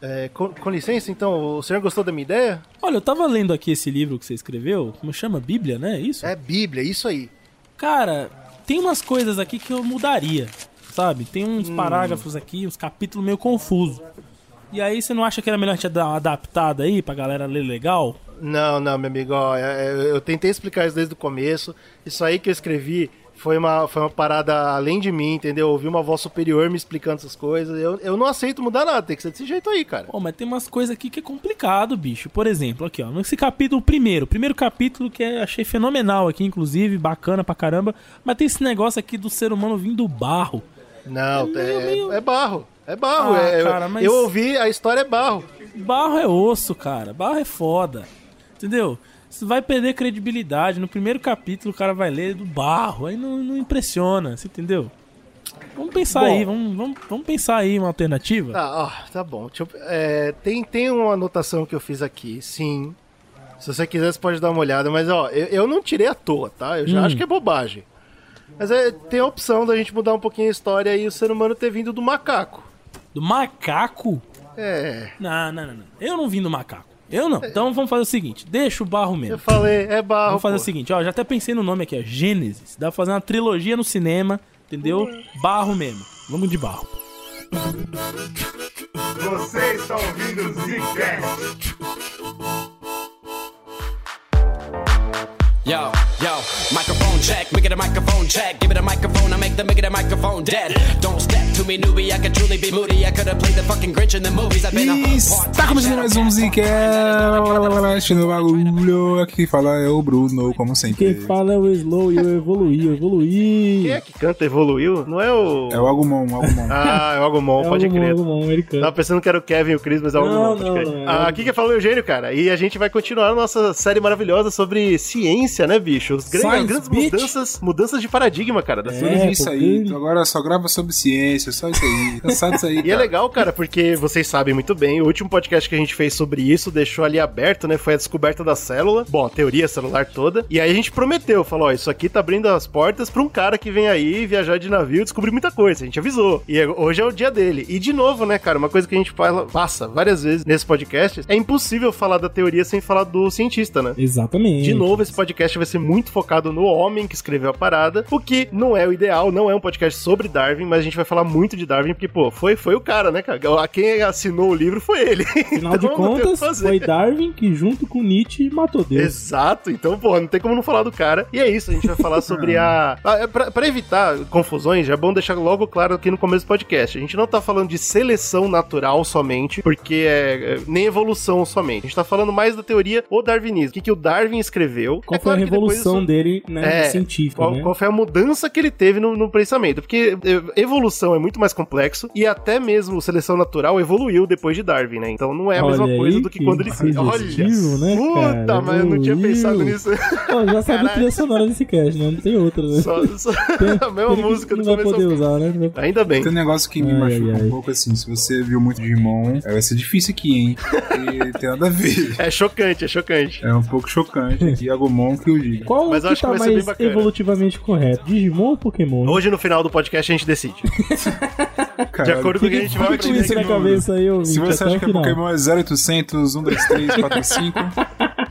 É, com, com, licença, então, o senhor gostou da minha ideia? Olha, eu tava lendo aqui esse livro que você escreveu, como chama? Bíblia, né? É isso? É Bíblia, isso aí. Cara, tem umas coisas aqui que eu mudaria, sabe? Tem uns hum. parágrafos aqui, uns capítulos meio confusos. E aí você não acha que era melhor te dar uma adaptada aí pra galera ler legal? Não, não, meu amigo, ó, é, é, eu tentei explicar isso desde o começo. Isso aí que eu escrevi foi uma, foi uma parada além de mim, entendeu? Ouvi uma voz superior me explicando essas coisas. Eu, eu não aceito mudar nada, tem que ser desse jeito aí, cara. Pô, mas tem umas coisas aqui que é complicado, bicho. Por exemplo, aqui, ó, nesse capítulo primeiro, primeiro capítulo que eu achei fenomenal aqui, inclusive, bacana pra caramba. Mas tem esse negócio aqui do ser humano vindo do barro. Não, é, é, meio... é barro. É barro, ah, é, cara, mas... eu ouvi, a história é barro. Barro é osso, cara. Barro é foda. Entendeu? Vai perder credibilidade. No primeiro capítulo o cara vai ler do barro. Aí não, não impressiona, você entendeu? Vamos pensar bom, aí, vamos, vamos, vamos pensar aí uma alternativa. Tá, ó, tá bom. Eu, é, tem, tem uma anotação que eu fiz aqui, sim. Se você quiser, você pode dar uma olhada, mas ó, eu, eu não tirei à toa, tá? Eu já hum. acho que é bobagem. Mas é, tem a opção da gente mudar um pouquinho a história e o ser humano ter vindo do macaco. Do macaco? É. Não, não, não, não. Eu não vim do macaco. Eu não. Então vamos fazer o seguinte: deixa o barro mesmo. Eu falei, é barro. Vamos fazer pô. o seguinte, ó, já até pensei no nome aqui, ó. Gênesis. Dá pra fazer uma trilogia no cinema, entendeu? Barro mesmo. Vamos de barro. Você está ouvindo o Zcast. Yo, yo, microphone check, make it a microphone check. Give it a microphone, I make the make it a microphone dead. Don't step to me, newbie, I could truly be moody. I could have played the fucking Grinch in the movies. I've been a Está começando mais um Zcast no bagulho. Aqui fala é o Bruno, como sempre. Quem fala é o Slow e eu evoluí, eu evoluí. Quem é que canta evoluiu? Não é o. É o Agumon, o Agumon. ah, é o Agumon, é pode crer. Agumon, ele canta. Tava pensando que era o Kevin e o Chris, mas é o Agumon. Não, não, não, ah, aqui que fala o Eugênio, cara. E a gente vai continuar a nossa série maravilhosa sobre ciência ciência, né, bicho? Os grandes, grandes mudanças, mudanças de paradigma, cara. Da é, isso aí. Então agora só grava sobre ciência, só isso aí. Cansado disso aí. e é legal, cara, porque vocês sabem muito bem, o último podcast que a gente fez sobre isso deixou ali aberto, né? Foi a descoberta da célula. Bom, a teoria celular toda. E aí a gente prometeu, falou: ó, isso aqui tá abrindo as portas pra um cara que vem aí viajar de navio e descobrir muita coisa. A gente avisou. E hoje é o dia dele. E de novo, né, cara, uma coisa que a gente fala, passa várias vezes nesse podcast, é impossível falar da teoria sem falar do cientista, né? Exatamente. De novo, esse podcast vai ser muito focado no homem que escreveu a parada, o que não é o ideal, não é um podcast sobre Darwin, mas a gente vai falar muito de Darwin, porque, pô, foi, foi o cara, né, cara? Quem assinou o livro foi ele. Afinal então, de contas, foi Darwin que, junto com Nietzsche, matou Deus. Exato, então, pô, não tem como não falar do cara. E é isso, a gente vai falar sobre a. É, pra, pra evitar confusões, já é bom deixar logo claro aqui no começo do podcast. A gente não tá falando de seleção natural somente, porque é, é nem evolução somente. A gente tá falando mais da teoria o darwinismo. O que, que o Darwin escreveu. Qual é foi a revolução dele, né, é, científica, qual, né? qual, foi a mudança que ele teve no, no, pensamento? Porque é, evolução é muito mais complexo e até mesmo seleção natural evoluiu depois de Darwin, né? Então não é a Olha mesma coisa do que, que quando ele fez. Olha, né, puta, cara, mas eu não tinha pensado nisso. Pô, já sabe a trilha sonora desse cast, né? Não tem outra, né? Só, só tem, a mesma música não vai poder usar, né? Ainda bem. Tem um negócio que me ai, machuca ai, um pouco assim, se você viu muito Digimon, vai ser difícil aqui, hein? Porque tem nada a ver. É chocante, é chocante. É um pouco chocante. E Agumon digo. Qual Mas que acho tá que vai mais evolutivamente correto? Digimon ou Pokémon? Hoje no final do podcast a gente decide. de acordo com o que a gente vai aprender. Isso na cabeça aí, Se você acha que Pokémon é 0800 123 45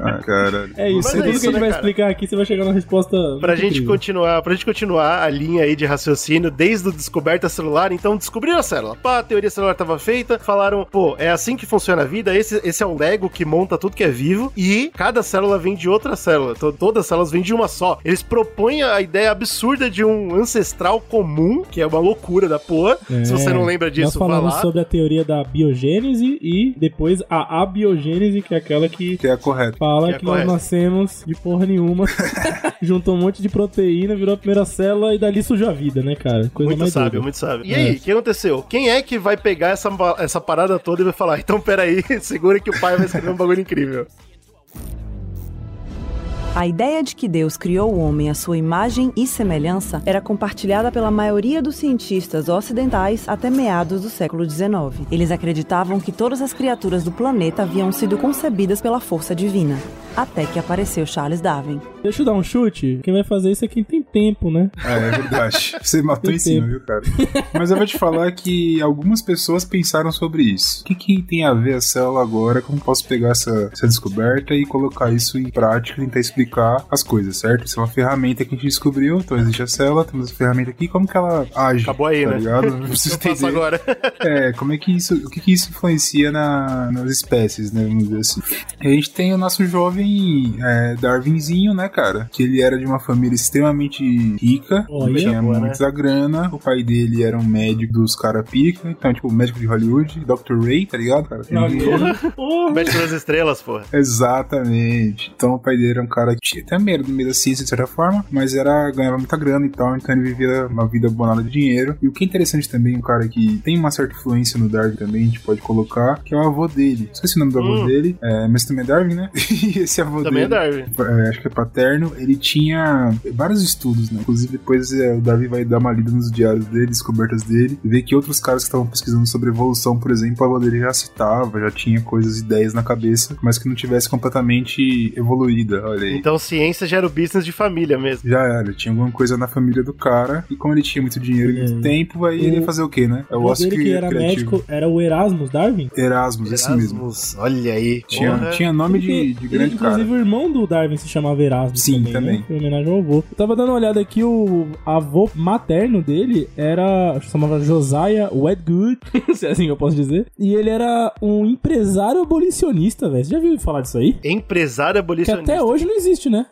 Ah, cara. É isso. Tudo é isso, que a gente né, vai cara? explicar aqui, você vai chegar na resposta. Pra gente incrível. continuar, pra gente continuar a linha aí de raciocínio, desde a descoberta celular, então descobriram a célula. Pá, a teoria celular estava feita, falaram, pô, é assim que funciona a vida, esse, esse é o Lego que monta tudo que é vivo, e cada célula vem de outra célula. Todas as células vêm de uma só. Eles propõem a ideia absurda de um ancestral comum, que é uma loucura da porra. É, Se você não lembra disso, nós falamos sobre a teoria da biogênese e depois a abiogênese, que é aquela que, que é correta fala que, é que nós nascemos de porra nenhuma, juntou um monte de proteína, virou a primeira célula e dali surgiu a vida, né, cara? Coisa muito sábio, muito sábio. E é. aí, o que aconteceu? Quem é que vai pegar essa, essa parada toda e vai falar, então peraí, segura que o pai vai escrever um bagulho incrível? A ideia de que Deus criou o homem à sua imagem e semelhança era compartilhada pela maioria dos cientistas ocidentais até meados do século XIX. Eles acreditavam que todas as criaturas do planeta haviam sido concebidas pela força divina. até que apareceu Charles Darwin. Deixa eu dar um chute. Quem vai fazer isso é quem tem tempo, né? É, é verdade. Você matou em cima, viu, cara? Mas eu vou te falar que algumas pessoas pensaram sobre isso. O que, que tem a ver a célula agora? Como posso pegar essa, essa descoberta e colocar isso em prática e tentar explicar as coisas, certo? Isso é uma ferramenta que a gente descobriu, então existe a célula, temos a ferramenta aqui, como que ela age? Acabou aí, tá né? Ligado? Preciso entender. agora. É, como é que isso, o que, que isso influencia na, nas espécies, né? Vamos dizer assim. E a gente tem o nosso jovem é, Darwinzinho, né, cara? Que ele era de uma família extremamente rica, Olha, tinha boa, muita né? grana. O pai dele era um médico dos cara pica, então, tipo, médico de Hollywood, Dr. Ray, tá ligado, cara? médico das estrelas, pô. Exatamente. Então, o pai dele era um cara que tinha até medo meio da ciência, de certa forma, mas era, ganhava muita grana e tal, então ele vivia uma vida bonada de dinheiro. E o que é interessante também, um cara que tem uma certa influência no Darwin também, a gente pode colocar, que é o avô dele. Esqueci o nome do avô hum. dele, é, mas também é Darwin, né? e esse avô também dele. Também é Darwin. É, acho que é paterno. Ele tinha vários estudos, né? Inclusive, depois é, o Darwin vai dar uma lida nos diários dele, descobertas dele, e ver que outros caras que estavam pesquisando sobre evolução, por exemplo, a avó dele já citava, já tinha coisas, ideias na cabeça, mas que não tivesse completamente evoluída. Olha aí. Então, ciência já era o business de família mesmo. Já era. Tinha alguma coisa na família do cara, e como ele tinha muito dinheiro e muito é. tempo, aí ele ia fazer o quê, né? É o osso que era criativo. médico era o Erasmus Darwin? Erasmus, esse mesmo. Olha aí. Tinha, tinha nome de, de grande ele, cara. Inclusive, o irmão do Darwin se chamava Erasmus. Sim, também. também. Né? Em homenagem ao avô. Eu tava dando uma olhada aqui, o avô materno dele era. chamava Josiah Wedgwood, se é assim que eu posso dizer. E ele era um empresário abolicionista, velho. Você já viu falar disso aí? Empresário abolicionista. Que até hoje não existe, né?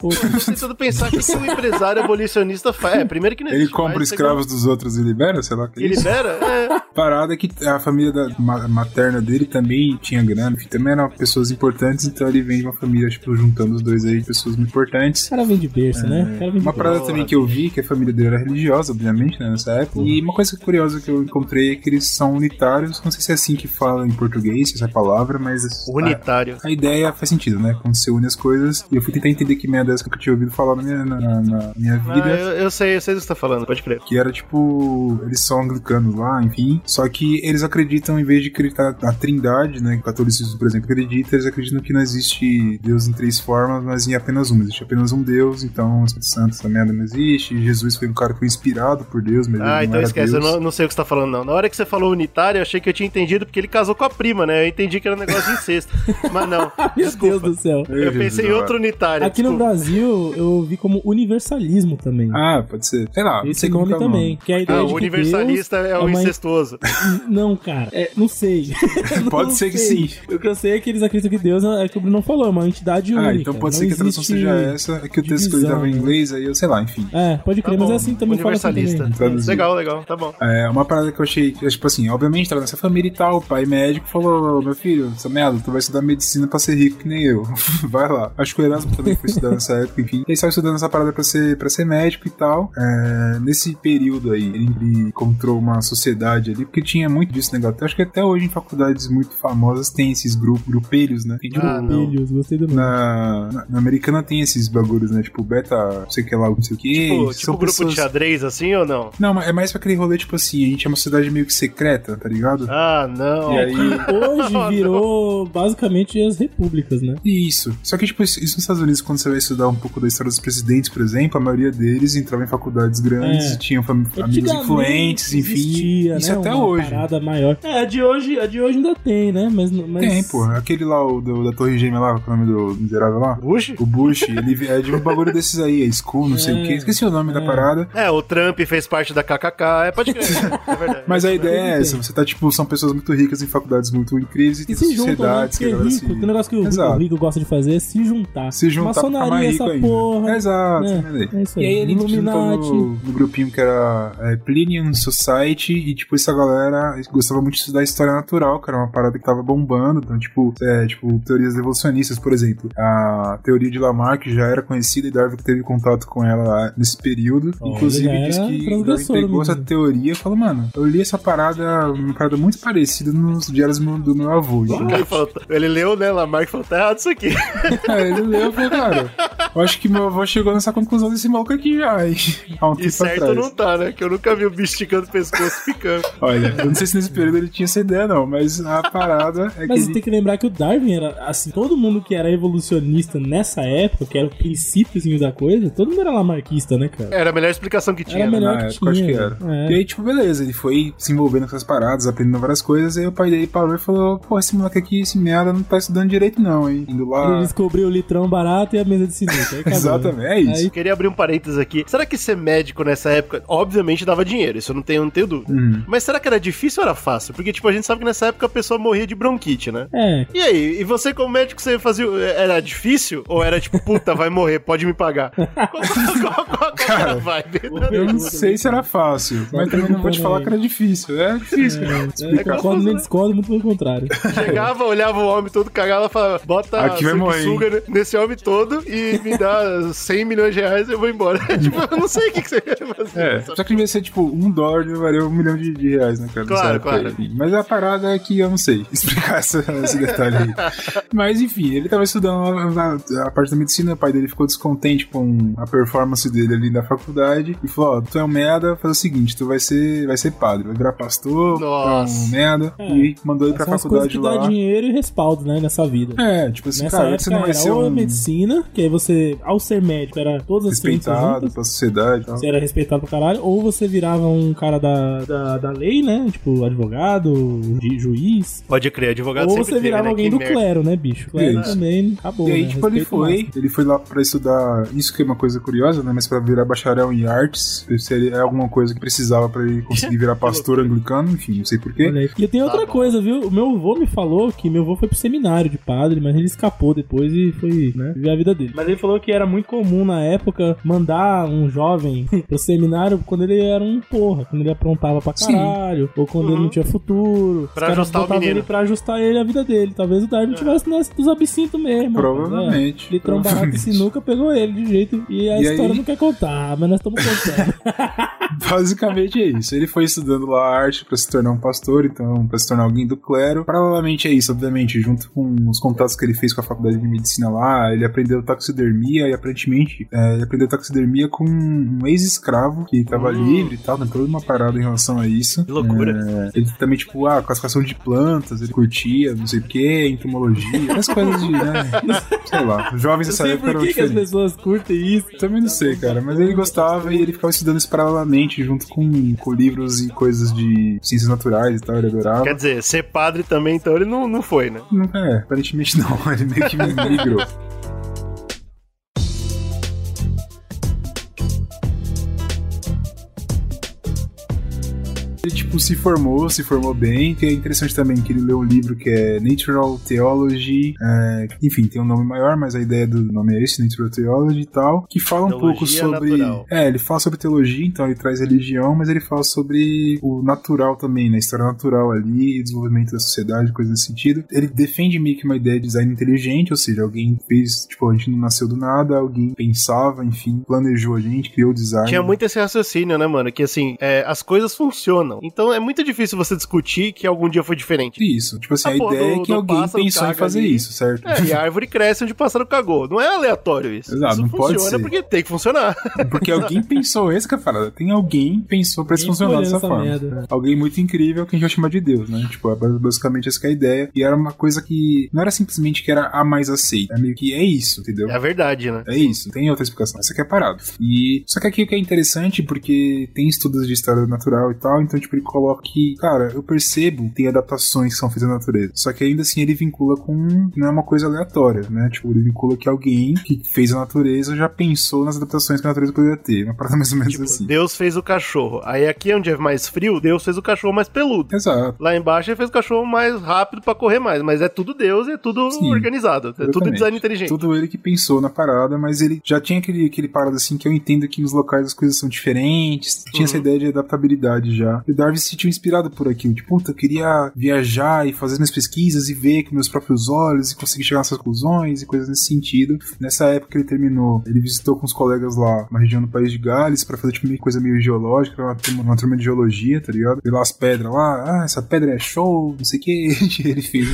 Tentando pensar que o um empresário abolicionista faz. É, primeiro que não existe. Ele compra escravos dos outros e libera, sei lá. Que, libera? É. Parada que a família da, materna dele também tinha grana, enfim, também eram pessoas importantes, então ele vem de uma família, tipo, juntando os dois aí, pessoas muito importantes. O cara vem de berço, né? é, né? uma berço. parada também que eu vi, que a família dele era religiosa, obviamente, né, nessa época. Uhum. E uma coisa curiosa que eu encontrei é que eles são unitários, não sei se é assim que fala em português, essa palavra, mas... Unitário. A, a, ideia faz sentido, né? Quando você une as coisas, e eu fui tentar entender que meia dessa que eu tinha ouvido falar na minha, na, na minha vida. Ah, eu, eu, sei, eu sei do que você tá falando, pode crer. Que era, tipo, eles são anglicanos lá, enfim, só que eles acreditam, em vez de acreditar na trindade, né, que o catolicismo, por exemplo, acredita, eles acreditam que não existe Deus em três formas, mas em apenas uma. Existe apenas um Deus, então o Espírito Santo essa merda não existe. Jesus foi um cara que foi inspirado por Deus, mas Ah, então esquece, Deus. eu não, não, sei o que você tá falando, não. Na hora que você falou unitário, eu achei que eu tinha entendido porque ele casou com a prima, né? Eu entendi que era um negócio de incesto. mas não. Meu Deus do céu. Eu, eu pensei em outro unitário. Aqui no Brasil, eu vi como universalismo também. Ah, pode ser. Sei lá. Esse nome é também. Que é a ideia ah, o universalista é o é uma... incestuoso. Não, cara. É, não sei. pode não ser que sim. O que eu sei é que eles acreditam que Deus é, que o Bruno falou, é uma entidade única. Ah, então pode ser que a tradução seja essa, é que o texto que ele tava em né? inglês, aí eu sei lá, enfim. É, pode crer, tá mas é assim também fala assim também. Legal, legal, tá bom. É, uma parada que eu achei, tipo assim, obviamente, tava nessa família e tal, o pai médico falou, meu filho, essa merda, tu vai estudar medicina pra ser rico que nem eu. vai lá. Acho que o Erasmo também foi estudar nessa época, enfim. Ele estava estudando essa parada pra ser, pra ser médico e tal. É, nesse período aí, ele encontrou uma sociedade ali, porque tinha muito disso negócio. Eu acho que até hoje em faculdades muito famosas tem esses grupos, grupelhos, né? Tem ah, grupelhos, gostei do nome. Na, na, na, americana tem esses bagulhos, né? Tipo, beta, não sei o que lá, não sei o que. Tipo, tipo grupo pessoas... de xadrez, assim, ou não? Não, é mais pra aquele rolê, tipo assim, a gente é uma cidade meio que secreta, tá ligado? Ah, não. E aí... Hoje virou basicamente as repúblicas, né? Isso. Só que, tipo, isso nos Estados Unidos, quando você vai estudar um pouco da história dos presidentes, por exemplo, a maioria deles entrava em faculdades grandes é. tinham amigos influentes, enfim. Existia, isso né? até uma hoje. parada maior. É, a de hoje, a de hoje ainda tem, né? Mas, mas... Tem, pô. Aquele lá, o do, da Torre Gêmea lá, qual é o nome do miserável lá? Bush? O Bush, ele é de um bagulho desses aí, é school, não é, sei o quê. Esqueci o nome é. da parada. É, o Trump fez parte da KKK, é, pode crer. é verdade. Mas a ideia é essa, você tá, tipo, são pessoas muito ricas em faculdades muito incríveis e, e tem sociedades juntam, né? que, é rico, O negócio que o, Exato. rico gosta de fazer é se juntar. Se juntar mais rico ainda. Porra, Exato. É, é isso aí. E aí ele Illuminati. no, no grupinho que era é, Plinian Society e, tipo, essa galera gostava muito de estudar história natural, que era uma parada que tava bombando. Então, tipo, é, tipo, teorias evolucionistas, por exemplo. A teoria de Lamarck já era conhecida e Darwin teve contato com ela nesse período. Oh, Inclusive, diz que Darwin pegou essa teoria e falou, mano, eu li essa parada, uma parada muito parecida nos diários do meu avô. Então, ele leu, né, Lamarck falou, tá errado isso aqui. é, ele leu e falou, cara, Eu acho que meu avô chegou nessa conclusão desse maluco aqui já, hein? Há um E tempo certo atrás. não tá, né? Que eu nunca vi o bicho esticando o pescoço ficando. Olha, eu não sei se nesse período ele tinha essa ideia, não, mas a parada é que Mas ele... tem que lembrar que o Darwin era, assim, todo mundo que era evolucionista nessa época, que era o princípiozinho da coisa, todo mundo era lamarquista, né, cara? Era a melhor explicação que tinha. Era né? melhor Na que época, acho tinha. que era. É. E aí, tipo, beleza, ele foi se envolvendo com essas paradas, aprendendo várias coisas, aí o pai dele parou e falou, pô, esse moleque aqui, esse merda, não tá estudando direito não, hein? Indo lá... Ele descobriu o litrão barato e a mesa de sinuca. Acabou, Exatamente, né? é isso. Aí Eu queria abrir um parênteses aqui. Será que ser médico nessa época, obviamente, dava dinheiro? Isso eu não tenho, não tenho dúvida. Uhum. Mas será que era difícil ou era fácil? Porque, tipo, a gente sabe que nessa época a pessoa morria de bronquite, né? É, E aí, e você como médico, você fazia. Era difícil? Ou era tipo, puta, vai morrer, pode me pagar? Qual, qual, qual, qual que era a vibe? Eu não sei se era fácil, mas também não vou te falar que era difícil. É difícil. é, é, concordo nem discordo, muito pelo contrário. Chegava, olhava o homem todo cagado e falava: bota Aqui vai morrer, nesse homem todo e me dá 100 milhões de reais e eu vou embora. tipo, eu não sei o que, que você quer fazer. É, só que devia ser tipo um dólar valia um milhão de, de reais, né, cara? Claro, claro. aí. Mas a parada é que eu não sei explicar essa- esse detalhe aí. Mas enfim, ele tava estudando lá na- a parte da medicina, o pai dele ficou descontente com a performance dele ali na faculdade e falou: Ó, tu é um merda, faz o seguinte, tu vai ser, vai ser padre, vai virar pastor, é Nossa. um merda, É. e mandou ele pra São as coisas faculdade que dá lá. dinheiro e respaldo, né, nessa vida. É, tipo assim, Nessa cara, época você não vai era ser a um medicina, que aí você, ao ser médico, era todas as ciências respeitado juntas. pela sociedade e tal. Você era respeitado pra caralho, ou você virava um cara da, da, da lei, né? Tipo, advogado, ju- juiz. Pode crer, advogado Ou você teve, virava né? alguém Que do merda. clero, né, bicho? Clero Isso. também acabou. E aí, né? tipo, ele Respeito foi, máximo. ele foi lá pra estudar, isso que é uma coisa curiosa, né? Mas pra virar bacharel em artes, se ele- é alguma coisa que precisava pra ele conseguir virar pastor anglicano, enfim, não sei porquê. Olha aí. E tem outra Tá bom. coisa, viu? O meu avô me falou que meu avô foi pro seminário de padre, mas ele escapou depois e foi, né, viver a vida dele. Mas ele falou que era muito comum na época mandar um jovem pro seminário quando ele era um porra, quando ele aprontava pra Sim. caralho, ou quando ele não tinha futuro. Pra ajustar o menino. ele pra ajustar ele a vida dele. Talvez o Darwin tivesse nesse dos absintos mesmo. Provavelmente. Ele barato e provavelmente. sinuca pegou ele de jeito. E a E história aí- não quer contar, mas nós estamos contando. Basicamente é isso. Ele foi estudando lá a arte pra se tornar um pastor, então, pra se tornar alguém do clero. Paralelamente a isso, obviamente, junto com os contatos que ele fez com a faculdade de medicina lá, ele aprendeu taxidermia e aparentemente é, ele aprendeu taxidermia com um ex-escravo que tava Hum. livre e tal, tem toda uma parada em relação a isso. Que loucura. É, ele também, tipo, ah, classificação de plantas, ele curtia, não sei o que, entomologia, essas coisas de, né? Sei lá, jovens dessa época por eram que, que as pessoas curtem isso. Também não sei, cara, mas ele gostava e ele ficava estudando isso paralelamente, junto com, com livros e coisas de ciências naturais e tal, ele adorava. Quer dizer, ser padre também, então ele não, não foi, né? É, aparentemente não, ele meio que migrou. Ele, tipo, se formou, se formou bem, que é interessante também que ele leu um livro que é Natural Theology, é, enfim, tem um nome maior, mas a ideia do nome é esse, Natural Theology e tal, que fala um Teologia pouco sobre... natural. É, ele fala sobre teologia, então ele traz religião, mas ele fala sobre o natural também, né, história natural ali, desenvolvimento da sociedade, coisas nesse sentido. Ele defende meio que uma ideia de design inteligente, ou seja, alguém fez, tipo, a gente não nasceu do nada, alguém pensava, enfim, planejou a gente, criou o design. Tinha muito esse raciocínio, né, mano? Que assim, é, as coisas funcionam. Então é muito difícil você discutir que algum dia foi diferente. Isso, tipo assim, A a, ideia do- é que alguém pensou em fazer ali. isso, certo? É, e a árvore cresce onde o pássaro cagou. Não é aleatório isso. Exato, isso não pode funciona ser. porque tem que funcionar. Porque alguém pensou, essa que é a parada. Tem alguém que pensou pra isso funcionar dessa essa forma. merda? Alguém muito incrível que a gente vai chamar de Deus, né? Tipo, é basicamente essa que é a ideia. E era uma coisa que não era simplesmente que era a mais aceita. É meio que é isso, entendeu? É a verdade, né? É isso, tem outra explicação. Essa aqui é a parada. E só que aqui o que é interessante, porque tem estudos de história natural e tal, então, tipo, ele coloca que, cara, eu percebo que tem adaptações que são feitas na natureza. Só que ainda assim ele vincula com. Não é uma coisa aleatória, né? Tipo, ele vincula que alguém que fez a natureza já pensou nas adaptações que a natureza poderia ter. Uma parada mais ou menos assim. Deus fez o cachorro. Aí aqui onde é mais frio, Deus fez o cachorro mais peludo. Exato. Lá embaixo ele fez o cachorro mais rápido pra correr mais. Mas é tudo Deus e é tudo Sim, organizado. É tudo design inteligente. Tudo ele que pensou na parada, mas ele já tinha aquele, aquele parada assim que eu entendo que nos locais as coisas são diferentes. Tinha Uhum. essa ideia de adaptabilidade já. O Darwin se sentiu inspirado por aquilo. Tipo, puta, eu queria viajar e fazer minhas pesquisas e ver com meus próprios olhos e conseguir chegar nessas conclusões e coisas nesse sentido. Nessa época ele terminou, ele visitou com os colegas lá uma região do país de Gales para fazer tipo uma coisa meio geológica, uma, turma- uma turma de geologia, tá ligado? Ver lá as pedras lá, ah, essa pedra é show, não sei o que. Ele fez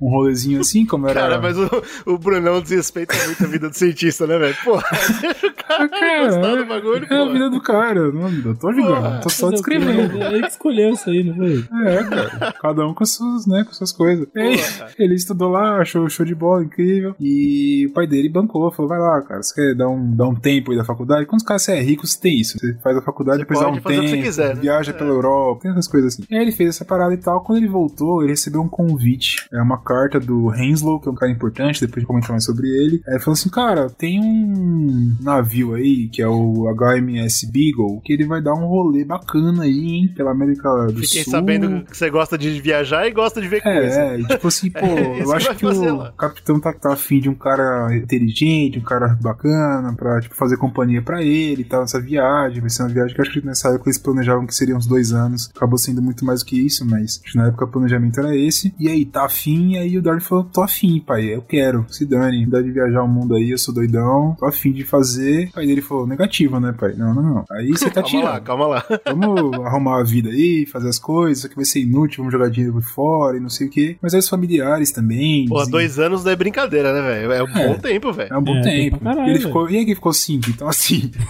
um, um rolezinho assim, como era. Cara, mas o, o Brunão desrespeita muito a vida do cientista, né, velho? Porra, deixa o cara, Cara, gostar do bagulho, é a pô. vida do cara, não, eu tô julgando, tô só descrevendo. É ele que escolheu isso aí, não foi? É, cara. Cada um com as suas, né, com suas coisas. E cara. ele estudou lá, achou show de bola, incrível. E o pai dele bancou, falou: vai lá, cara, você quer dar um, dar um tempo aí da faculdade? Quando caras você é rico, você tem isso. Você faz a faculdade, Você depois dá um fazer o que tempo, você quiser, né? viaja É. pela Europa, tem essas coisas assim. E aí ele fez essa parada e tal. Quando ele voltou, ele recebeu um convite. É uma carta do Henslow, que é um cara importante, depois de comentar mais sobre ele. Aí ele falou assim: cara, tem um navio aí, que é o HMS Beagle, que ele vai dar um rolê bacana aí, hein, pela América do Fiquei Sul. sabendo que você gosta de viajar e gosta de ver coisa. É, é, e tipo assim, pô, É eu que acho que fazer o lá. capitão tá, tá afim de um cara inteligente, um cara bacana, pra, tipo, fazer companhia pra ele e tal, nessa viagem, vai ser uma viagem que eu acho que nessa época eles planejavam que seriam uns dois anos, acabou sendo muito mais do que isso, mas acho que na época o planejamento era esse, e aí, tá afim, e aí o Darwin falou, tô afim, pai, eu quero, se dane, dá de viajar o mundo aí, eu sou doidão, tô afim de fazer, o pai dele falou, negativo, né, pai, não, não, não, aí você tá calma lá, tirando. calma lá. Vamos arrumar a vida aí, fazer as coisas, isso aqui vai ser inútil, vamos jogar dinheiro por fora e não sei o quê. Mas aí os familiares também. Pô, dizem- dois anos não é brincadeira, né, velho? É um É. bom tempo, velho. É um bom É, tem tempo. caralho, e, ele ficou, e aí que ficou cinco, então assim.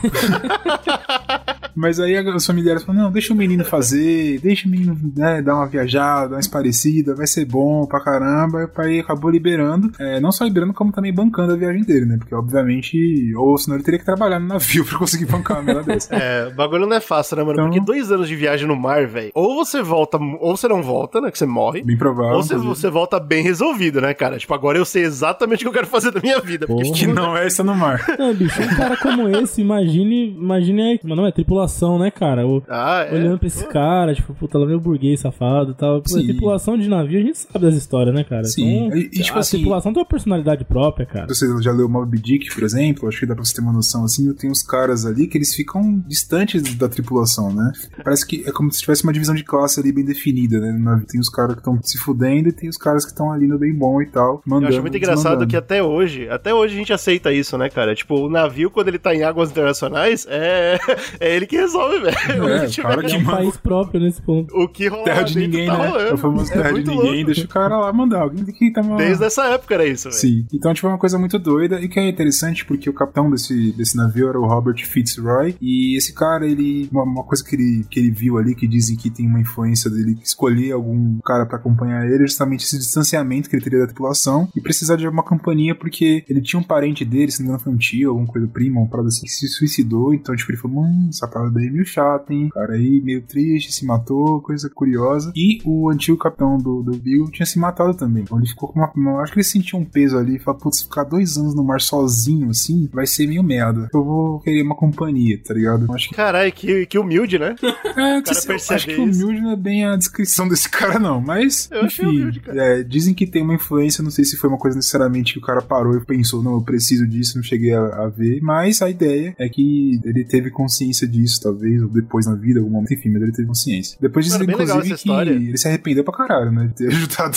Mas aí os familiares falaram: não, deixa o menino fazer, deixa o menino né, dar uma viajada, dar uma esparecida, vai ser bom pra caramba. E o pai acabou liberando, é, não só liberando, como também bancando a viagem dele, né? Porque obviamente, ou senão ele teria que trabalhar no navio pra conseguir bancar uma merda dessa. É, o bagulho não é fácil, né, mano? Então- Porque dois anos de viagem no mar, velho. Ou você volta, ou você não volta, né? Que você morre. Bem provável. Ou você, você volta bem resolvido, né, cara? Tipo, agora eu sei exatamente o que eu quero fazer da minha vida. Porque. Que não é essa no mar. Não, bicho, um cara como esse, imagine. Imagine. Mas não é tripulação, né, cara? O- ah, é. Olhando pra esse cara, tipo, puta, lá vem o burguês safado e tal. Pô, Sim. tripulação de navio, a gente sabe das histórias, né, cara? Sim. Então, E- e, tipo a assim- tripulação tem uma personalidade própria, cara. Você já leu Moby Dick, por exemplo? Acho que dá pra você ter uma noção assim. Tem uns caras ali que eles ficam distantes da tripulação, né? Parece que é como se tivesse uma divisão de classe ali bem definida, né? Tem os caras que estão se fudendo e tem os caras que estão ali no bem bom e tal. Eu Mandando, acho muito engraçado que até hoje, até hoje a gente aceita isso, né, cara? Tipo, o navio, quando ele tá em águas internacionais, é, é ele que resolve, velho. É, o que o tiver cara É que um manda- país próprio nesse ponto. O que rolar Terra de dentro ninguém, tá né? rolando. É o famoso É terra de muito ninguém, louco. deixa o cara lá mandar. Alguém tem que tá mandando. Desde essa época era isso, velho. Sim. Então, tipo, é uma coisa muito doida e que é interessante porque o capitão desse, desse navio era o Robert Fitzroy e esse cara, ele... Uma, uma coisa que ele, que ele viu ali, que dizem que tem uma influência dele escolher algum cara pra acompanhar ele, é justamente esse distanciamento que ele teria da tripulação e precisar de uma companhia porque ele tinha um parente dele, se não me engano foi um tio, alguma coisa prima, uma parada assim, que se suicidou, então, tipo, ele falou, hum, essa parada aí é meio chata, hein? O cara aí meio triste, se matou, coisa curiosa. E o antigo capitão do, do Beagle tinha se matado também. Então ele ficou com uma. uma- acho que ele sentiu um peso ali e falou: putz, ficar dois anos no mar sozinho assim vai ser meio merda. Eu vou querer uma companhia, tá ligado? Acho que. Caralho, que, que humilde, né? É, cara eu percebe acho que humilde não é bem a descrição desse cara, não. Mas, Eu enfim. humilde, cara. é, dizem que tem uma influência, não sei se foi uma coisa necessariamente que o cara parou e pensou, não, eu preciso disso, não cheguei a, a ver. Mas a ideia é que ele teve consciência disso, talvez, ou depois na vida, algum momento, enfim, mas ele teve consciência. Depois dizem, Mano, inclusive, que história. ele se arrependeu pra caralho, né? De ter ajudado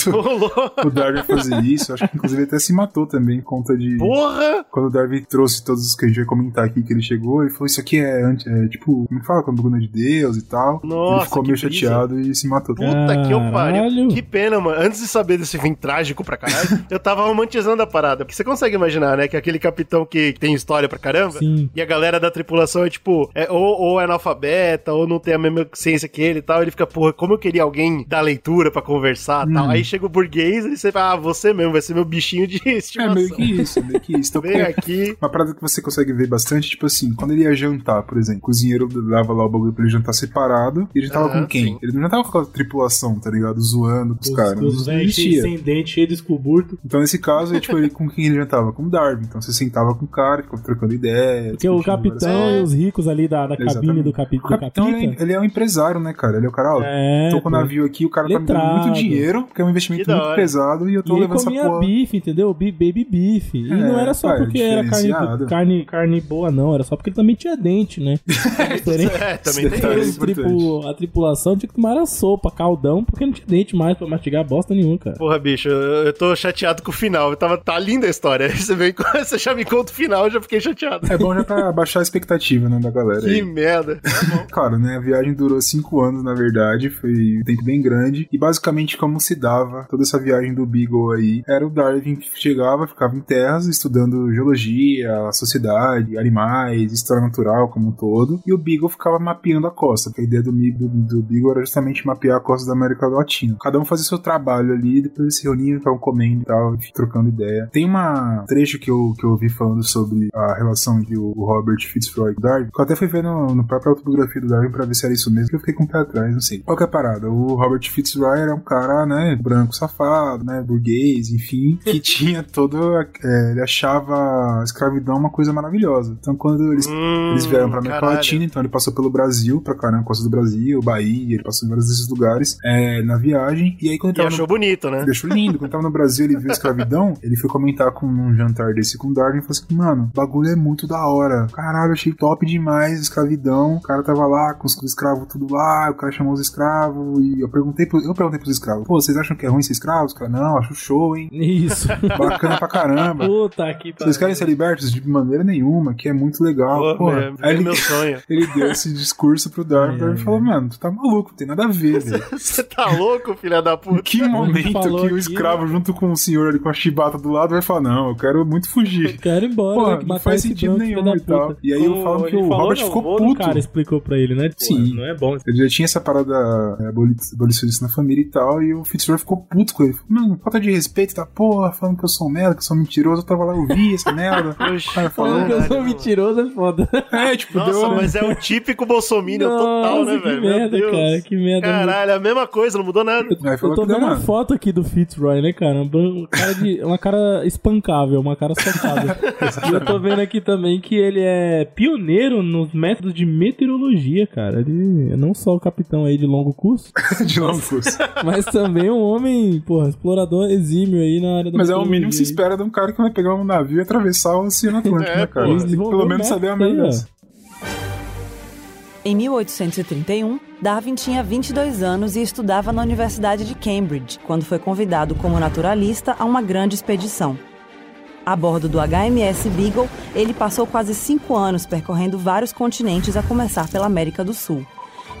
o Darwin a fazer isso. Acho que inclusive até se matou também, por conta de. Porra! Quando o Darwin trouxe todos os que a gente vai comentar aqui, que ele chegou, ele falou: Isso aqui é, é tipo, como que fala? Quando bagulho de Deus e tal. Nossa, ele ficou que meio brisa. chateado e se matou. Puta que eu pariu. Caralho. Que pena, mano. Antes de saber desse fim trágico pra caralho, eu tava romantizando a parada. Porque você consegue imaginar, né? Que aquele capitão que tem história pra caramba. Sim. E a galera da tripulação é tipo, é, ou, ou é analfabeta, ou não tem a mesma ciência que ele e tal. Ele fica, porra, como eu queria alguém da leitura pra conversar e tal. Hum. Aí chega o burguês e você fala, ah, você mesmo, vai ser meu bichinho de É estimação. meio que isso, meio que isso. Então, Vem aqui. Uma parada que você consegue ver bastante, tipo assim, quando ele ia jantar, por exemplo, o cozinheiro dava lá o bagulho pra ele jantar separado, ele jantava Aham, com quem? sim. Ele não jantava com a tripulação, tá ligado? Zoando com os, Os, caras. os velhos sem dente, cheio de escoburto. Então, nesse caso, ele, tipo, ele, com quem ele jantava? Com o Darwin. Então, você sentava com o cara, ficava trocando ideia. Porque o capitão É. e os ricos ali da, da cabine do, capi, do capitão, ele, ele é um empresário, né, cara? Ele é o cara, ó, É, tô com o navio aqui, o cara tá me dando Letrado. muito dinheiro, porque é um investimento muito pesado e eu tô E ele levando essa comia porra. bife, entendeu? Baby beef. E É, não era só pai, porque era carne, carne, carne boa, não. Era só porque ele também tinha dente, né? É. É, também tem Detalhe isso. O a tripulação tinha que tomar era sopa, caldão, porque não tinha dente mais pra mastigar bosta nenhuma, cara. Porra, bicho, eu, eu tô chateado com o final. Eu tava, tá linda a história. Você, vem, com- você já me conta o final, eu já fiquei chateado. É bom já pra baixar a expectativa, né, da galera. Que aí. merda. Claro, né? A viagem durou cinco anos, na verdade. Foi um tempo bem grande. E basicamente, como se dava toda essa viagem do Beagle aí, era o Darwin que chegava, ficava em terras, estudando geologia, a sociedade, animais, história natural como um todo. E o Beagle ficava mapeando a costa. porque A ideia do, Do, do Beagle era justamente mapear a costa da América Latina. Cada um fazia seu trabalho ali, depois eles se reuniam, ficavam comendo e tal, trocando ideia. Tem uma trecho que eu, que eu ouvi falando sobre a relação entre o Robert Fitzroy e o Darwin, que eu até fui ver no, no próprio autobiografia do Darwin pra ver se era isso mesmo, que eu fiquei com o pé atrás, não sei. Qual que é a parada? O Robert Fitzroy era um cara, né, branco safado, né, burguês, enfim, que tinha todo. é, ele achava a escravidão uma coisa maravilhosa. Então quando eles Hum, eles vieram pra América caralho. Latina, então ele passou pelo Brasil, pra caramba, Costa do Brasil, Bahia, ele passou em vários desses lugares é, na viagem. E aí quando ele E tava achou no... bonito, né? Ele achou lindo. Quando tava no Brasil, ele viu a escravidão. Ele foi comentar com um jantar desse com o Darwin e falou assim: Mano, o bagulho é muito da hora. Caralho, achei top demais a escravidão. O cara tava lá com os escravos tudo lá. O cara chamou os escravos. E eu perguntei, pro- eu perguntei pros escravos: Pô, vocês acham que é ruim ser escravos? Cara, não, acho show, hein? Isso. Bacana pra caramba. Puta que Vocês querem ser libertos de maneira nenhuma, que é muito legal. Pô, Porra. é, é ele, meu sonho. ele deu esse discurso pro Darwin. É, Darwin é, falou: Mano, tu tá maluco, não tem nada a ver, velho. Você tá louco, filha da Em puta? que momento que o aqui, escravo, junto com o senhor ali com a chibata do lado, vai falar: Não, eu quero muito fugir. Quero ir embora, Pô, né, que não faz sentido branco, nenhum e tal. E aí eu falo que o falou, Robert não, ficou o puto. cara explicou pra ele, né? Pô, Sim. Não é bom. Ele já tinha essa parada é, aboli- abolicionista na família e tal, e o Fitzroy ficou puto com ele. Mano, falta de respeito, tá porra, falando que eu sou um merda, que eu sou mentiroso, eu tava lá, eu vi essa merda. O cara falou, Falando que eu sou Caralho, mentiroso é foda. é, tipo, Nossa, deu... mas é o típico bolsominion total, né, que velho? Meu merda, Deus. cara, que merda. Caralho, é a mesma coisa, não mudou nada. Eu falou tô que vendo a mano. foto aqui do Fitzroy, né, cara? Um cara de, uma cara espancável, uma cara socada. e eu tô vendo aqui também que ele é pioneiro nos métodos de meteorologia, cara. Ele é não só o capitão aí de longo curso, de longo curso. mas também um homem, porra, explorador exímio aí na área da Mas é o mínimo que se espera de um cara que vai pegar um navio e atravessar o Oceano Atlântico, É, né, cara? pô. Que pelo menos saber a merda. Em 1831, Darwin tinha 22 anos e estudava na Universidade de Cambridge, quando foi convidado como naturalista a uma grande expedição. A bordo do HMS Beagle, ele passou quase cinco anos percorrendo vários continentes, a começar pela América do Sul.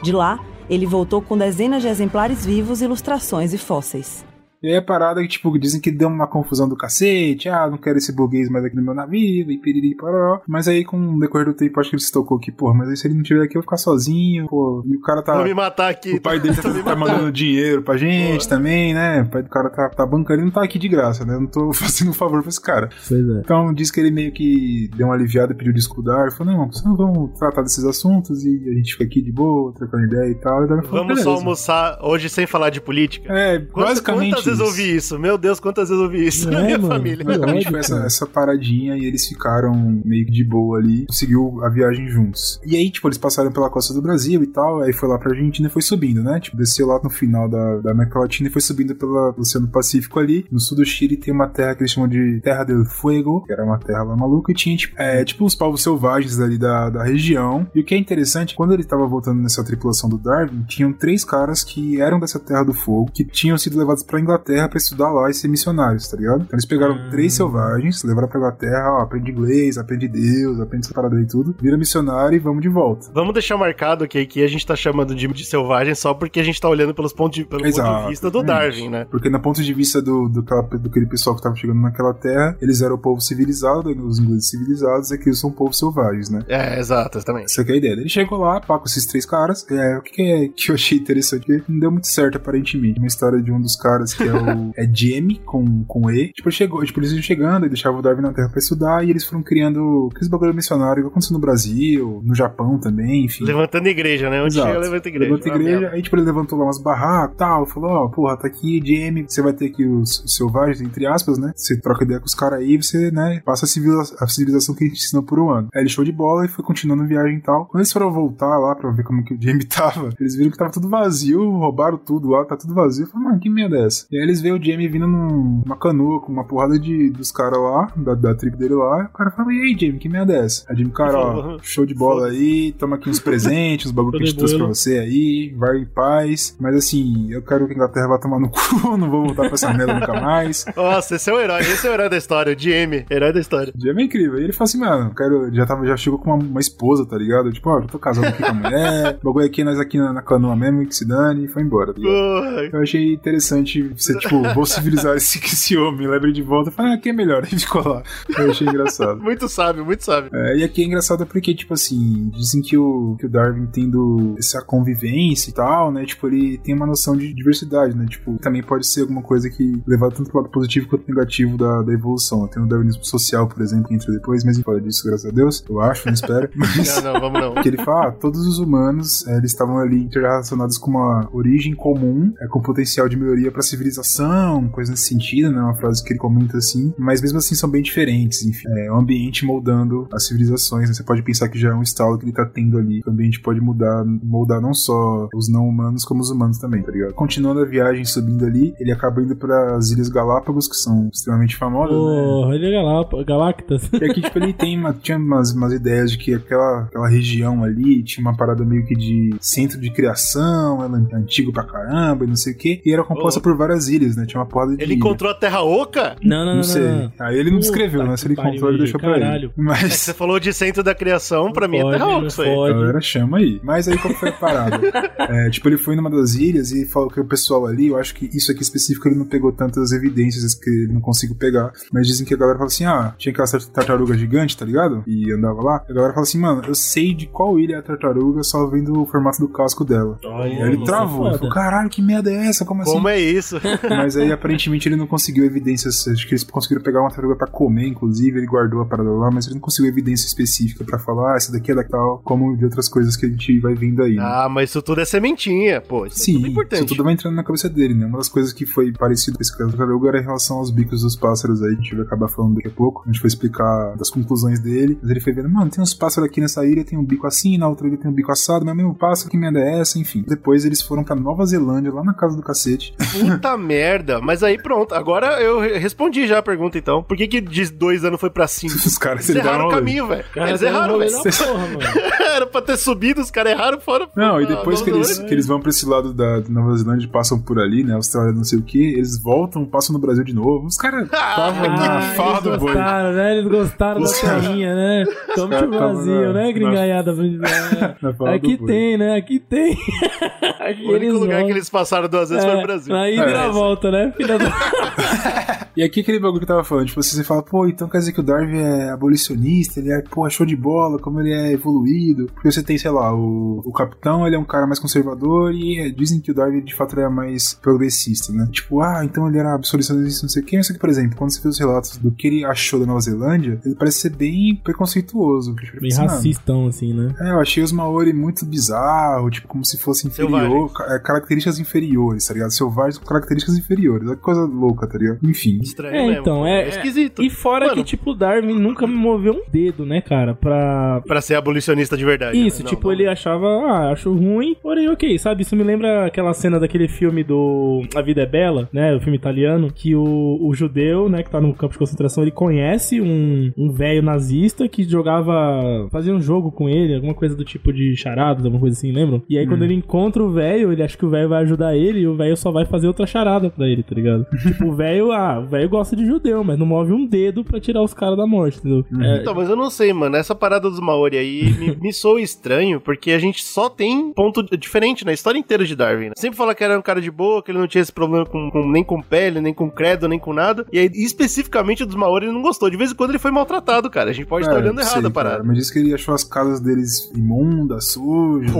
De lá, ele voltou com dezenas de exemplares vivos, ilustrações e fósseis. E aí a parada que, tipo, dizem que deu uma confusão do cacete, ah, não quero esse burguês mais aqui no meu navio, e piriri pararó. Mas aí, com o decorrer do tempo, acho que ele se tocou que, pô, mas aí se ele não tiver aqui, eu vou ficar sozinho, pô, e o cara tá... Vou me matar aqui. O pai dele tá, tá mandando dinheiro pra gente Pô. também, né? O pai do cara tá, tá bancando, ele não tá aqui de graça, né? Eu não tô fazendo um favor pra esse cara. Pois é. Então diz que ele meio que deu uma aliviada, pediu desculpa, Dar, falou, não, vocês não vão tratar desses assuntos e a gente fica aqui de boa, trocando ideia e tal. E falou, Vamos só almoçar hoje sem falar de política. É, Quantas- basicamente Quantas vezes ouvi isso? Meu Deus, quantas vezes eu ouvi isso É, na minha mano. família. Ódio, foi essa, essa paradinha e eles ficaram meio que de boa ali, conseguiu a viagem juntos. E aí, tipo, eles passaram pela costa do Brasil e tal, aí foi lá pra Argentina e foi subindo, né? Tipo, desceu lá no final da, da América Latina e foi subindo pelo Oceano Pacífico ali. No sul do Chile tem uma terra que eles chamam de Terra del Fuego, que era uma terra lá maluca, e tinha, tipo, é, tipo os povos selvagens ali da, da região. E o que é interessante, quando ele tava voltando nessa tripulação do Darwin, tinham três caras que eram dessa Terra do Fogo, que tinham sido levados pra Inglaterra pra estudar lá e ser missionários, tá ligado? Então eles pegaram Ah. três selvagens, levaram pra Inglaterra, ó, aprende inglês, aprende Deus, aprende essa parada aí tudo, vira missionário e vamos de volta. Vamos deixar marcado que aqui a gente tá chamando de, de selvagem só porque a gente tá olhando pelos pontos de, pelo ponto Exato, de vista do. Darwin, né? Porque no ponto de vista do, do, do aquele pessoal que tava chegando naquela terra, eles eram o povo civilizado, os ingleses civilizados, e aqui eles são povos selvagens, né? É, exato, exatamente. Essa que é a ideia. Ele chegou lá, pá, com esses três caras. É, o que, que, é, que eu achei interessante? Que não deu muito certo, aparentemente. Uma história de um dos caras que o é Jamie com, com E. Tipo, chegou, tipo, eles iam chegando e deixavam o Darwin na Terra pra estudar e eles foram criando aqueles bagulho missionário que aconteceu no Brasil, no Japão também, enfim. Levantando igreja, né? Onde Exato. chega, levanta igreja. Levanta Ah, igreja, aí tipo, ele levantou lá umas barracas e tal, falou, ó, porra, tá aqui, Jamie, você vai ter aqui os, os selvagens, entre aspas, né? Você troca ideia com os caras aí, você, né, passa a, civiliza- a civilização que a gente ensinou por um ano. Aí ele show de bola e foi continuando a viagem e tal. Quando eles foram voltar lá pra ver como que o Jamie tava, eles viram que tava tudo vazio, roubaram tudo lá, tá tudo vazio. Eu falei, mano, que merda é essa? E aí eles veem o Jamie vindo num- numa canoa com uma porrada de, dos caras lá, da, da tribo dele lá. O cara fala, e aí, Jamie, que merda é essa? Aí Jamie, cara, ó, show de bola aí, toma aqui uns presentes, uns bagulho que a gente trouxe pra você aí, vai em paz. Mas assim, eu quero que a Inglaterra vá tomar no cu, não vou voltar pra essa merda nunca mais. Nossa, esse é o herói. Esse é o herói da história, o Jamie, herói da história. O Jamie é incrível. E ele fala assim, mano, eu quero, já, tava, já chegou com uma, uma esposa, tá ligado? Tipo, ó, já tô casado aqui com a mulher, o bagulho aqui, nós aqui na, na canoa mesmo, que se dane, e foi embora, tá. Eu achei interessante você, tipo, vou civilizar esse, esse homem, leva de volta. Falei, ah, aqui é melhor. E ficou lá. Eu achei engraçado. Muito sábio, muito sábio. É, e aqui é engraçado porque, tipo assim, dizem que o, que o Darwin tendo essa convivência e tal, né? Tipo, ele tem uma noção de diversidade, né? Tipo, também pode ser alguma coisa que leva tanto pro lado positivo quanto negativo da, da evolução. Tem o darwinismo social, por exemplo, que entra depois, mas a fala disso, graças a Deus. Eu acho, não espero. Mas Não, não, vamos não. que ele fala, ah, todos os humanos, é, eles estavam ali interrelacionados com uma origem comum, é, com potencial de melhoria pra civilização, coisa nesse sentido, né? Uma frase que ele comenta assim, mas mesmo assim são bem diferentes, enfim. É o ambiente moldando as civilizações, né? Você pode pensar que já é um estalo que ele tá tendo ali. O ambiente pode mudar, moldar não só os não humanos, como os humanos também, tá ligado? Continuando a viagem, subindo ali, ele acaba indo para as Ilhas Galápagos, que são extremamente famosas, né? Porra, ele é Galap- Galactas. E aqui, tipo, ele tem uma, tinha umas, umas ideias de que aquela, aquela região ali tinha uma parada meio que de centro de criação, ela é antigo pra caramba e não sei o quê. E era composta por várias ilhas, né? Tinha uma porrada de. Ele ilha. encontrou a Terra Oca? Não, não, Não, não. sei. não, não. Aí ele não Puta descreveu, né? Se ele contou, ele deixou pra caralho. ele. Mas. Você falou de centro da criação, pra mim é Pode, Terra Oca não isso aí. pode. A galera chama aí. Mas aí qual foi a parada? É, tipo, ele foi numa das ilhas e falou que o pessoal ali, eu acho que isso aqui específico ele não pegou tantas evidências que ele não conseguiu pegar. Mas dizem que a galera fala assim: ah, tinha aquela tartaruga gigante, tá ligado? E andava lá. E a galera fala assim: mano, eu sei de qual ilha é a tartaruga só vendo o formato do casco dela. Olha, E aí ele é travou. Ele falou: caralho, que merda é essa? Como assim? Como é isso? Mas aí aparentemente ele não conseguiu evidências. Acho que eles conseguiram pegar uma tartaruga pra comer, inclusive. Ele guardou a parada lá, mas ele não conseguiu evidência específica pra falar, ah, essa daqui é da tal, como de outras coisas que a gente vai vendo aí. né? Ah, mas isso tudo é sementinha, pô. Isso é Sim, tudo importante. isso tudo vai entrando na cabeça dele, né? Uma das coisas que foi parecido com esse caso do tartaruga era em relação aos bicos dos pássaros aí, que a gente vai acabar falando daqui a pouco. A gente foi explicar das conclusões dele. Mas ele foi vendo, mano, tem uns pássaros aqui nessa ilha, tem um bico assim, na outra ilha tem um bico assado, mas é o mesmo pássaro, que merda é essa? Enfim. Depois eles foram pra Nova Zelândia, lá na casa do cacete. Puta merda. Mas aí pronto. Agora eu re- respondi já a pergunta então. Por que que de dois anos foi pra cinco? Os caras Eles erraram o caminho, velho. Eles erraram, velho. Era pra ter subido, os caras erraram fora. Não, e depois que eles, que eles vão pra esse lado da, Nova Zelândia, passam por ali, né? Austrália, não sei o que, eles voltam, passam no Brasil de novo. Os caras estavam na Ah, farra do eles boi. gostaram, né? Eles gostaram Os da terrinha, né? Pro tavam Brasil, na- né, gringaiada? na Aqui tem, né? Aqui tem. Aqui O único lugar vão. que eles passaram duas vezes foi no Brasil. Na ida e É. volta, né? Filha da... E aqui aquele bagulho que eu tava falando, tipo, você fala, pô, então quer dizer que o Darwin é abolicionista, ele é, pô, show de bola, como ele é evoluído. Porque você tem, sei lá, o, o capitão, ele é um cara mais conservador e é, dizem que o Darwin de fato era mais progressista, né? Tipo, ah, então ele era abolicionista, não sei o que. Só que, por exemplo, quando você vê os relatos do que ele achou da Nova Zelândia, ele parece ser bem preconceituoso. Tipo, Bem assim, "Mano, racistão, assim, né? É, eu achei os Maori muito bizarro, tipo, como se fosse inferior, é, características inferiores, tá ligado? Selvagens com características inferiores. Olha que coisa louca, tá ligado? Enfim. Estranho É, mesmo. então, é- esquisito. E fora Mano. que, tipo, o Darwin nunca me moveu um dedo, né, cara, pra... Pra ser abolicionista de verdade. Isso, né? Não, tipo, não. ele achava, ah, acho ruim, porém ok, sabe? Isso me lembra aquela cena daquele filme do A Vida é Bela, né? O filme italiano, que o, o judeu, né, que tá no campo de concentração, ele conhece um, um velho nazista que jogava, fazia um jogo com ele, alguma coisa do tipo de charadas, alguma coisa assim, lembram? E aí quando ele encontra o velho, ele acha que o velho vai ajudar ele e o velho só vai fazer outra charada pra ele, tá ligado? tipo, o velho, ah, velho gosta de judeu, mas não move um dedo pra tirar os caras da morte, entendeu? É, Então, mas eu não sei, mano. Essa parada dos Maori aí me, me soa estranho, porque a gente só tem ponto diferente na história inteira de Darwin. Né? Sempre fala que era um cara de boa, que ele não tinha esse problema com, com- nem com pele, nem com credo, nem com nada. E aí, especificamente dos Maori, ele não gostou. De vez em quando ele foi maltratado, cara. A gente pode estar É, olhando não errado a parada. cara, mas disse que ele achou as casas deles imundas, sujas,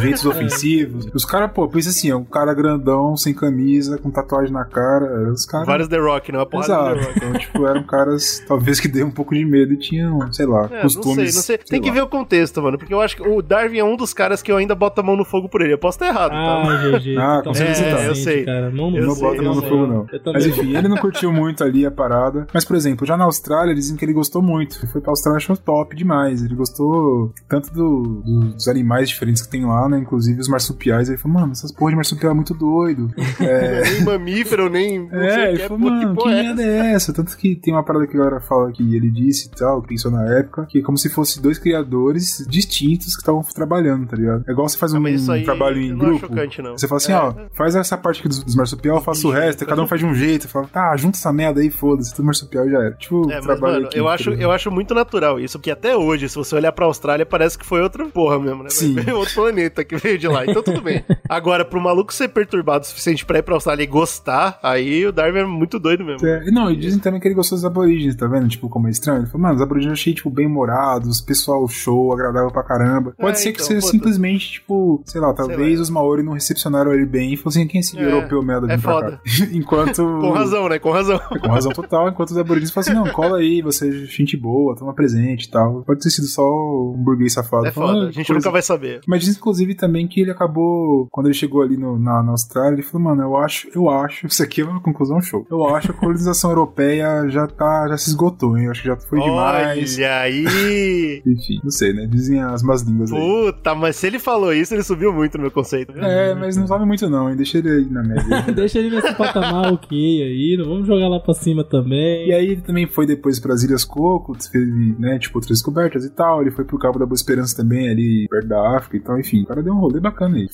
jeitos ofensivos. Os caras, pô, pensa assim, é um cara grandão, sem camisa, com tatuagem na cara. é, Os caras. Vários The Rock, né? Uma porrada Exato. The Rock. Então, tipo, eram caras, talvez que deu um pouco de medo e tinham, sei lá, É, costumes. não sei, não sei. Tem sei que lá. ver o contexto, mano. Porque eu acho que o Darwin é um dos caras que eu ainda boto a mão no fogo por ele. Eu posso estar errado, tá? Ah, GG. Ah, com certeza tá. Eu sei. Cara. Mão no Eu não sei, bota a mão no fogo, não. Mas enfim, ele não curtiu muito ali a parada. Mas, por exemplo, já na Austrália, dizem que ele gostou muito. Ele foi pra Austrália e achou top demais. Ele gostou tanto do- do- dos animais diferentes que tem lá, né? Inclusive os marsupiais. Ele falou, mano, essas porra de marsupial é muito doido. É, Nem mamífero, nem. É, ele que é. falou, mano, que é merda é essa? Tanto que tem uma parada que a galera fala que ele disse e tal, que pensou na época, que é como se fosse dois criadores distintos que estavam trabalhando, tá ligado? É igual você faz um, aí trabalho em acho grupo. chocante, não. Você fala assim, É. ó, faz essa parte aqui dos, dos marsupial, eu faço o resto, cada um faz de um jeito. Fala, tá, junta essa merda aí, foda-se, tudo marsupial já era. Tipo, É, trabalho mano, aqui, eu tá acho, eu acho muito natural isso, porque até hoje, se você olhar pra Austrália, parece que foi outra porra mesmo, né? Sim. Outro planeta que veio de lá, então tudo bem. Agora, pro maluco ser perturbado o suficiente pra ir pra Austrália gostar, aí o Darwin é muito doido mesmo. É, não, e dizem também que ele gostou dos aborígenes, tá vendo? Tipo, como é estranho. Ele falou, mano, os aborígenes eu achei, tipo, bem morados, pessoal show, agradável pra caramba. Pode É, ser que então, seja puta. simplesmente, tipo, sei lá, talvez lá. os Maori não recepcionaram ele bem e falou assim, quem é esse É, europeu merda é vir pra foda. Enquanto... Com razão, né? Com razão. Com razão total, enquanto os aborígenes falam assim, não, cola aí, você é gente boa, toma presente e tal. Pode ter sido só um burguês safado. É foda, a gente nunca vai saber. Mas diz inclusive também que ele acabou, quando ele chegou ali no- na, na Austrália, ele falou, mano, eu acho, eu acho, isso aqui é uma conclusão show. Eu acho que a colonização europeia já tá, já se esgotou, hein? Eu acho que já foi demais. Olha aí! Enfim, não sei, né? Dizem as más línguas aí. Puta, mas se ele falou isso, ele subiu muito no meu conceito. É, mas não sabe muito não, hein? Deixa ele aí na média. Deixa ele nesse patamar ok aí, não vamos jogar lá pra cima também. E aí ele também foi depois para as Ilhas Coco, fez, né, tipo, outras descobertas e tal. Ele foi pro Cabo da Boa Esperança também, ali perto da África e tal. Enfim, o cara deu um rolê bacana aí.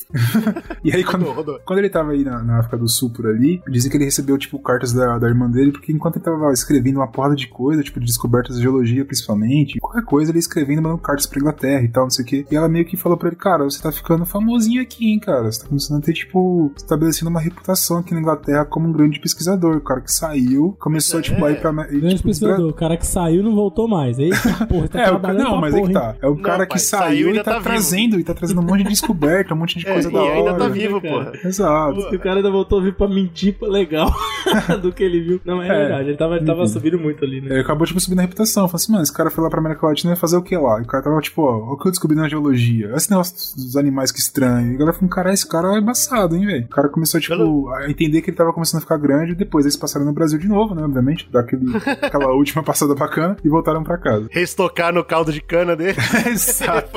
e aí, quando, Rodou, rodou. quando ele tava aí na, na África do Sul, por ali, dizem que ele recebeu, tipo, cartas da, da irmã dele, porque enquanto ele tava escrevendo uma porrada de coisa, tipo, de descobertas de geologia, principalmente, qualquer coisa, ele escrevendo, mandando cartas pra Inglaterra e tal, não sei o quê. E ela meio que falou pra ele, cara, você tá ficando famosinho aqui, hein, cara. Você tá começando a ter, tipo, estabelecendo uma reputação aqui na Inglaterra como um grande pesquisador. O cara que saiu, começou, É. tipo, a ir pra... ir, Grande tipo, pesquisador, o cara que saiu não voltou mais. Eita, porra, tá É, o, trabalhando não, mas aí porra, que hein? tá. É o Não, cara pai, que saiu saiu e e tá, tá trazendo, e tá trazendo um monte de descoberta, um monte de É, coisa e da hora. ainda tá vivo, cara? porra. Exato. O cara ainda voltou a vir pra mentir pô, legal do que ele viu. Não, é, É. verdade, ele tava, ele tava subindo muito ali, né? Ele acabou, tipo, subindo a reputação. Falei assim, mano, esse cara foi lá pra América Latina fazer o que lá? E o cara tava, tipo, ó, o que eu descobri na geologia? Esse negócio dos animais que estranho. E a galera falou, cara, esse cara é embaçado, hein, velho? O cara começou, tipo, Pelo- a entender que ele tava começando a ficar grande. E depois eles passaram no Brasil de novo, né, obviamente. Daquele, aquela última passada bacana. E voltaram pra casa. Restocar no caldo de cana dele. Exato.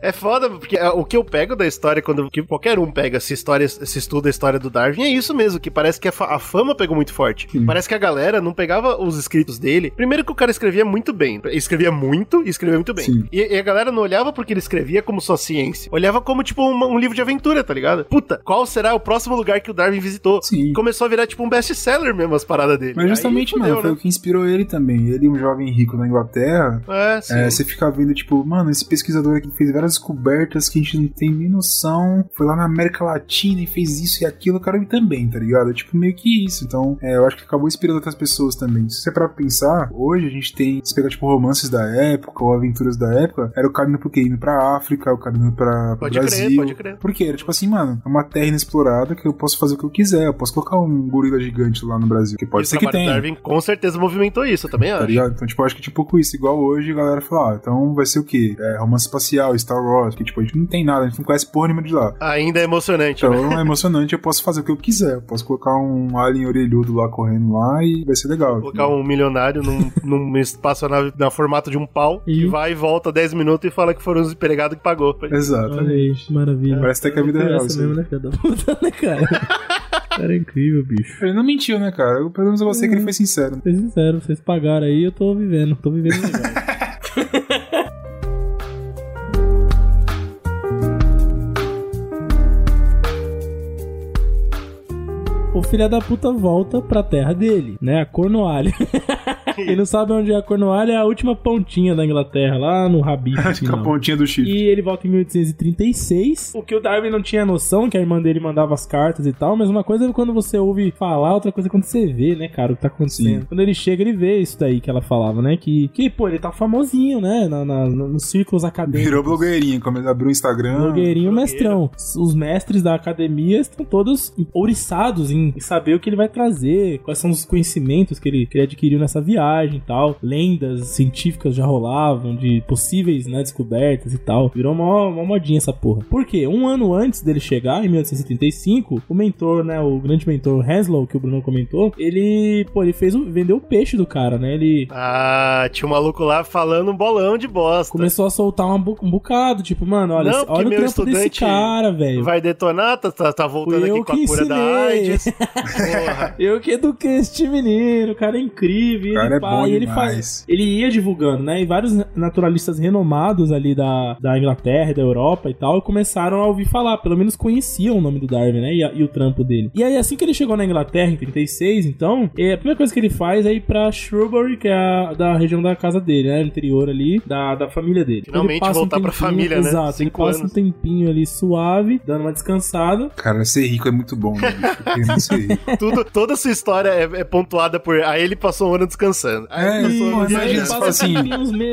é foda, porque é, o que eu pego da história, quando que qualquer um pega se, história, se estuda a história do Darwin, é isso mesmo, que parece que a, fa- a fama pegou muito forte. Sim. Parece que a galera não pegava os escritos dele. Primeiro que o cara escrevia muito bem. Escrevia muito e escrevia muito bem. E, e a galera não olhava porque ele escrevia como só ciência. Olhava como, tipo, uma- um livro de aventura, tá ligado? Puta, qual será o próximo lugar que o Darwin visitou? Sim. Começou a virar, tipo, um best-seller mesmo as paradas dele. Mas justamente, Aí, mano, fudeu, foi né? o que inspirou ele também. Ele, um jovem rico na Inglaterra, É, sim. É, você fica vendo, tipo, mano, esse pesquisador aqui fez várias descobertas que a gente não tem nem noção. Foi lá na América Latina e fez isso e aquilo, eu quero ir também, tá ligado? É tipo meio que isso. Então, é, eu acho que acabou inspirando outras pessoas também. Se você é pra pensar, hoje a gente tem, se pegar, tipo, romances da época ou aventuras da época, era o cara indo pro quê? Indo pra África, o cara indo pra, pro Pode crer, Brasil. pode crer. Porque era tipo assim, mano, é uma terra inexplorada que eu posso fazer o que eu quiser. Eu posso colocar um gorila gigante lá no Brasil, que pode E ser que tenha. Darwin com certeza movimentou isso, também Tá acho. ligado? Então, tipo, acho que tipo com isso, igual hoje a galera fala, ah, então vai ser o quê? É, romance espacial, Star Wars, que tipo, a gente não tem nada, a gente não conhece porra nenhuma de lá. Ainda é emocionante. né? Então é emocionante, posso fazer o que eu quiser. Eu posso colocar um alien orelhudo lá correndo lá e vai ser legal. Colocar um milionário num, num espaçonave na formato de um pau E- que vai e volta 10 minutos e fala que foram os empregados que pagou. Exato. Olha aí, que maravilha. Parece até que é a vida Foi real. isso mesmo, né, da puta, né, cara? cara é incrível, bicho. Ele não mentiu, né, cara? Pelo menos eu gostei que ele foi sincero. Ser sincero, vocês pagaram aí, eu tô vivendo. Tô vivendo legal. O filho da puta volta pra terra dele, né? A Cornualha. Quem não sabe onde é a Cornualha é a última pontinha da Inglaterra, lá no Habib. Acho que é a pontinha do chifre. E ele volta em 1836. O que o Darwin não tinha noção, que a irmã dele mandava as cartas e tal, mas uma coisa é quando você ouve falar, outra coisa é quando você vê, né, cara, o que tá acontecendo. Sim. Quando ele chega, ele vê isso daí que ela falava, né? Que, que pô, ele tá famosinho, né? Na, na- nos círculos acadêmicos. Virou blogueirinha, como ele abriu o Instagram. Blogueirinho mestrão. Os mestres da academia estão todos ouriçados em em saber o que ele vai trazer, quais são os conhecimentos que ele, que ele adquiriu nessa viagem e tal. Lendas científicas já rolavam de possíveis né, descobertas e tal. Virou uma, uma modinha essa porra. Por quê? Um ano antes dele chegar, em 1875, o mentor, né, o grande mentor Henslow, que o Bruno comentou, ele, pô, ele fez vendeu o peixe do cara, né? Ele Ah, tinha um maluco lá falando um bolão de bosta. começou a soltar um, um bocado, tipo, mano, olha, Não, olha o meu trampo desse cara, velho. Vai detonar, tá, tá, tá voltando aqui com a cura da ensinei. AIDS. Porra. Eu que eduquei este menino, o cara é incrível. O cara ele, é bom e ele faz. Ele ia divulgando, né? E vários naturalistas renomados ali da, da Inglaterra da Europa e tal começaram a ouvir falar, pelo menos conheciam o nome do Darwin, né? E, a- e o trampo dele. E aí, assim que ele chegou na Inglaterra, em 36, então, é, a primeira coisa que ele faz é ir pra Shrewsbury, que é a, da região da casa dele, né? Interior ali, da, da família dele. Então, Finalmente ele passa voltar pra família, né? Exato, ele passa anos. um tempinho ali suave, dando uma descansada. Cara, ser rico é muito bom, né? ser rico. Tudo, toda a sua história é, é pontuada por. Aí ele passou um ano descansando. Aí É, ele passou um ano você fala assim,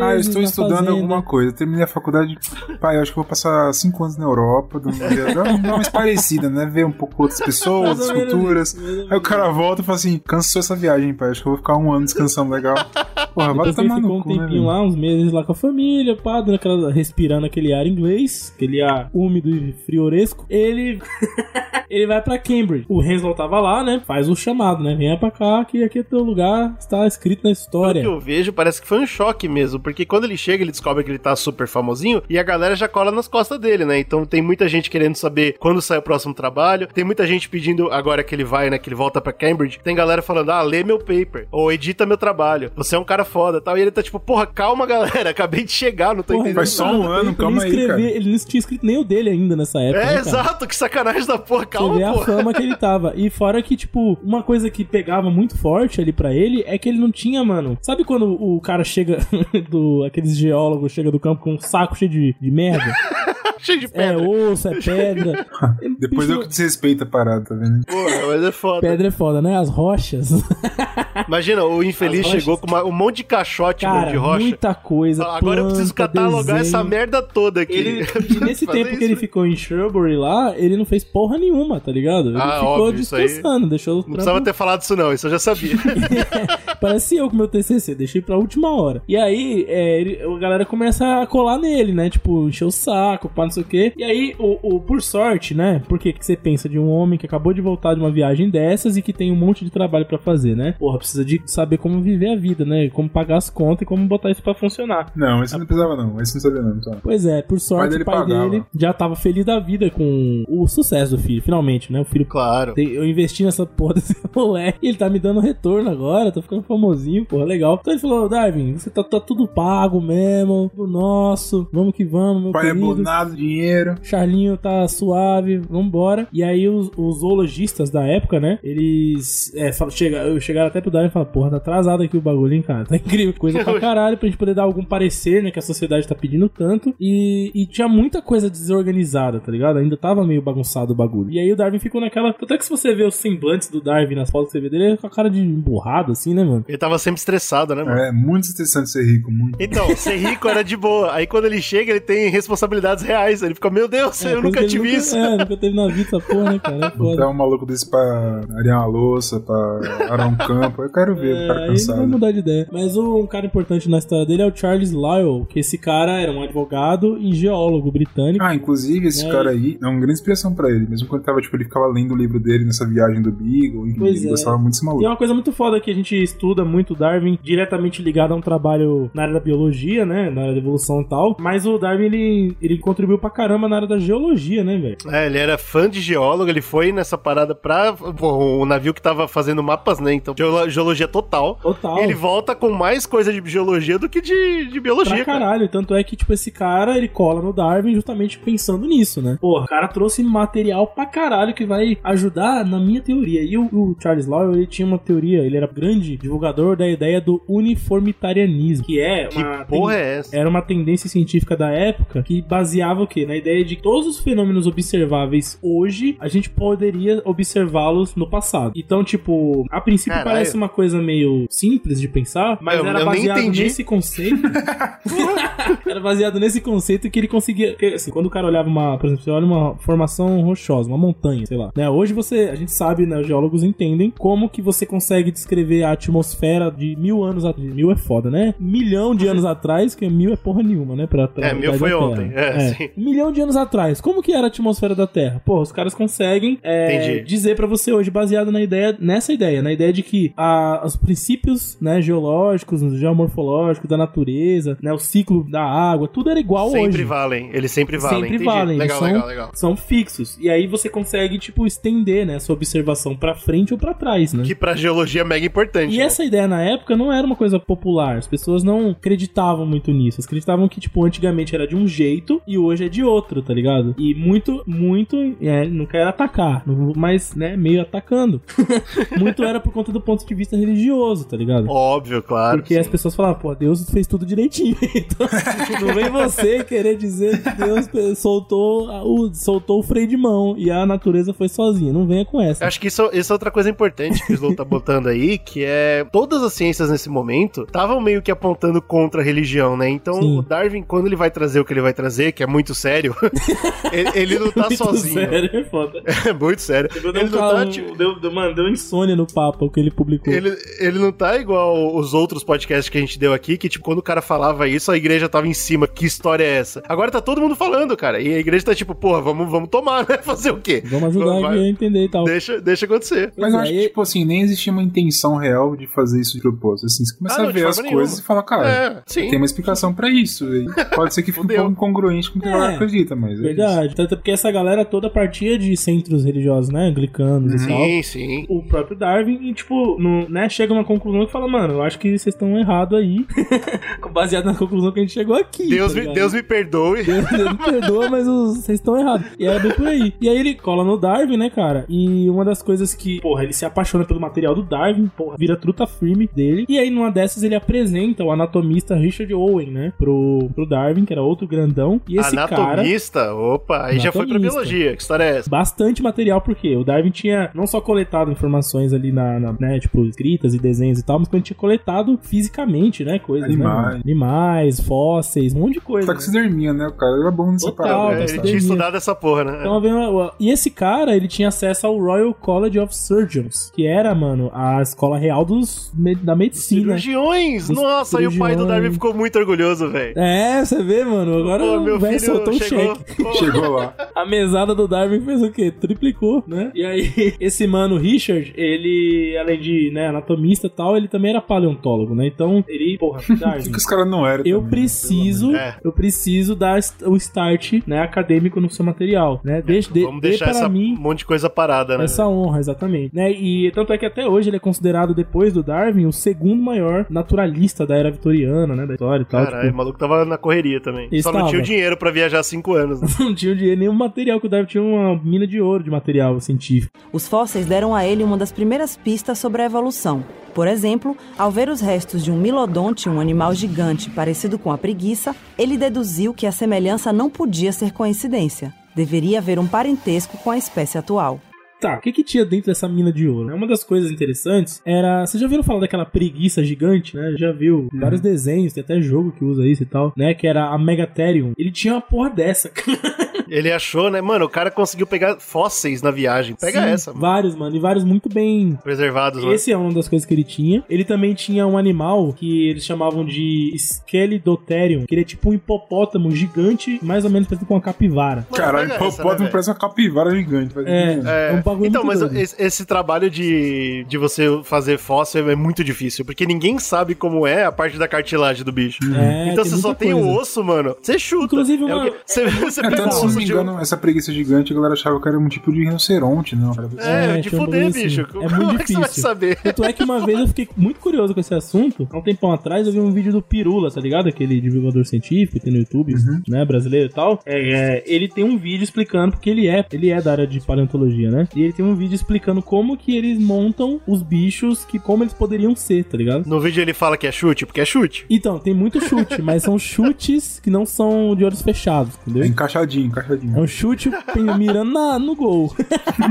Ah, eu estou estudando fazenda. alguma coisa. Eu terminei a faculdade. Pai, eu acho que vou passar cinco anos na Europa. Dá uma, parecida, né? Ver um pouco outras pessoas, outras culturas. isso, Aí o cara volta e fala assim: cansou essa viagem, pai. Acho que eu vou ficar um ano descansando legal. Porra, vai tomar ficou no um cu, né, tempinho velho? lá, uns meses lá com a família, pá, dando aquela, respirando aquele ar inglês, aquele ar úmido e frioresco, ele ele vai pra Cambridge. O Henslow tava lá, né? Faz o chamado, né? Venha pra cá, que aqui é teu lugar, está escrito na Pelo história. que eu vejo, parece que foi um choque mesmo, porque quando ele chega, ele descobre que ele tá super famosinho e a galera já cola nas costas dele, né? Então tem muita gente querendo saber quando sai o próximo trabalho, tem muita gente pedindo, agora que ele vai, né, que ele volta pra Cambridge, tem galera falando, ah, lê meu paper, ou edita meu trabalho, você é um cara foda tal, e ele tá tipo, porra, calma galera, acabei de chegar, não tô Porra, entendendo faz só nada. um ano, ele, calma aí, escrever, cara. Ele não tinha escrito nem o dele ainda nessa época. É, né, cara? exato, que sacanagem da porra, Você calma, vê a porra. fama que ele tava. E fora que, tipo, uma coisa que pegava muito forte ali pra ele é que ele não tinha, mano. Sabe quando o cara chega do. aqueles geólogos chega do campo com um saco cheio de, de merda? Cheio de É pedra. osso, é pedra. Depois Bicho, eu que desrespeito a parada, tá vendo? Porra, mas é foda. Pedra é foda, né? As rochas. Imagina, o infeliz rochas. chegou com uma- um monte de caixote Cara, de rocha. muita coisa. Agora eu preciso planta, catalogar essa desenho. merda toda aqui. Ele, e nesse tempo que ele isso. ficou em Shrewsbury lá, ele não fez porra nenhuma, tá ligado? Ele Ah, ficou óbvio, descansando, deixou o Não precisava trampo ter falado isso não, isso eu já sabia. Parece eu com meu TCC, deixei pra última hora. E aí, é, ele- a galera começa a colar nele, né? Tipo, encher o saco, pá, não sei o quê. E aí, o, o- por sorte, né? Por que que você pensa de um homem que acabou de voltar de uma viagem dessas e que tem um monte de trabalho pra fazer, né? Porra, precisa de saber como viver a vida, né? Como pagar as contas e como botar isso pra funcionar. Não, esse não precisava, não. Esse não sabia, não. Então. Pois é, por sorte, dele o pai dele já tava feliz da vida com o sucesso do filho, finalmente, né? O filho claro. tem- Eu investi nessa porra desse moleque. E ele tá me dando retorno agora. Tô ficando famosinho, porra, legal. Então ele falou: Darwin, você tá, tá tudo pago mesmo. Tudo nosso. Vamos que vamos, meu Pai é querido. bonado, dinheiro. Charlinho tá suave, vambora. E aí os, os zoologistas da época, né? Eles é, fala- chega, chegaram até pro Darwin e falaram, porra, tá atrasado aqui o bagulho, hein, cara? Tá incrível, coisa pra caralho, pra gente poder dar algum parecer, né? Que a sociedade tá pedindo tanto. E, e tinha muita coisa desorganizada, tá ligado? Ainda tava meio bagunçado o bagulho. E aí o Darwin ficou naquela. Até que se você vê os semblantes do Darwin nas fotos que você vê dele, ele é com a cara de emburrado, assim, né, mano? Ele tava sempre estressado, né, mano? É muito estressante ser rico, muito. Então, ser rico era de boa. Aí quando ele chega, ele tem responsabilidades reais. Ele fica, meu Deus, É, eu nunca tive ele isso. É, nunca teve na vida essa porra, né, cara? É Botar foda. um maluco desse pra arear uma louça, pra arar um campo. Eu quero ver o É, cara aí ele vai cansado. mudar de ideia. Mas o- um cara importante na história dele é o Charles Lyell, que esse cara era um advogado e geólogo britânico. Ah, inclusive, esse É. cara aí é uma grande inspiração pra ele. Mesmo quando tava, tipo, ele ficava lendo o livro dele nessa viagem do Beagle. Enfim, Pois ele é. gostava muito desse Tem maluco. uma coisa muito foda que a gente estuda muito o Darwin, diretamente ligado a um trabalho na área da biologia, né? Na área da evolução e tal. Mas o Darwin, ele, ele contribuiu pra caramba na área da geologia, né, velho? É, ele era fã de geólogo, ele foi nessa parada pra. Pô, o navio que tava fazendo mapas, né? Então, geolo- geologia total. Total. E ele volta com mais coisa de geologia do que de, de biologia. Pra cara. caralho. Tanto é que, tipo, esse cara, ele cola no Darwin justamente pensando nisso, né? Porra, o cara trouxe material pra caralho que vai ajudar na minha teoria. E o, o Charles Lyell, ele tinha uma teoria, ele era grande divulgador da ideia do uniformitarianismo, que é Que uma... porra é essa? Era uma tendência científica da época que baseava o quê? Na ideia de que todos os fenômenos observáveis hoje, a gente poderia observá-los no passado. Então, tipo, a princípio Caralho. parece uma coisa meio simples de pensar, mas Eu- era eu baseado entendi. nesse conceito. era baseado nesse conceito que ele conseguia. que, assim, quando o cara olhava uma, por exemplo, você olha uma formação rochosa, uma montanha, sei lá. Né? Hoje você, gente sabe, né? Os geólogos entendem como que você consegue descrever a atmosfera de mil anos atrás. Mil é foda, né? Milhão de anos atrás, que mil é porra nenhuma, né? Pra, pra É, mil foi ontem, é. Um milhão de anos atrás, como que era a atmosfera da Terra? Pô, os caras conseguem é, dizer pra você hoje, baseado na ideia, nessa ideia, na ideia de que a- os princípios né, geológicos, geomorfológicos da natureza, né, o ciclo da água, tudo era igual Sempre hoje. valem, eles sempre valem. Sempre entendi. valem, Legal, são, legal, legal. são fixos. E aí você consegue, tipo, estender, né, sua observação pra frente ou pra trás, né? Que pra geologia é mega importante. E né? essa ideia na época não era uma coisa popular. As pessoas não acreditavam muito nisso. Elas acreditavam que, tipo, antigamente era de um jeito e hoje é de outro, tá ligado? E muito, muito, é, não quero atacar, mas, né, meio atacando. muito era por conta do ponto de vista religioso, tá ligado? Óbvio, claro. Porque sim. as pessoas falavam, pô, Deus fez tudo direitinho. então, não vem você querer dizer que Deus soltou o, soltou o freio de mão e a natureza foi sozinha. Não venha com essa. Eu acho que isso, isso é outra coisa importante que o Slow tá botando aí, que é todas as ciências nesse momento estavam meio que apontando contra a religião, né? Então Sim. o Darwin, quando ele vai trazer o que ele vai trazer, que é muito sério, ele, ele não tá Muito sozinho. Sério, é foda. É muito sério. Deu, Ele um não tá, tipo, deu, deu, mano, deu insônia no papo que ele publicou. Ele, ele não tá igual os outros podcasts que a gente deu aqui, que, tipo, quando o cara falava isso, a igreja tava em cima. Que história é essa? Agora tá todo mundo falando, cara. E a igreja tá tipo, porra, vamos, vamos tomar, né? Fazer o quê? Vamos ajudar aqui a entender e tal. Deixa, deixa acontecer. Mas eu é, acho que, tipo assim, nem existia uma intenção real de fazer isso de propósito. Assim, você começa Ah, não, a ver as forma coisas nenhuma. e fala, cara, É, sim. tem uma explicação pra isso. E pode ser que fique um pouco incongruente com o que a É, galera acredita, mas. é isso. Verdade. Tanto porque essa galera toda partia de centros religiosos, né? Anglicanos e tal. Sim, sim. O próprio Darwin, e, tipo, no, né, chega uma conclusão que fala, mano, eu acho que vocês estão errados aí. Baseado na conclusão que a gente chegou aqui. Deus, tá me? Deus me perdoe. Deus, Deus me perdoa, mas os- vocês estão errados. E é bem por aí. E aí ele cola no Darwin, né, cara? E uma das coisas que, porra, ele se apaixona pelo material do Darwin, porra, vira truta firme dele. E aí numa dessas ele apresenta o anatomista Richard Owen, né, pro, pro Darwin, que era outro grandão. E esse cara... Anatomista? Opa, aí já foi pra Anatomista. biologia. Que história é essa? Bastante material, porque o Darwin tinha não só coletado informações ali na, na, né, tipo, escritas e desenhos e tal, mas quando tinha coletado fisicamente, né, coisas, Animais. né? Animais, fósseis, um monte de coisa. né? Taxidermia, né? O cara era bom nessa Total, parada. É, ele tinha estudado essa porra, né? Então, e esse cara, ele tinha acesso ao Royal College of Surgeons, que era, mano, a escola real dos, da medicina. Cirurgiões! Dos Nossa, e o pai do cirurgiões. Darwin ficou muito orgulhoso, velho. É, você vê, mano, agora Pô, o meu velho soltou chegou. cheque. Pô, Chegou lá. A mesada do Darwin fez o quê? Triplicou, né? E aí, esse mano, Richard, ele, além de, né, anatomista e tal, ele também era paleontólogo, né? Então, ele, porra, Darwin. que os caras não eram. Eu também, né? preciso, É. eu preciso dar o start, né, acadêmico no seu material, né? Deixa, de, Vamos dê deixar para essa mim monte de coisa parada, né? Essa honra, exatamente. Né? E tanto é que até hoje ele é considerado, depois do Darwin, o segundo maior naturalista da era vitoriana, né? Da história e tal. Caralho, o tipo, maluco tava na correria também. Só não Estava. tinha o dinheiro pra viajar cinco anos. né? não tinha dinheiro, nenhum material que o Darwin tinha uma mina de ouro de material científico. Os fósseis deram a ele uma das primeiras pistas sobre a evolução. Por exemplo, ao ver os restos de um milodonte, um animal gigante parecido com a preguiça, ele deduziu que a semelhança não podia ser coincidência. Deveria haver um parentesco com a espécie atual. Tá, o que que tinha dentro dessa mina de ouro? Uma das coisas interessantes era. Vocês já viram falar daquela preguiça gigante, né? Já viu vários desenhos, tem até jogo que usa isso e tal, né? Que era a Megatherium. Ele tinha uma porra dessa. Ele achou, né? Mano, o cara conseguiu pegar fósseis na viagem. Pega Sim, essa, mano. Vários, mano. E vários muito bem Preservados? Esse é uma das coisas que ele tinha. Ele também tinha um animal que eles chamavam de Scelidotherium, que ele é tipo um hipopótamo gigante, mais ou menos parecido com uma capivara. Mano, Caralho, pega essa, né, hipopótamo parece uma capivara gigante. É, sentido. é, um bagulho então, muito mas esse, esse trabalho de, de você fazer fóssil é muito difícil, porque ninguém sabe como é a parte da cartilagem do bicho. É, então você só muita tem o coisa. osso, mano. Você chuta. Inclusive, é o uma- que- você, você É, pega tanto, o se não me engano, essa preguiça gigante, a galera achava que era um tipo de rinoceronte, não. É, É, de assim. bicho. É Como muito é que você vai difícil. saber? Tanto é que uma vez eu fiquei muito curioso com esse assunto. Há um tempão atrás eu vi um vídeo do Pirula, tá ligado? Aquele divulgador científico que tem no YouTube, né? Brasileiro e tal. É, é, ele tem um vídeo explicando, porque ele é, ele é da área de paleontologia, né? E ele tem um vídeo explicando como que eles montam os bichos, que como eles poderiam ser, tá ligado? No vídeo ele fala que é chute, porque é chute. Então, tem muito chute, mas são chutes que não são de olhos fechados, É entendeu? encaixadinho, É um chute mirando na- no gol.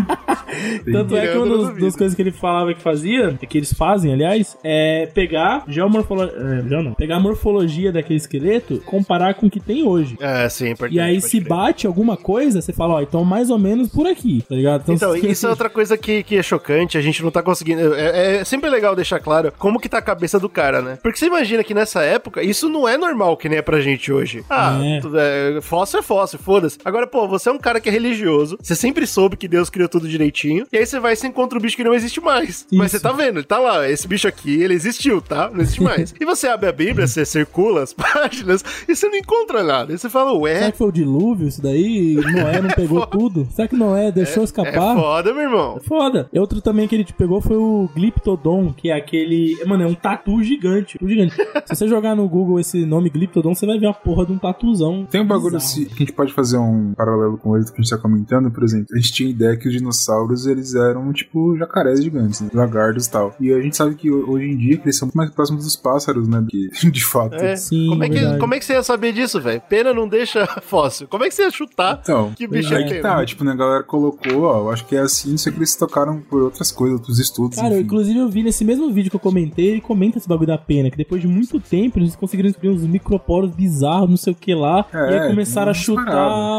Tanto é que uma das, coisas que ele falava que fazia, que eles fazem, aliás, é pegar geomorfologia. É, não, pegar a morfologia daquele esqueleto, comparar com o que tem hoje. É, sim, é. E aí, se bate alguma coisa, você fala, ó, então mais ou menos por aqui, tá ligado? Então, se- isso é outra coisa que, que é chocante, a gente não tá conseguindo. É, é sempre legal deixar claro como que tá a cabeça do cara, né? Porque você imagina que nessa época, isso não é normal que nem é pra gente hoje. Ah, É. é, fóssil é fóssil, foda-se. Agora, pô, você é um cara que é religioso, você sempre soube que Deus criou tudo direitinho, e aí você vai e você encontra um bicho que não existe mais. Mas você tá vendo, ele tá lá, esse bicho aqui, ele existiu, tá? Não existe mais. e você abre a Bíblia, você circula as páginas, e você não encontra nada. E você fala, Será ué, que foi o dilúvio isso daí? Noé não pegou tudo? Será que Noé deixou é escapar? foda, meu irmão. Foda. Outro também que ele te pegou foi o Glyptodon, que é aquele. Mano, é um tatu gigante. tatu gigante. Se você jogar no Google esse nome Glyptodon, você vai ver a porra de um tatuzão. Tem um bagulho bizarro. assim, que a gente pode fazer um paralelo com ele que a gente tá comentando, por exemplo. A gente tinha ideia que os dinossauros, eles eram, tipo, jacarés gigantes, né? lagartos e tal. E a gente sabe que ho- hoje em dia eles são muito mais próximos dos pássaros, né? Que, de fato. É. Sim, como, é que, como é que você ia saber disso, velho? Pena não deixa fóssil. Como é que você ia chutar Então, que bicho é é. aí que tá, tipo, né, a galera colocou, ó, eu acho que é assim, só que eles tocaram por outras coisas, outros estudos, Cara, eu, enfim. inclusive eu vi nesse mesmo vídeo que eu comentei, ele comenta esse bagulho da pena, que depois de muito tempo eles conseguiram descobrir uns microporos bizarros, não sei o que lá, É, e aí começaram a chutar.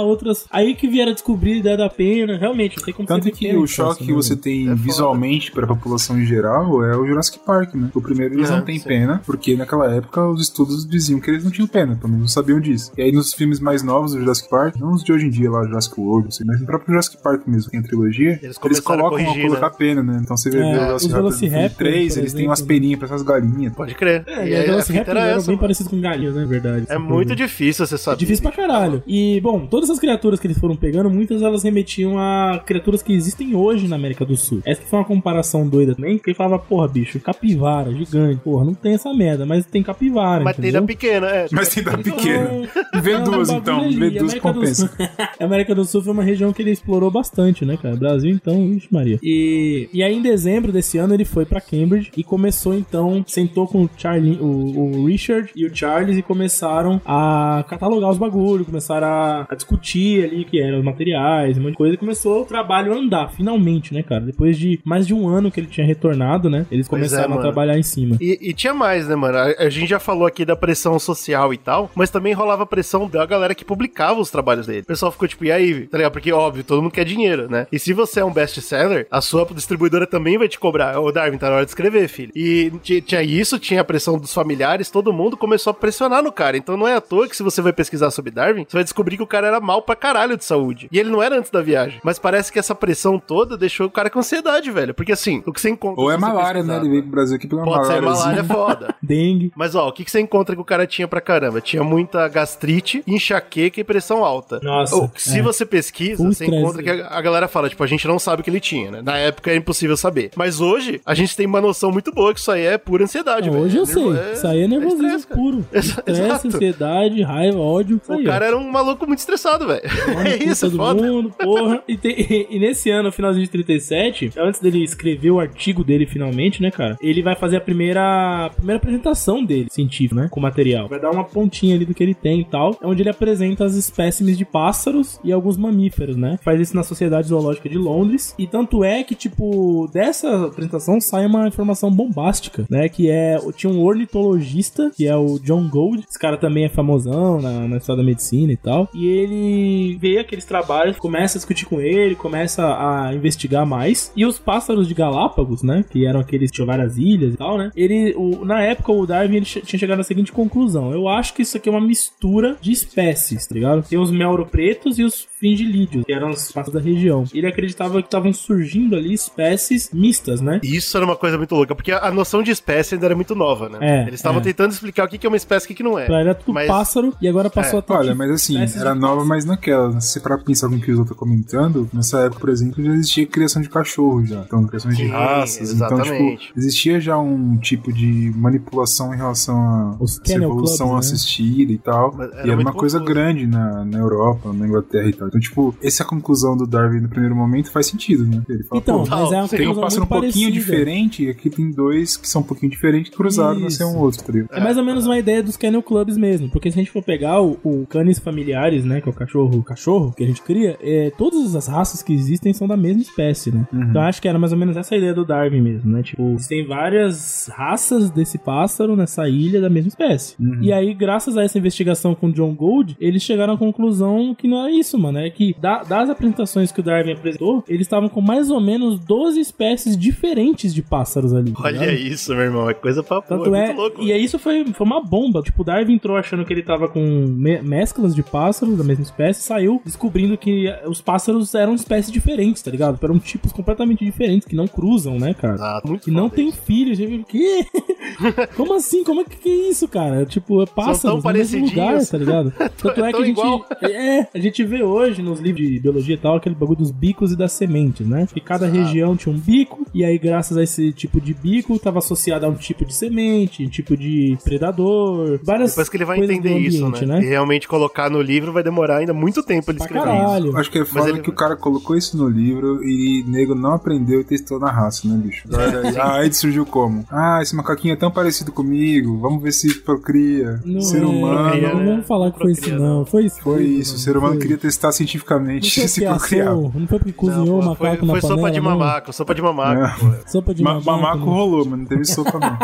Outras. Aí que vieram a descobrir a ideia da pena, realmente, não tem como Tanto que o choque que né, você velho? tem foda. visualmente para a população em geral é o Jurassic Park, né? O primeiro eles Aham, não têm sim. pena, porque naquela época os estudos diziam que eles não tinham pena, pelo menos não sabiam disso. E aí nos filmes mais novos do Jurassic Park, não os de hoje em dia lá, Jurassic World, assim, mas no próprio Jurassic Park mesmo, que tem a trilogia, Eles eles, a colocam a, corrigir, colocar né? pena, né? Então você vê É, os Velociraptor filme Velociraptor, 3, por eles têm umas peninhas pra essas galinhas. Pode crer. É, e aí, a fita era essa, bem mano. parecidos com galinhas, né? Verdade. É muito difícil você saber. É difícil pra caralho. E, bom, todas essas criaturas que eles foram pegando, muitas elas remetiam a criaturas que existem hoje na América do Sul. Essa que foi uma comparação doida também, porque ele falava, porra, bicho, capivara, gigante, porra, não tem essa merda, mas tem capivara, Mas tem entendeu? da pequena, é. Mas tem da pequena. Então, Vê é um duas bagulho então, vê duas compensa. A América do Sul foi uma região que ele explorou bastante, né, cara? Brasil, então, vixe Maria. E, e aí, em dezembro desse ano, ele foi pra Cambridge e começou, então, sentou com o, Charlie, o, o Richard e o Charles e começaram a catalogar os bagulhos, começaram a, a discutir ali o que eram os materiais, um monte de coisa, e começou o trabalho a andar, finalmente, né, cara? Depois de mais de um ano que ele tinha retornado, né? Eles Pois é, começaram a mano. trabalhar em cima. E, e tinha mais, né, mano? A, a gente já falou aqui da pressão social e tal, mas também rolava pressão da galera que publicava os trabalhos dele. O pessoal ficou tipo, e aí, tá ligado? Porque, óbvio, todo mundo quer dinheiro, né? E se você é um best-seller, a sua distribuidora também vai te cobrar. Ô, Darwin, tá na hora de escrever, filho. E ti- tinha isso, tinha a pressão dos familiares, todo mundo começou a pressionar no cara. Então não é à toa que se você vai pesquisar sobre Darwin, você vai descobrir que o cara era mal pra caralho de saúde. E ele não era antes da viagem. Mas parece que essa pressão toda deixou o cara com ansiedade, velho. Porque assim, o que você encontra. Ou é malária, né? Ele veio pro Brasil aqui pela Pode ser malária. malária, é foda. Dengue. Mas ó, o que, que você encontra que o cara tinha pra caramba? Tinha muita gastrite, enxaqueca e pressão alta. Nossa, Ou, se é. você pesquisa, você estresse. encontra que a, a galera fala, tipo, a gente não sabe o que ele tinha, né? Na época é impossível saber. Mas hoje, a gente tem uma noção muito boa que isso aí é pura ansiedade, Não, velho. hoje eu É sei. nervo- Isso aí é nervosismo estresse, cara. puro. Estresse, exato. ansiedade, raiva, ódio. O cara era um maluco muito estressado, velho. É isso, é todo foda. mundo, porra. E, tem- e nesse ano, finalzinho de 37, antes dele escrever o artigo dele finalmente, né, cara? Ele vai fazer a primeira, a primeira apresentação dele, científica, né? Com material. Vai dar uma pontinha ali do que ele tem e tal. É onde ele apresenta as espécimes de pássaros e alguns mamíferos, né? Faz isso na Sociedade Zoológica de Londres. E tanto é que, tipo, dessa apresentação sai uma informação bombástica, né? Que é. Tinha um ornitologista, que é o John Gold. Esse cara também é famosão na, na história da medicina e tal. E ele vê aqueles trabalhos, começa a discutir com ele, começa a investigar mais. E os pássaros de Galápagos, né? Que eram aqueles que tinham várias ilhas e tal, né? Ele, o, na época, o Darwin ele tinha chegado à seguinte conclusão: eu acho que isso aqui é uma mistura de espécies, tá ligado? Tem os melro pretos e os fringilídeos, que eram os pássaros da região. Ele acreditava que estavam surgindo ali espécies mistas, né? Isso era uma coisa muito louca, porque a noção de espécie ainda era muito nova, né? É, Eles estavam é. tentando explicar o que é uma espécie e o que não é. Pra ele era tudo Mas- pássaro e agora passou É, a ter Olha, mas assim, era nova, mas naquela. Se pra pensar com o que o Zô tá comentando, nessa época, por exemplo, já existia criação de cachorro já. Então, criação de Sim, raças. Então, exatamente. tipo, existia já um tipo de manipulação em relação a Os evolução clubs, né? assistida e tal. Mas era E era uma coisa confuso. grande na, na Europa, na Inglaterra e tal. Então, tipo, essa conclusão do Darwin no primeiro momento faz sentido, né? Ele fala, Então, pô, mas é uma tem um pássaro um pouquinho parecida. diferente, e aqui tem dois que são um pouquinho diferentes, cruzados, nasceu um outro, tá? É mais ou menos uma ideia dos kennel clubs mesmo, porque se a gente for pegar o, o canis familiares, né, que é o cachorro, cachorro que a gente cria, é, todas as raças que existem são da mesma espécie, né? Uhum. Então eu acho que era mais ou menos essa ideia do Darwin mesmo, né? Tipo, existem várias raças desse pássaro nessa ilha da mesma espécie. Uhum. E aí, graças a essa investigação com o John Gold, eles chegaram à conclusão que não era isso, mano. É que da- das apresentações que o Darwin apresentou, eles estavam com mais ou menos 12 espécies diferentes de pássaros ali. tá Olha ligado? isso, meu irmão. É coisa pra. Tanto é é, muito louco. e aí isso foi, foi uma bomba. Tipo, o Darwin entrou achando que ele tava com me- mesclas de pássaros da mesma espécie, saiu descobrindo que os pássaros eram espécies diferentes, tá ligado? Eram tipos completamente diferentes, que não cruzam, né, cara? Ah, muito que não tem isso. filhos. Eu quê? Como assim? Como é que, que é isso, cara? Tipo, é pássaros no mesmo lugar, tá ligado? Tanto é é, que a gente, igual. é, a gente vê hoje nos livros de biologia e tal, aquele bagulho dos bicos e das sementes, né? Que cada região tinha um bico, e aí graças a esse tipo de bico, tava associado a um tipo de semente, um tipo de predador, várias Depois que ele vai entender isso, ambiente, né? E realmente colocar no livro vai demorar ainda muito tempo ele Pra escrever caralho. isso. Acho que é foda ele- que o cara colocou isso no livro e nego não aprendeu e testou na raça, né, bicho? Agora, a AIDS surgiu como? Ah, esse macaquinho é tão parecido comigo, vamos ver se procria. Não ser é, humano. procria, Não né? vamos falar que foi isso, não. não. Foi isso. Foi isso, o mano. ser humano Foi. queria testar Não cientificamente foi se procriar. não foi porque cozinhou o Não, foi, macaco na foi panela, sopa de não. mamaco, sopa de mamaco. É. Sopa de Ma- mamaco. Mamaco né? rolou, mas não teve sopa não.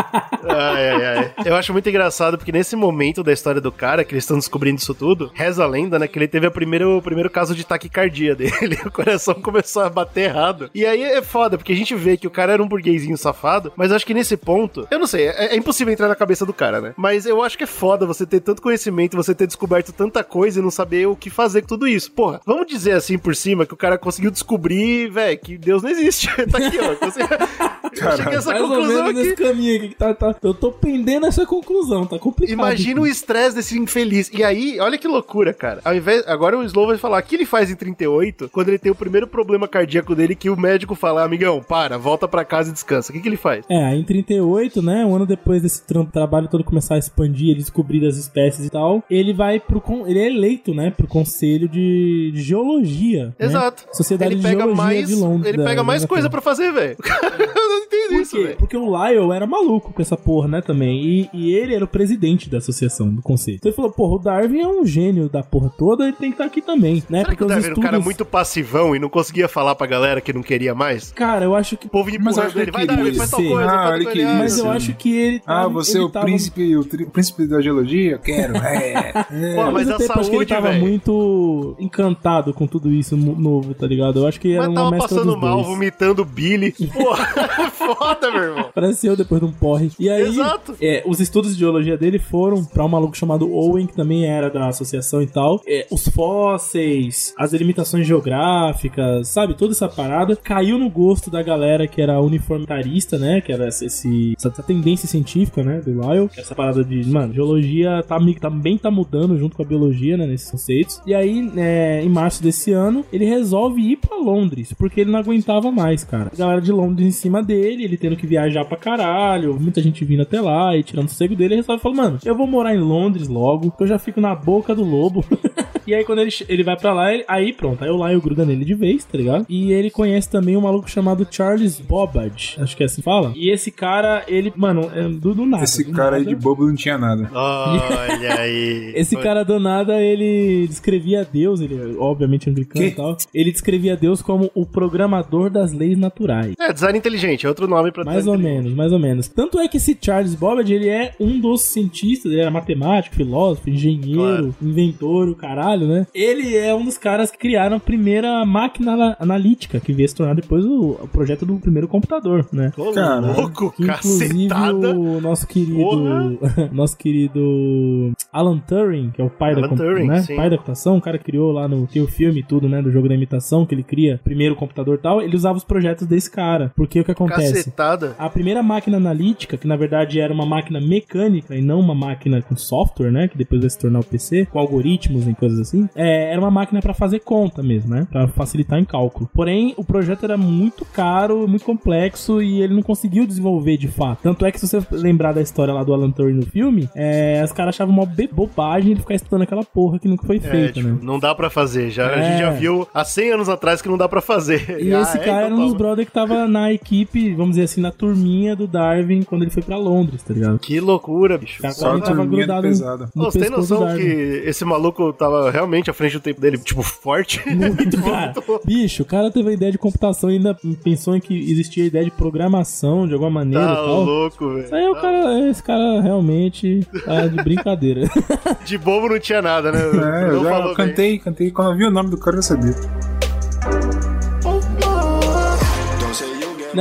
Ai, ai, ai. Eu acho muito engraçado porque nesse momento da história do cara, que eles estão descobrindo isso tudo, reza a lenda, né, que ele teve a o primeiro caso de taquicardia dele. O coração começou a bater errado. E aí é foda, porque a gente vê que o cara era um burguesinho safado, mas acho que nesse ponto, eu não sei, é, é impossível entrar na cabeça do cara, né? Mas eu acho que é foda você ter tanto conhecimento, você ter descoberto tanta coisa e não saber o que fazer com tudo isso. Porra, vamos dizer assim por cima que o cara conseguiu descobrir, velho, que Deus não existe. tá aqui, ó. Você... Eu cheguei a essa Mais ou conclusão menos aqui. nesse caminho aqui que tá, tá- Eu tô pendendo essa conclusão, tá complicado. Imagina o estresse desse infeliz. E aí, olha que loucura, cara. Ao invés, agora o Slow vai falar o que ele faz em 38, quando ele tem o primeiro problema cardíaco dele, que o médico fala, amigão, para, volta pra casa e descansa. O que, que ele faz? É, em 38, né, um ano depois desse tra- trabalho todo começar a expandir, ele descobrir as espécies e tal, ele vai pro ele é eleito, né, pro conselho de, de geologia, né? Exato. Sociedade ele de pega Geologia mais, de Londres. ele da- pega mais coisa pra fazer, velho. Eu não entendo Por isso, quê? velho. Porque o Lyle era maluco com essa porra, né, também. E, e ele era o presidente da associação, do conselho. Então ele falou, porra, o Darwin é um gênio da porra toda, ele tem que estar aqui também, né? Será que o os Darwin era um cara muito passivão e não conseguia falar pra galera que não queria mais? Cara, eu acho que... O povo Mas empurrando acho que ele, ele vai Darwin, queria faz tal coisa, Ah, ele queria. Mas eu acho que ele... Ah, tava- você é ele o tava- príncipe, o tri- príncipe da geologia? Eu quero, é. é. Pô, mas a tempo, acho que ele saúde, tava muito encantado com tudo isso novo, tá ligado? Eu acho que era Mas uma tava mescla passando dos mal, vomitando Billy. Porra, foda, meu irmão. Parece eu depois de um porre. E aí, Exato. é, os estudos de geologia dele foram pra um maluco chamado Owen, que também era da associação e tal. É, os fósseis, as delimitações geográficas, sabe? Toda essa parada caiu no gosto da galera que era uniformitarista, né? Que era esse, essa, tendência científica, né? Do Lyle. Essa parada de, mano, geologia tá, também tá mudando junto com a biologia, né? Nesses conceitos. E aí, é, em março desse ano, ele resolve ir pra Londres, porque ele não aguentava mais, cara. A galera de Londres em cima dele, ele tendo que viajar pra caralho, muita gente vindo até lá e tirando o sossego dele, ele resolve falar, mano, eu vou morar em Londres logo, que eu já fico na boca do lobo. E aí, quando ele, ele vai pra lá, ele- aí pronto, aí o Lyle gruda nele de vez, tá ligado? E ele conhece também um maluco chamado Charles Bobbage, acho que é assim que fala. E esse cara, ele, mano, é do, do nada. Esse do cara aí nada. de bobo não tinha nada. Olha aí. Esse cara do nada, ele descrevia Deus, ele é obviamente anglicano Que? e tal. Ele descrevia Deus como o programador das leis naturais. É, design inteligente, é outro nome pra Mais ou menos, mais ou menos. Tanto é que esse Charles Babbage, ele é um dos cientistas, ele era matemático, filósofo, engenheiro, Claro. inventor, o caralho, caralho, né? Ele é um dos caras que criaram a primeira máquina analítica, que veio se tornar depois o, o projeto do primeiro computador, né? Ô, Cara, louco, Que, inclusive cacetada. o nosso querido Porra. nosso querido Alan Turing, que é o pai da Alan compu- Turing, né? sim. pai da computação, o cara criou lá no tem o filme e tudo, né, do jogo da imitação, que ele cria primeiro o computador e tal, ele usava os projetos desse cara. Porque o que acontece? Cacetada. A primeira máquina analítica, que na verdade era uma máquina mecânica e não uma máquina com software, né? Que depois vai se tornar o PC, com algoritmos e coisas assim, é, era uma máquina pra fazer conta mesmo, né? Pra facilitar em cálculo. Porém, o projeto era muito caro, muito complexo e ele não conseguiu desenvolver de fato. Tanto é que se você lembrar da história lá do Alan Turing no filme, é, os caras achavam uma bobagem ele ficar estudando aquela porra que nunca foi É, feita, tipo, né? não dá pra fazer. Já, A É. gente já viu há 100 anos atrás que não dá pra fazer. E Ah, esse é? cara era Então um dos toma. brother que tava na equipe, vamos dizer assim, na turminha do Darwin quando ele foi pra Londres, tá ligado? Que loucura, bicho. Cara, Só tava grudado pesada. no Ô, Você tem noção que esse maluco tava realmente à frente do tempo dele, tipo, forte? Muito, cara. Bicho, o cara teve a ideia de computação e ainda pensou em que existia a ideia de programação de alguma maneira tá tal. louco, velho. Isso aí o cara, esse cara realmente tá de brincadeira. De bobo não tinha nada, né? É, eu já falou bem. cantei, cantei. Quando eu vi o nome do cara, eu sabia.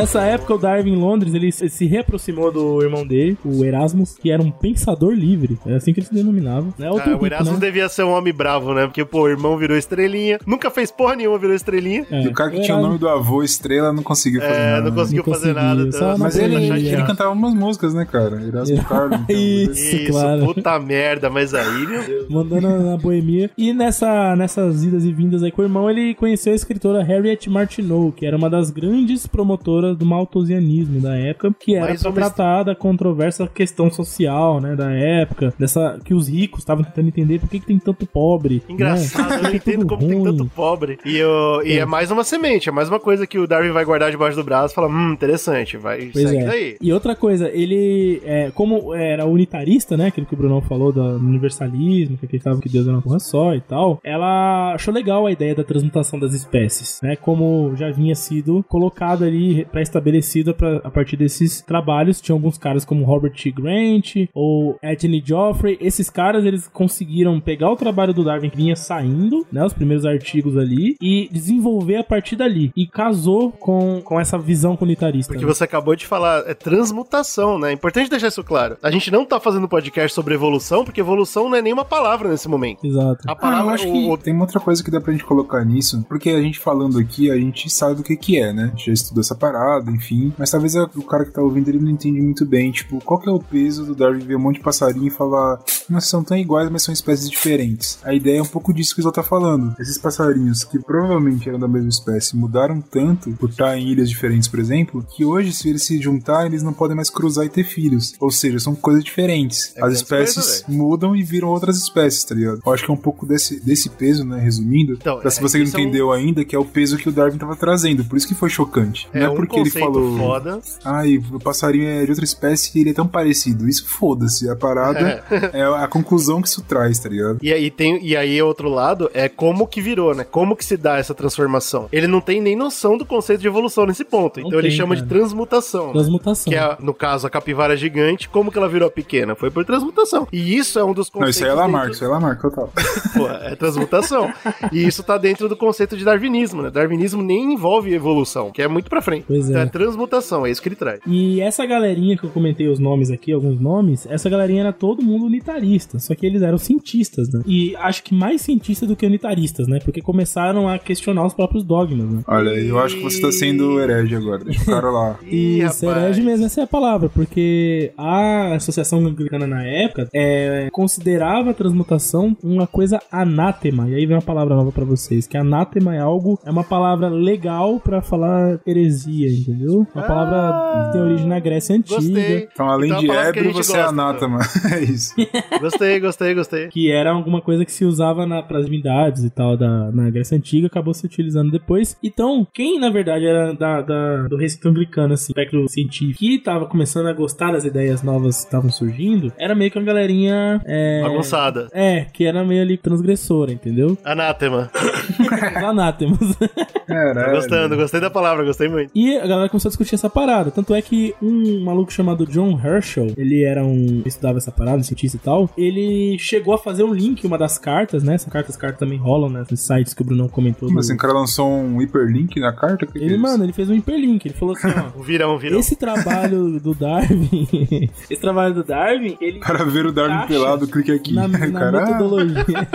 Nessa época, o Darwin em Londres, ele se reaproximou do irmão dele, o Erasmus, que era um pensador livre. É assim que ele se denominava. Né? Outro Ah, o rico, Erasmus né? devia ser um homem bravo, né? Porque, pô, o irmão virou estrelinha. Nunca fez porra nenhuma, virou estrelinha. É, E o cara que tinha o Erasmus- nome do avô Estrela não conseguiu fazer É, nada. não conseguiu Não fazer conseguiu, nada. na Mas ele, Chateado. ele cantava umas músicas, né, cara? Erasmo Carlos. então, Isso, Isso, claro. puta merda, mas aí, meu Deus. mandando na boemia. E nessa, nessas idas e vindas aí com o irmão, ele conheceu a escritora Harriet Martineau, que era uma das grandes promotoras do malthusianismo da época, que era uma tratar da controversa questão social, né, da época, dessa que os ricos estavam tentando entender por que, que tem tanto pobre. Engraçado, né? eu não entendo como tem ruim. tanto pobre. E, eu, e é. mais uma semente, é mais uma coisa que o Darwin vai guardar debaixo do braço e fala, hum, interessante, vai, Pois segue é. daí. E outra coisa, ele, é, como era unitarista, né? Aquilo que o Brunão falou do universalismo, que acreditava que Deus era uma porra só e tal, ela achou legal a ideia da transmutação das espécies, né? Como já vinha sido colocado ali, pré-estabelecida a partir desses trabalhos. Tinha alguns caras como Robert T. Grant ou Anthony Joffrey. Esses caras, eles conseguiram pegar o trabalho do Darwin que vinha saindo, né? Os primeiros artigos ali, e desenvolver a partir dali. E casou com, com essa visão comunitarista. Porque né? você acabou de falar, é transmutação, né? É importante deixar isso claro. A gente não tá fazendo podcast sobre evolução, porque evolução não é nenhuma palavra nesse momento. Exato. A Ah, palavra, eu acho o- que o- tem uma outra coisa que dá pra gente colocar nisso, porque a gente falando aqui, a gente sabe o que que é, né? A gente já estudou essa parada, enfim, mas talvez o cara que tá ouvindo ele não entende muito bem, tipo, qual que é o peso do Darwin ver um monte de passarinho e falar, não são tão iguais, mas são espécies diferentes. A ideia é um pouco disso que o Zó tá falando. Esses passarinhos que provavelmente eram da mesma espécie mudaram tanto por estar em ilhas diferentes, por exemplo, que hoje se eles se juntarem, eles não podem mais cruzar e ter filhos. Ou seja, são coisas diferentes. É As espécies coisa, mudam e viram outras espécies, tá ligado? Eu acho que é um pouco desse, desse peso, né? Resumindo, Então, pra se é, você não é um- entendeu ainda, que é o peso que o Darwin tava trazendo. Por isso que foi chocante. é não é um porque ele conceito falou. foda. Ai, o passarinho é de outra espécie e ele é tão parecido. Isso foda-se. A parada é. a conclusão que isso traz, tá ligado? E aí tem e aí outro lado é como que virou, né? Como que se dá essa transformação? Ele não tem nem noção do conceito de evolução nesse ponto. Não então ele tem, chama cara. de transmutação. né? Transmutação. Que é, no caso, a capivara gigante, como que ela virou pequena? Foi por transmutação. E isso é um dos Não, conceitos. isso aí é Lamarck, dentro- isso aí é Lamarck, total. Pô, é transmutação. e isso tá dentro do conceito de darwinismo, né? Darwinismo nem envolve evolução, que é muito pra frente. Pois então é. é transmutação, é isso que ele traz. E essa galerinha que eu comentei os nomes aqui, alguns nomes, essa galerinha era todo mundo unitarista, só que eles eram cientistas, né? E acho que mais cientistas do que unitaristas, né? Porque começaram a questionar os próprios dogmas, né? Olha, eu acho que você tá sendo herege agora. Deixa o cara lá. Ih, Isso, herege mesmo, essa é a palavra, porque a Associação Anglicana na época é, considerava a transmutação uma coisa anátema. E aí vem uma palavra nova pra vocês, que anátema é algo, é uma palavra legal pra falar heresia, entendeu? Uma palavra que tem origem na Grécia Antiga. Gostei. Então, além Então, de ébrio, você é gosta, anátema. é isso. Gostei, gostei, gostei. que era alguma coisa que se usava na, pras divindades e tal da, na Grécia Antiga, acabou se utilizando depois. Então, quem na verdade era da, da- do recinto anglicano, assim, espectro científico, que tava começando a gostar das ideias novas que estavam surgindo, era meio que uma galerinha. É, Bagunçada. é, que era meio ali transgressora, entendeu? Anátema. Anátemas. Tô Caralho. gostando, gostei da palavra, gostei muito. E a galera começou a discutir essa parada. Tanto é que um maluco chamado John Herschel, ele era um. estudava essa parada, um cientista e tal. Ele chegou a fazer um link, uma das cartas, né? Essas cartas, cartas também rolam, né? Nos sites que o Brunão comentou. Do- assim, o cara lançou um hiperlink na carta? Que que é Ele, mano, ele fez um hiperlink. Ele falou assim, ó. O virão, o virão. Esse trabalho do Darwin. esse trabalho do Darwin, ele. Para ver o Darwin pelado, clique aqui. Na, na Caralho. metodologia.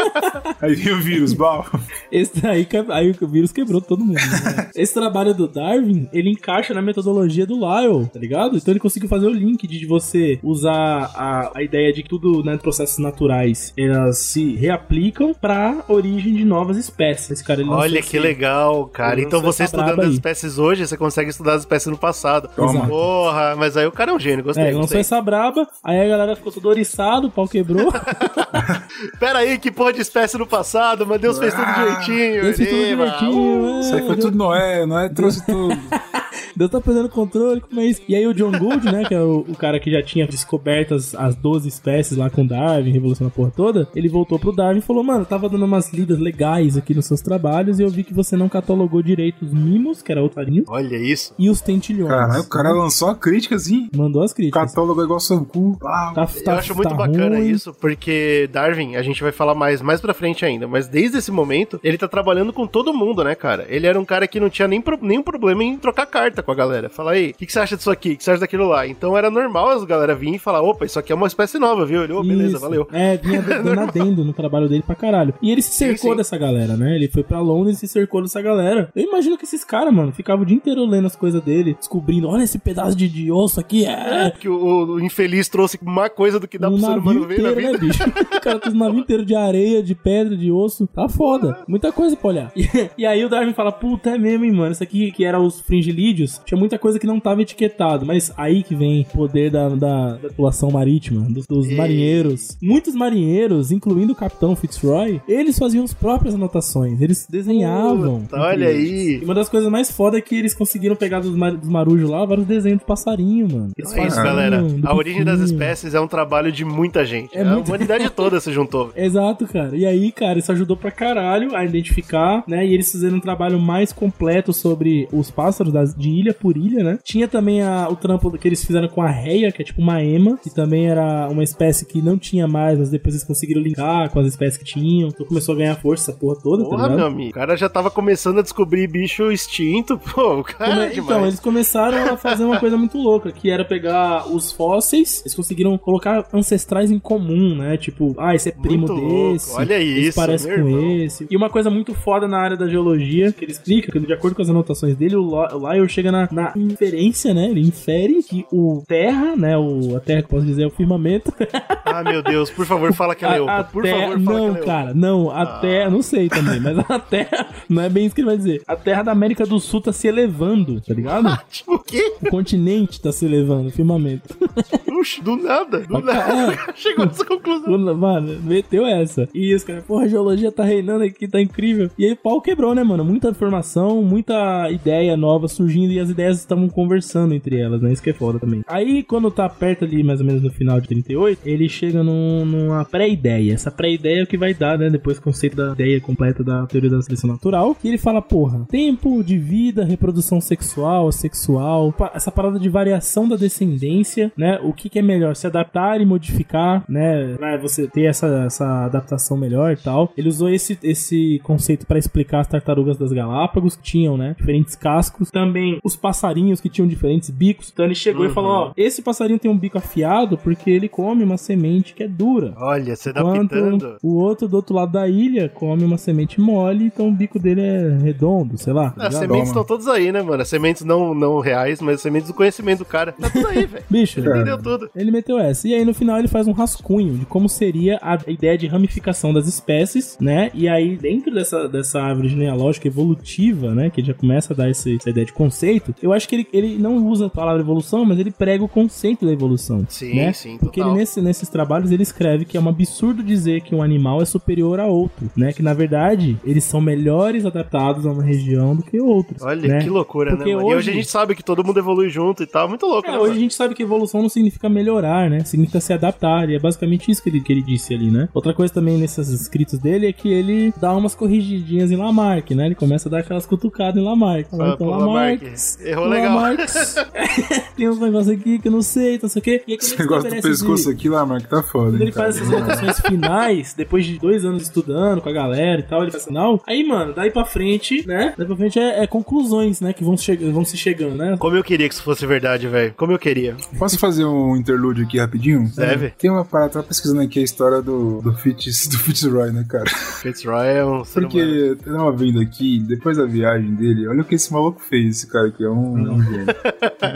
Aí vem o vírus, bal. Esse aí, que- aí o vírus quebrou todo mundo. né? Esse trabalho do Darwin, ele encaixa na metodologia do Lyle, tá ligado? Então ele conseguiu fazer o link de você usar a, a ideia de que tudo, né, processos naturais, elas se reaplicam pra origem de novas espécies. Esse cara, ele Olha que legal, cara. Ele Então você essa estudando as espécies hoje, você consegue estudar as espécies no passado. Exato. Porra, mas aí o cara é um gênio, gostei. É, ele lançou gostei. essa braba, aí a galera ficou toda oriçada, o pau quebrou. Pera aí, que porra de espécie no passado, mas Deus fez tudo Ah, direitinho. Deus fez tudo direitinho, Isso aí foi Deus- tudo Noé, Noé trouxe tudo. Deus tá perdendo controle, como é isso? E aí o John Gould, né, que é o, o cara que já tinha descoberto as, as 12 espécies lá com Darwin, revolução a porra toda, ele voltou pro Darwin e falou, mano, eu tava dando umas lidas legais aqui nos seus trabalhos e eu vi que você não catalogou direito os mimos, que era outro farinho, Olha isso. e os tentilhões. Caralho, o cara lançou a crítica assim. Mandou as críticas. Catálogo é igual seu cu. Ah, Tá, Eu tá- acho muito tá bacana ruim. isso, porque Darwin, a gente vai falar mais mais pra frente ainda, mas desde esse momento, ele tá trabalhando com todo mundo, né, cara? Ele era um cara que não tinha nem pro- nenhum problema em trocar carta com a galera. Falar, aí, o que, que você acha disso aqui? O que você acha daquilo lá? Então era normal as galera vir e falar, opa, isso aqui é uma espécie nova, viu? Ele, ô, beleza, valeu. É, vinha dando adendo no trabalho dele pra caralho. E ele se cercou sim. dessa galera, né? Ele foi pra Londres e se cercou dessa galera. Eu imagino que esses caras, mano, ficavam o dia inteiro lendo as coisas dele, descobrindo, olha esse pedaço de, de osso aqui, é... Que o, o infeliz trouxe mais coisa do que dá um pro ser humano ver na inteiro, vida. né, bicho? O cara tem um navio inteiro de areia, de pedra, de osso. Tá foda. Muita coisa pra olhar. E, e aí o Darwin fala, puta, é mesmo, hein, mano. Isso aqui que era os fringilídeos, tinha muita coisa que não tava etiquetado. Mas aí que vem o poder da, da, da população marítima, dos, dos Ei. marinheiros. Muitos marinheiros, incluindo o capitão Fitzroy, eles faziam as próprias anotações. Eles desenhavam. Puta, olha aí. E uma das coisas mais foda é que eles conseguiram pegar dos, mar, dos marujos lá vários desenhos de passarinho, mano. Eles É isso, faziam galera. A origem das espécies é um trabalho de muita gente. É a muito- humanidade toda se juntou. Exato, cara. E aí, cara, isso ajudou pra caralho a identificar, né? E eles fizeram um trabalho mais completo sobre os pássaros das, de ilha por ilha, né? Tinha também a- o trampo que eles fizeram com a reia, que é tipo uma ema, que também era uma espécie que não tinha mais, mas depois eles conseguiram linkar com as espécies que tinham. Então começou a ganhar força essa porra toda, tá Porra, ligado? meu amigo. O cara já tava começando a descobrir bicho extinto. Pô, o cara Come- é então, eles começaram a fazer uma coisa muito louca, que era pegar os fósseis, eles conseguiram colocar ancestrais em comum, né? Tipo, ah, esse é primo Muito louco. desse. Olha esse isso, parece com irmão. esse. E uma coisa muito foda na área da geologia, que ele explica, que de acordo com as anotações dele, o Lyell chega na, na inferência, né? Ele infere que o Terra, né? O, a Terra que eu posso dizer é o firmamento. Ah, meu Deus, por favor, fala que é Leopa. a Por terra- favor, fala não, que é Leopa. cara, não, a Ah. terra, não sei também, mas a terra, não é bem isso que ele vai dizer. A terra da América do Sul tá se elevando, tá ligado? Tipo, o quê? O continente tá se elevando, o firmamento. Oxe, do nada, do nada. Chegou nessa conclusão. Mano, meteu essa. E os caras, porra, a geologia tá reinando aqui, tá incrível. E aí o pau quebrou, né, mano? Muita informação, muita ideia nova surgindo e as ideias estavam conversando entre elas, né? Isso que é foda também. Aí, quando tá perto ali, mais ou menos no final de 38, ele chega num- numa pré-ideia. Essa pré-ideia é o que vai dar, né? Depois o conceito da ideia completa da teoria da seleção natural. E ele fala, porra, tempo de vida, reprodução sexual, sexual, essa parada de variação da descendência, né? O que, que é melhor? Se adaptar e modificar, né? Pra você ter essa, essa adaptação melhor e tal. Ele usou esse, esse conceito para explicar as tartarugas das Galápagos, que tinham, né? Diferentes cascos. Também os passarinhos que tinham diferentes bicos. Então ele chegou e falou: Ó, esse passarinho tem um bico afiado porque ele come uma semente que é dura. Olha, você Enquanto adaptando. o outro do outro lado da ilha come uma semente mole, então o bico dele é redondo, sei lá. tá As sementes estão todas aí, né, mano? As sementes não, não reais, mas as sementes do conhecimento do cara. Tá tudo aí, velho. Bicho, Entendeu tudo. Ele meteu essa. E aí no final ele faz um rascunho de como seria a ideia de ramificação das espécies, né? E aí dentro dessa, dessa árvore genealógica evolutiva, né? Que já começa a dar esse- essa ideia de conceito, conceito. Eu acho que ele, ele não usa a palavra evolução, mas ele prega o conceito da evolução. Sim, né? sim, Porque ele, total. nesse, nesses trabalhos ele escreve que é um absurdo dizer que um animal é superior a outro, né? Que na verdade eles são melhores adaptados a uma região do que outros. Olha, né? que loucura, Porque né, mano? E hoje hoje- a gente sabe que todo mundo evolui junto e tal. Muito louco, É, né? hoje a mano? gente sabe que evolução não significa melhorar, né? Significa se adaptar. E é basicamente isso que ele, que ele disse ali, né? Outra coisa também nesses escritos dele é que ele dá umas corrigidinhas em Lamarck, né? Ele começa a dar aquelas cutucadas em Lamarck. Ah, então, pô, Lamarck. Errou legal. Tem uns negócios aqui que eu não sei, não sei o quê. E Esse negócio do pescoço esse- aqui lá, que tá foda. quando ele faz cara? essas anotações finais, depois de dois anos estudando com a galera e tal, ele faz assim, não. Aí, mano, daí pra frente, né? Daí pra frente é, é conclusões, né? Que vão, che vão se chegando, né? Como eu queria que isso fosse verdade, velho. Como eu queria. Posso fazer um interlúdio aqui rapidinho? Deve. Tem uma parada, tava pesquisando aqui a história do, do, Fitz, do Fitzroy, né, cara? Fitzroy é um. Porque eu tava vendo aqui, depois da viagem dele, olha o que esse maluco fez, esse cara aqui, é um, um gênio.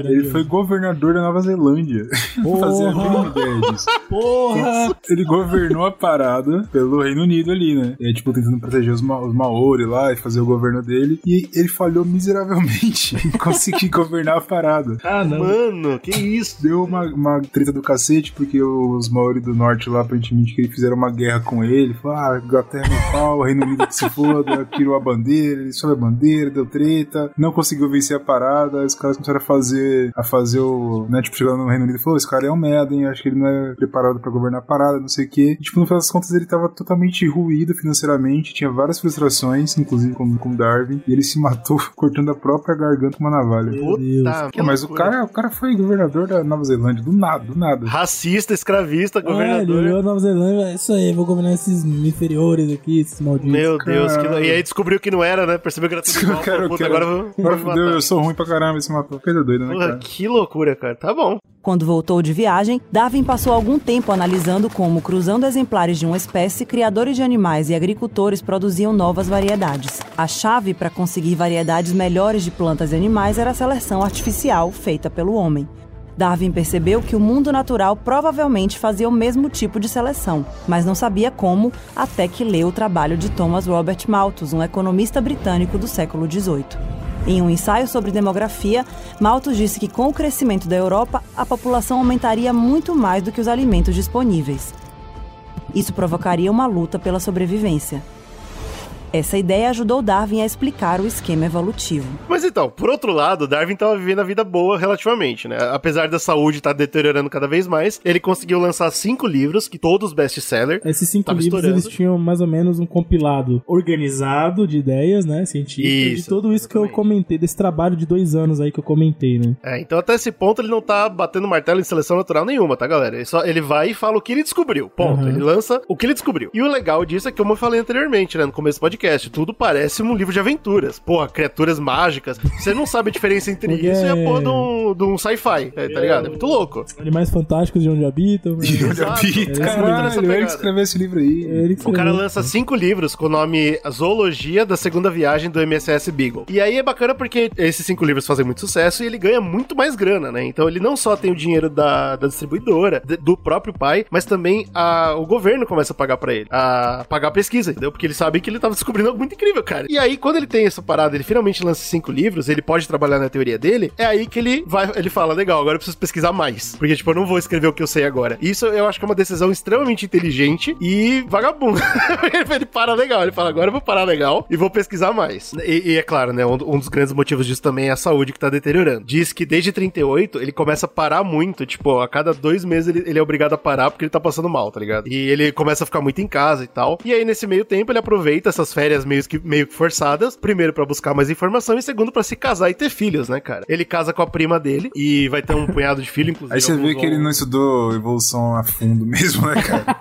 Ele foi governador da Nova Zelândia. Fazia a mínima ideia disso. Porra! Ele governou a parada pelo Reino Unido ali, né? E aí, tipo, tentando proteger os, ma os Maori lá e fazer o governo dele. E ele falhou miseravelmente em conseguir governar a parada. Ah, não. Mano, que isso? Deu uma, uma treta do cacete, porque os Maori do Norte lá, aparentemente, que fizeram uma guerra com ele. Falaram, ah, Inglaterra é meu pau, Reino Unido que se foda, tirou a bandeira, ele sobe a bandeira, deu treta, não conseguiu vencer a parada, aí os caras começaram a fazer, a fazer o, né, tipo, chegando no Reino Unido e falou, esse cara é um merda, hein, acho que ele não é preparado pra governar a parada, não sei o quê. E, tipo, no final das contas, ele tava totalmente ruído financeiramente, tinha várias frustrações, inclusive com, com Darwin, e ele se matou cortando a própria garganta com uma navalha. Meu Deus. Puta, Pô, mas o cara, o cara foi governador da Nova Zelândia, do nada, do nada. Racista, escravista, ele governador. olhou a Nova Zelândia, é isso aí, vou governar esses inferiores aqui, esses malditos. Meu Deus, que... E aí descobriu que não era, né? Percebeu que era tudo igual. Cara, Puta, quero- agora eu vou, vou Agora matar. eu sou ruim pra caramba, esse matou. Coisa doida, né, Porra, cara? que loucura, cara. Tá bom. Quando voltou de viagem, Darwin passou algum tempo analisando como, cruzando exemplares de uma espécie, criadores de animais e agricultores produziam novas variedades. A chave para conseguir variedades melhores de plantas e animais era a seleção artificial feita pelo homem. Darwin percebeu que o mundo natural provavelmente fazia o mesmo tipo de seleção, mas não sabia como até que leu o trabalho de Thomas Robert Malthus, um economista britânico do século XVIII. Em um ensaio sobre demografia, Malthus disse que com o crescimento da Europa, a população aumentaria muito mais do que os alimentos disponíveis. Isso provocaria uma luta pela sobrevivência. Essa ideia ajudou Darwin a explicar o esquema evolutivo. Mas então, por outro lado, Darwin tava vivendo a vida boa relativamente, né? Apesar da saúde estar deteriorando cada vez mais, ele conseguiu lançar cinco livros, que todos best-seller. Esses cinco Tava livros, estourando. eles tinham mais ou menos um compilado organizado de ideias, né, científicas, Isso, de tudo isso que eu exatamente. comentei, desse trabalho de dois anos aí que eu comentei, né. É, então até esse ponto ele não tá batendo martelo em seleção natural nenhuma, tá, galera? Ele, só, ele vai e fala o que ele descobriu. Ponto. Uhum. Ele lança o que ele descobriu. E o legal disso é que, como eu falei anteriormente, né, no começo do podcast, tudo parece um livro de aventuras. Porra, criaturas mágicas. Você não sabe a diferença entre Porque isso e a é- porra de um, de um sci-fi, é, tá ligado? É muito louco. Animais fantásticos de onde habitam. né. E olha Exato. Pita, É caralho, ele escreveu esse livro aí. Ele que O cara lança cinco livros com o nome Zoologia da Segunda Viagem do MSS Beagle. E aí é bacana porque esses cinco livros fazem muito sucesso e ele ganha muito mais grana, né? Então ele não só tem o dinheiro da, da distribuidora, de- do próprio pai, mas também a, o governo começa a pagar pra ele. A pagar a pesquisa, entendeu? Porque eles sabem que ele tava descobrindo algo muito incrível, cara. E aí, quando ele tem essa parada, ele finalmente lança cinco livros, ele pode trabalhar na teoria dele, é aí que ele vai, ele fala, legal, agora eu preciso pesquisar mais. Porque, tipo, eu não vou escrever o que eu sei agora. Isso eu acho que é uma decisão extremamente inteligente e vagabundo. ele para legal, ele fala, agora eu vou parar legal e vou pesquisar mais. E, e é claro, né, um, um dos grandes motivos disso também é a saúde que tá deteriorando. Diz que desde 38 ele começa a parar muito, tipo, a cada dois meses ele, ele é obrigado a parar porque ele tá passando mal, tá ligado? E ele começa a ficar muito em casa e tal. E aí, nesse meio tempo, ele aproveita essas férias meio que, meio que forçadas, primeiro pra buscar mais informação e segundo pra se casar e ter filhos, né, cara? Ele casa com a prima dele e vai ter um punhado de filho, inclusive. Aí você vê que ele vão- não estudou evolução a fundo mesmo, né, cara?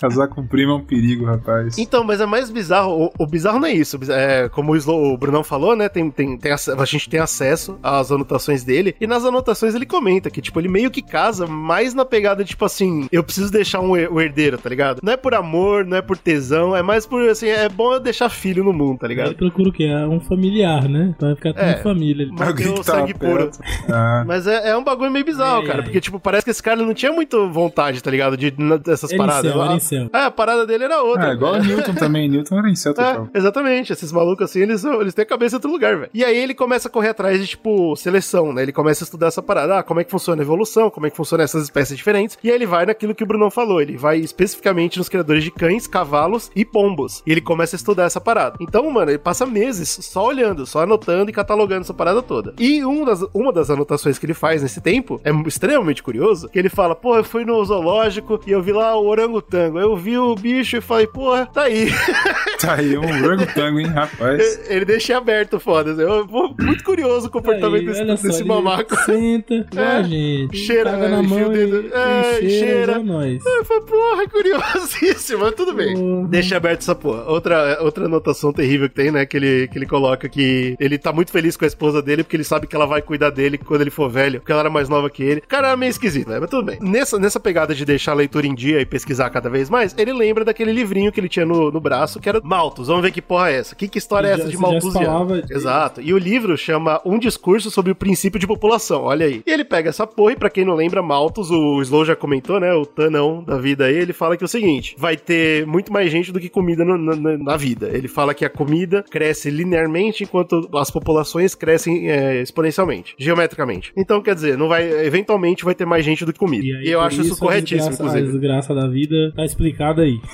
Casar com primo é um perigo, rapaz. Então, mas é mais bizarro. O, o bizarro não é isso. É, como o, Slo- o Brunão falou, né? Tem, tem, tem a gente tem acesso às anotações dele. E nas anotações ele comenta que, tipo, ele meio que casa mais na pegada, tipo assim, eu preciso deixar um, herdeiro, tá ligado? Não é por amor, não é por tesão, é mais por assim, é bom eu deixar filho no mundo, tá Ele ligado? procura o quê? É Um familiar, né? Pra ficar tudo É. em família. Ele- Manter o tá sangue puro. Ah, Mas é, é um bagulho meio bizarro, Ai, cara. Porque, tipo, parece que esse cara não tinha muito vontade, tá ligado? De, dessas Era paradas. incel, era Ah, incel. É, a parada dele era outra. Ah, igual o Newton também. Newton era incel total. É, exatamente. Esses malucos assim, eles, eles têm a cabeça em outro lugar, velho. E aí ele começa a correr atrás de, tipo, seleção, né? Ele começa a estudar essa parada. Ah, como é que funciona a evolução, como é que funciona essas espécies diferentes. E aí ele vai naquilo que o Brunão falou. Ele vai especificamente nos criadores de cães, cavalos e pombos. E ele começa a estudar essa parada. Então, mano, ele passa meses só olhando, só anotando e catalogando essa parada toda. E um das, uma das anotações que ele faz nesse tempo é extremamente curioso, que ele fala, pô, eu fui no zoológico e eu vi lá o orangotango. Eu vi o bicho e falei, porra, tá aí. Tá aí um orangotango, hein, rapaz. Ele deixa aberto, foda Eu vou muito curioso o comportamento Aí, desse, olha só, desse mamaco. Senta, É, a gente. cheira, na enfia mão o dedo. e, É, e cheira, cheira. nós. Eu falei, porra, curiosíssimo, mas tudo bem. Porra. Deixa aberto essa porra. Outra, outra anotação terrível que tem, né? Que ele, que ele coloca que ele tá muito feliz com a esposa dele porque ele sabe que ela vai cuidar dele quando ele for velho, porque ela era mais nova que ele. Cara, é meio esquisito, né? Mas tudo bem. Nessa, nessa pegada de deixar a leitura em dia e pesquisar cada vez mais, ele lembra daquele livrinho que ele tinha no, no braço, que era Malthus. Vamos ver que porra é essa. Que, que história é essa de Malthusiano? Exato. E o livro chama Um Discurso sobre o Princípio de População. Olha aí. E ele pega essa porra, e pra quem não lembra, Malthus, o Slow já comentou, né? O Tanão da vida aí, ele fala que é o seguinte: vai ter muito mais gente do que comida no- na, na- vida. Ele fala que a comida cresce linearmente enquanto as populações crescem é, exponencialmente, geometricamente. Então, quer dizer, não vai, eventualmente vai ter mais gente do que comida. E, aí, eu por acho isso a corretíssimo, desgraça- A inclusive. desgraça da vida tá explicada aí.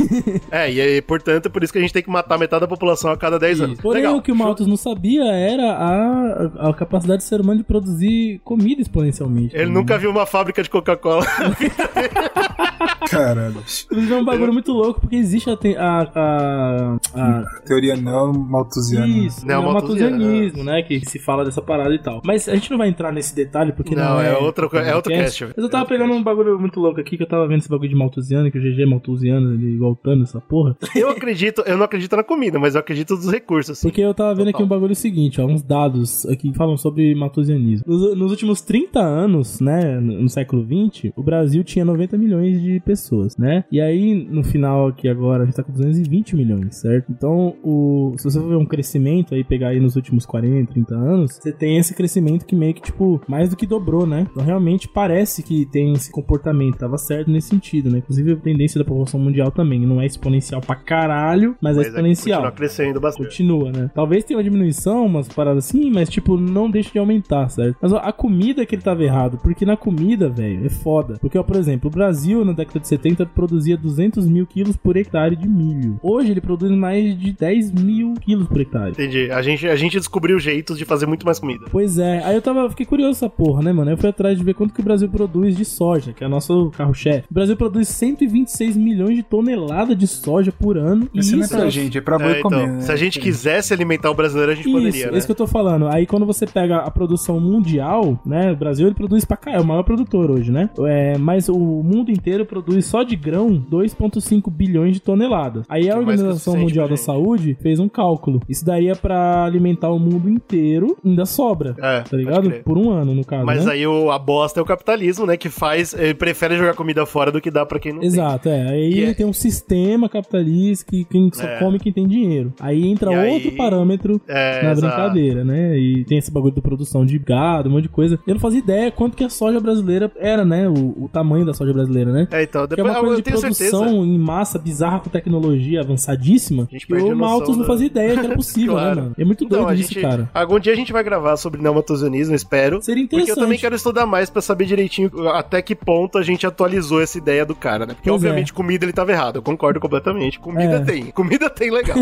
É, e aí, portanto, é por isso que a gente tem que matar metade da população a cada 10 anos. Porém, Legal. o que o Malthus não sabia era a, a capacidade do ser humano de produzir comida exponencialmente. Ele nunca viu uma fábrica de Coca-Cola. Caralho. Inclusive é um bagulho muito louco, porque existe a, te- a, a, a Teoria não malthusiana. Isso, Não, é o malthusiano, malthusianismo, né? Que se fala dessa parada e tal. Mas a gente não vai entrar nesse detalhe, porque não, Não, é. é outro- é outro cast, velho. Mas eu tava É pegando um bagulho muito louco aqui, que eu tava vendo esse bagulho de malthusiano, que o GG é malthusiano, ele voltando essa porra. Eu acredito, eu não acredito na comida, mas eu acredito nos recursos. Porque eu tava vendo aqui um bagulho seguinte, ó, uns dados aqui que falam sobre malthusianismo. Nos, nos últimos 30 anos, né, no, no século 20, o Brasil tinha 90 milhões de pessoas, né? E aí, no final aqui agora, a gente tá com 220 milhões, certo? Então, o, se você for ver um crescimento aí, pegar aí nos últimos 40, 30 anos, você tem esse crescimento que meio que, tipo, mais do que dobrou, né? Então, realmente parece que tem esse comportamento, tava certo nesse sentido, né? Inclusive, a tendência da população mundial também, não é exponencial pra caralho, mas, é Mas exponencial. Continua crescendo bastante. Continua, né? Talvez tenha uma diminuição, umas paradas assim, mas tipo, não deixa de aumentar, certo? Mas ó, a comida que ele tava errado, porque na comida, velho, é foda. Porque, ó, por exemplo, o Brasil na década de 70 produzia 200 mil quilos por hectare de milho. Hoje ele produz mais de 10 mil quilos por hectare. Entendi. A gente, a gente descobriu jeitos de fazer muito mais comida. Pois é, aí eu tava, fiquei curioso essa porra, né, mano? Eu fui atrás de ver quanto que o Brasil produz de soja, que é o nosso carro-chefe. O Brasil produz 126 milhões de toneladas de soja por ano. Isso não é pra é- gente, é pra boi É, comer. então, né? se a gente quisesse alimentar o brasileiro, a gente Isso, poderia, né? isso que eu tô falando. Aí quando você pega a produção mundial, né? O Brasil ele produz pra cá, é o maior produtor hoje, né? É, mas o mundo inteiro produz só de grão 2,5 bilhões de toneladas. Aí a Que é Organização Mundial da. Saúde fez um cálculo. Isso daria pra alimentar o mundo inteiro, ainda sobra. É, Tá ligado? Por um ano, no caso. Mas né? aí o, a bosta é o capitalismo, né? Que faz. Ele prefere jogar comida fora do que dá pra quem não tem. Exato, é. Aí E é- tem um sistema capitalista que quem só É. come quem tem dinheiro. Aí entra E aí- outro parâmetro É, na exato. brincadeira, né? E tem esse bagulho de produção de gado, um monte de coisa. Eu não fazia ideia quanto que a soja brasileira era, né? O, o tamanho da soja brasileira, né? É, então, Que é depois uma eu, coisa eu de produção certeza. em massa bizarra com tecnologia avançadíssima. gente a o noção Malthus não fazia ideia que era possível, Claro. né, mano? É muito Então, doido a isso, gente, cara. Algum dia a gente vai gravar sobre neomatosionismo, espero. Seria Porque interessante. eu também quero estudar mais pra saber direitinho até que ponto a gente atualizou essa ideia do cara, né? Porque, Pois obviamente, comida ele tava errado. Eu concordo completamente. Comida É. tem. Comida tem legal.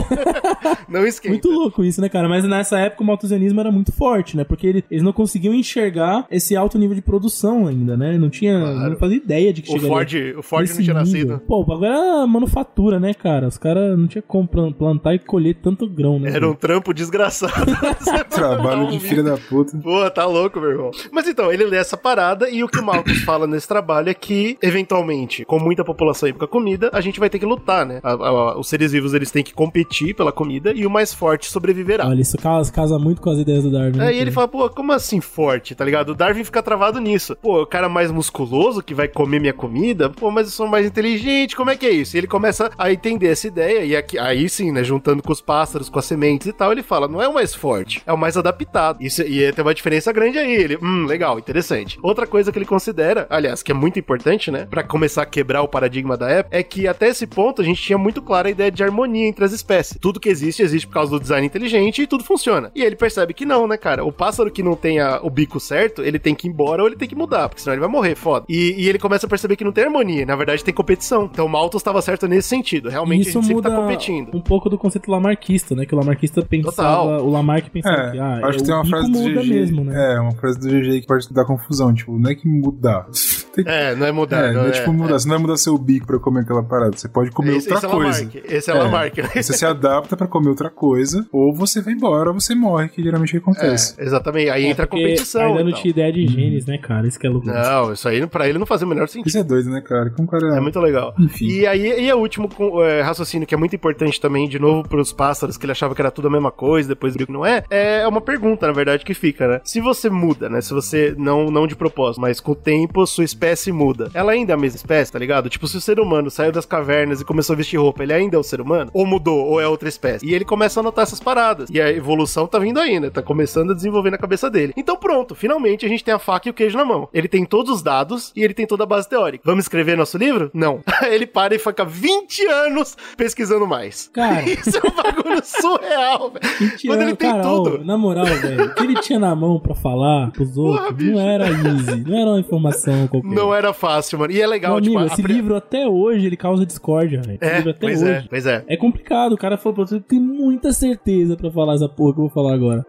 não esquenta. Muito louco isso, né, cara? Mas nessa época o malthusianismo era muito forte, né? Porque ele- eles não conseguiam enxergar esse alto nível de produção ainda, né? Não tinha. Claro. Não fazia ideia de que O chegaria Ford, o Ford não tinha nível. nascido. Pô, o bagulho era manufatura, né, cara? Os caras não tinha como plan- plantar e colher tanto grão, né? Era um trampo desgraçado. Trabalho de filha da puta. Pô, tá louco, meu irmão. Mas então, ele lê essa parada e o que o Malthus fala nesse trabalho é que, eventualmente, com muita população e pouca comida, a gente vai ter que lutar, né? A- a- os seres vivos, eles têm que competir pela comida e o mais forte sobreviverá. Olha, isso casa, casa muito com as ideias do Darwin. né, Aí ele fala, pô, como assim forte, tá ligado? O Darwin fica travado nisso. Pô, o cara mais musculoso que vai comer minha comida, pô, mas eu sou mais inteligente, como é que é isso? E ele começa a entender essa ideia, e aqui, aí sim, né, juntando com os pássaros, com as sementes e tal, ele fala, não é o mais forte, é o mais adaptado. Isso, e tem uma diferença grande aí. Ele, hum, legal, interessante. Outra coisa que ele considera, aliás, que é muito importante, né, pra começar a quebrar o paradigma da época, é que até esse ponto a gente tinha muito clara a ideia de harmonia entre as espécies. Tudo que existe, existe por causa do design inteligente e tudo funciona. E ele percebe que não, né, cara? O pássaro que não tem a- o bico certo, ele tem que ir embora ou ele tem que mudar, porque senão ele vai morrer, foda. E, e ele começa a perceber que não tem harmonia, na verdade tem competição. Então o Malthus estava certo nesse sentido. Realmente Isso a gente sempre muda tá competindo. um pouco do conceito lamarquista, né? Que o lamarquista pensava, Total. o Lamarck pensava É, que ah, acho que o tem uma frase do GG. mesmo, né? É, uma frase do GG que pode dar confusão. Tipo, não é que mudar. Que- É, não é mudar. É, não é tipo mudar. Você não vai mudar seu bico pra comer aquela parada. Você pode comer Esse, outra esse é coisa. Lamarck. Esse é, É. Lamarck? Você se adapta pra comer outra coisa, ou você vai embora, ou você morre, que geralmente é o que acontece. É, exatamente. Aí entra a competição. Ainda não tal. tinha ideia de genes, né, cara? Isso que é louco. Não, isso aí pra ele não fazia o menor sentido. Isso é doido, né, cara? Como cara. É muito legal. Enfim. E aí, e o último é, raciocínio que é muito importante também, de novo, pros pássaros, que ele achava que era tudo a mesma coisa, depois viu que não é, é uma pergunta, na verdade, que fica, né? Se você muda, né? Se você, não, não de propósito, mas com o tempo, sua espécie muda. Ela ainda é a mesma espécie, tá ligado? Tipo, se o ser humano saiu das cavernas e começou a vestir roupa, ele ainda é o ser humano? Ou mudou, ou é outra espécie? E ele começa a notar essas paradas. E a evolução tá vindo né? Tá começando a desenvolver na cabeça dele. Então pronto, finalmente a gente tem a faca e o queijo na mão. Ele tem todos os dados e ele tem toda a base teórica. Vamos escrever nosso livro? Não. ele para e fica 20 anos pesquisando mais. Cara. Isso é um bagulho surreal, velho. 20 Quando ele tem cara, tudo. ó, na moral, velho, o que ele tinha na mão pra falar pros outros bicho. não era easy, não era uma informação qualquer. Não era fácil, mano. E é legal, Meu amigo, tipo, a esse livro até hoje ele causa discórdia, velho. É, livro até pois hoje. é, pois é. É complicado, o cara falou pra você, tem muita certeza pra falar essa porra que eu vou falar agora.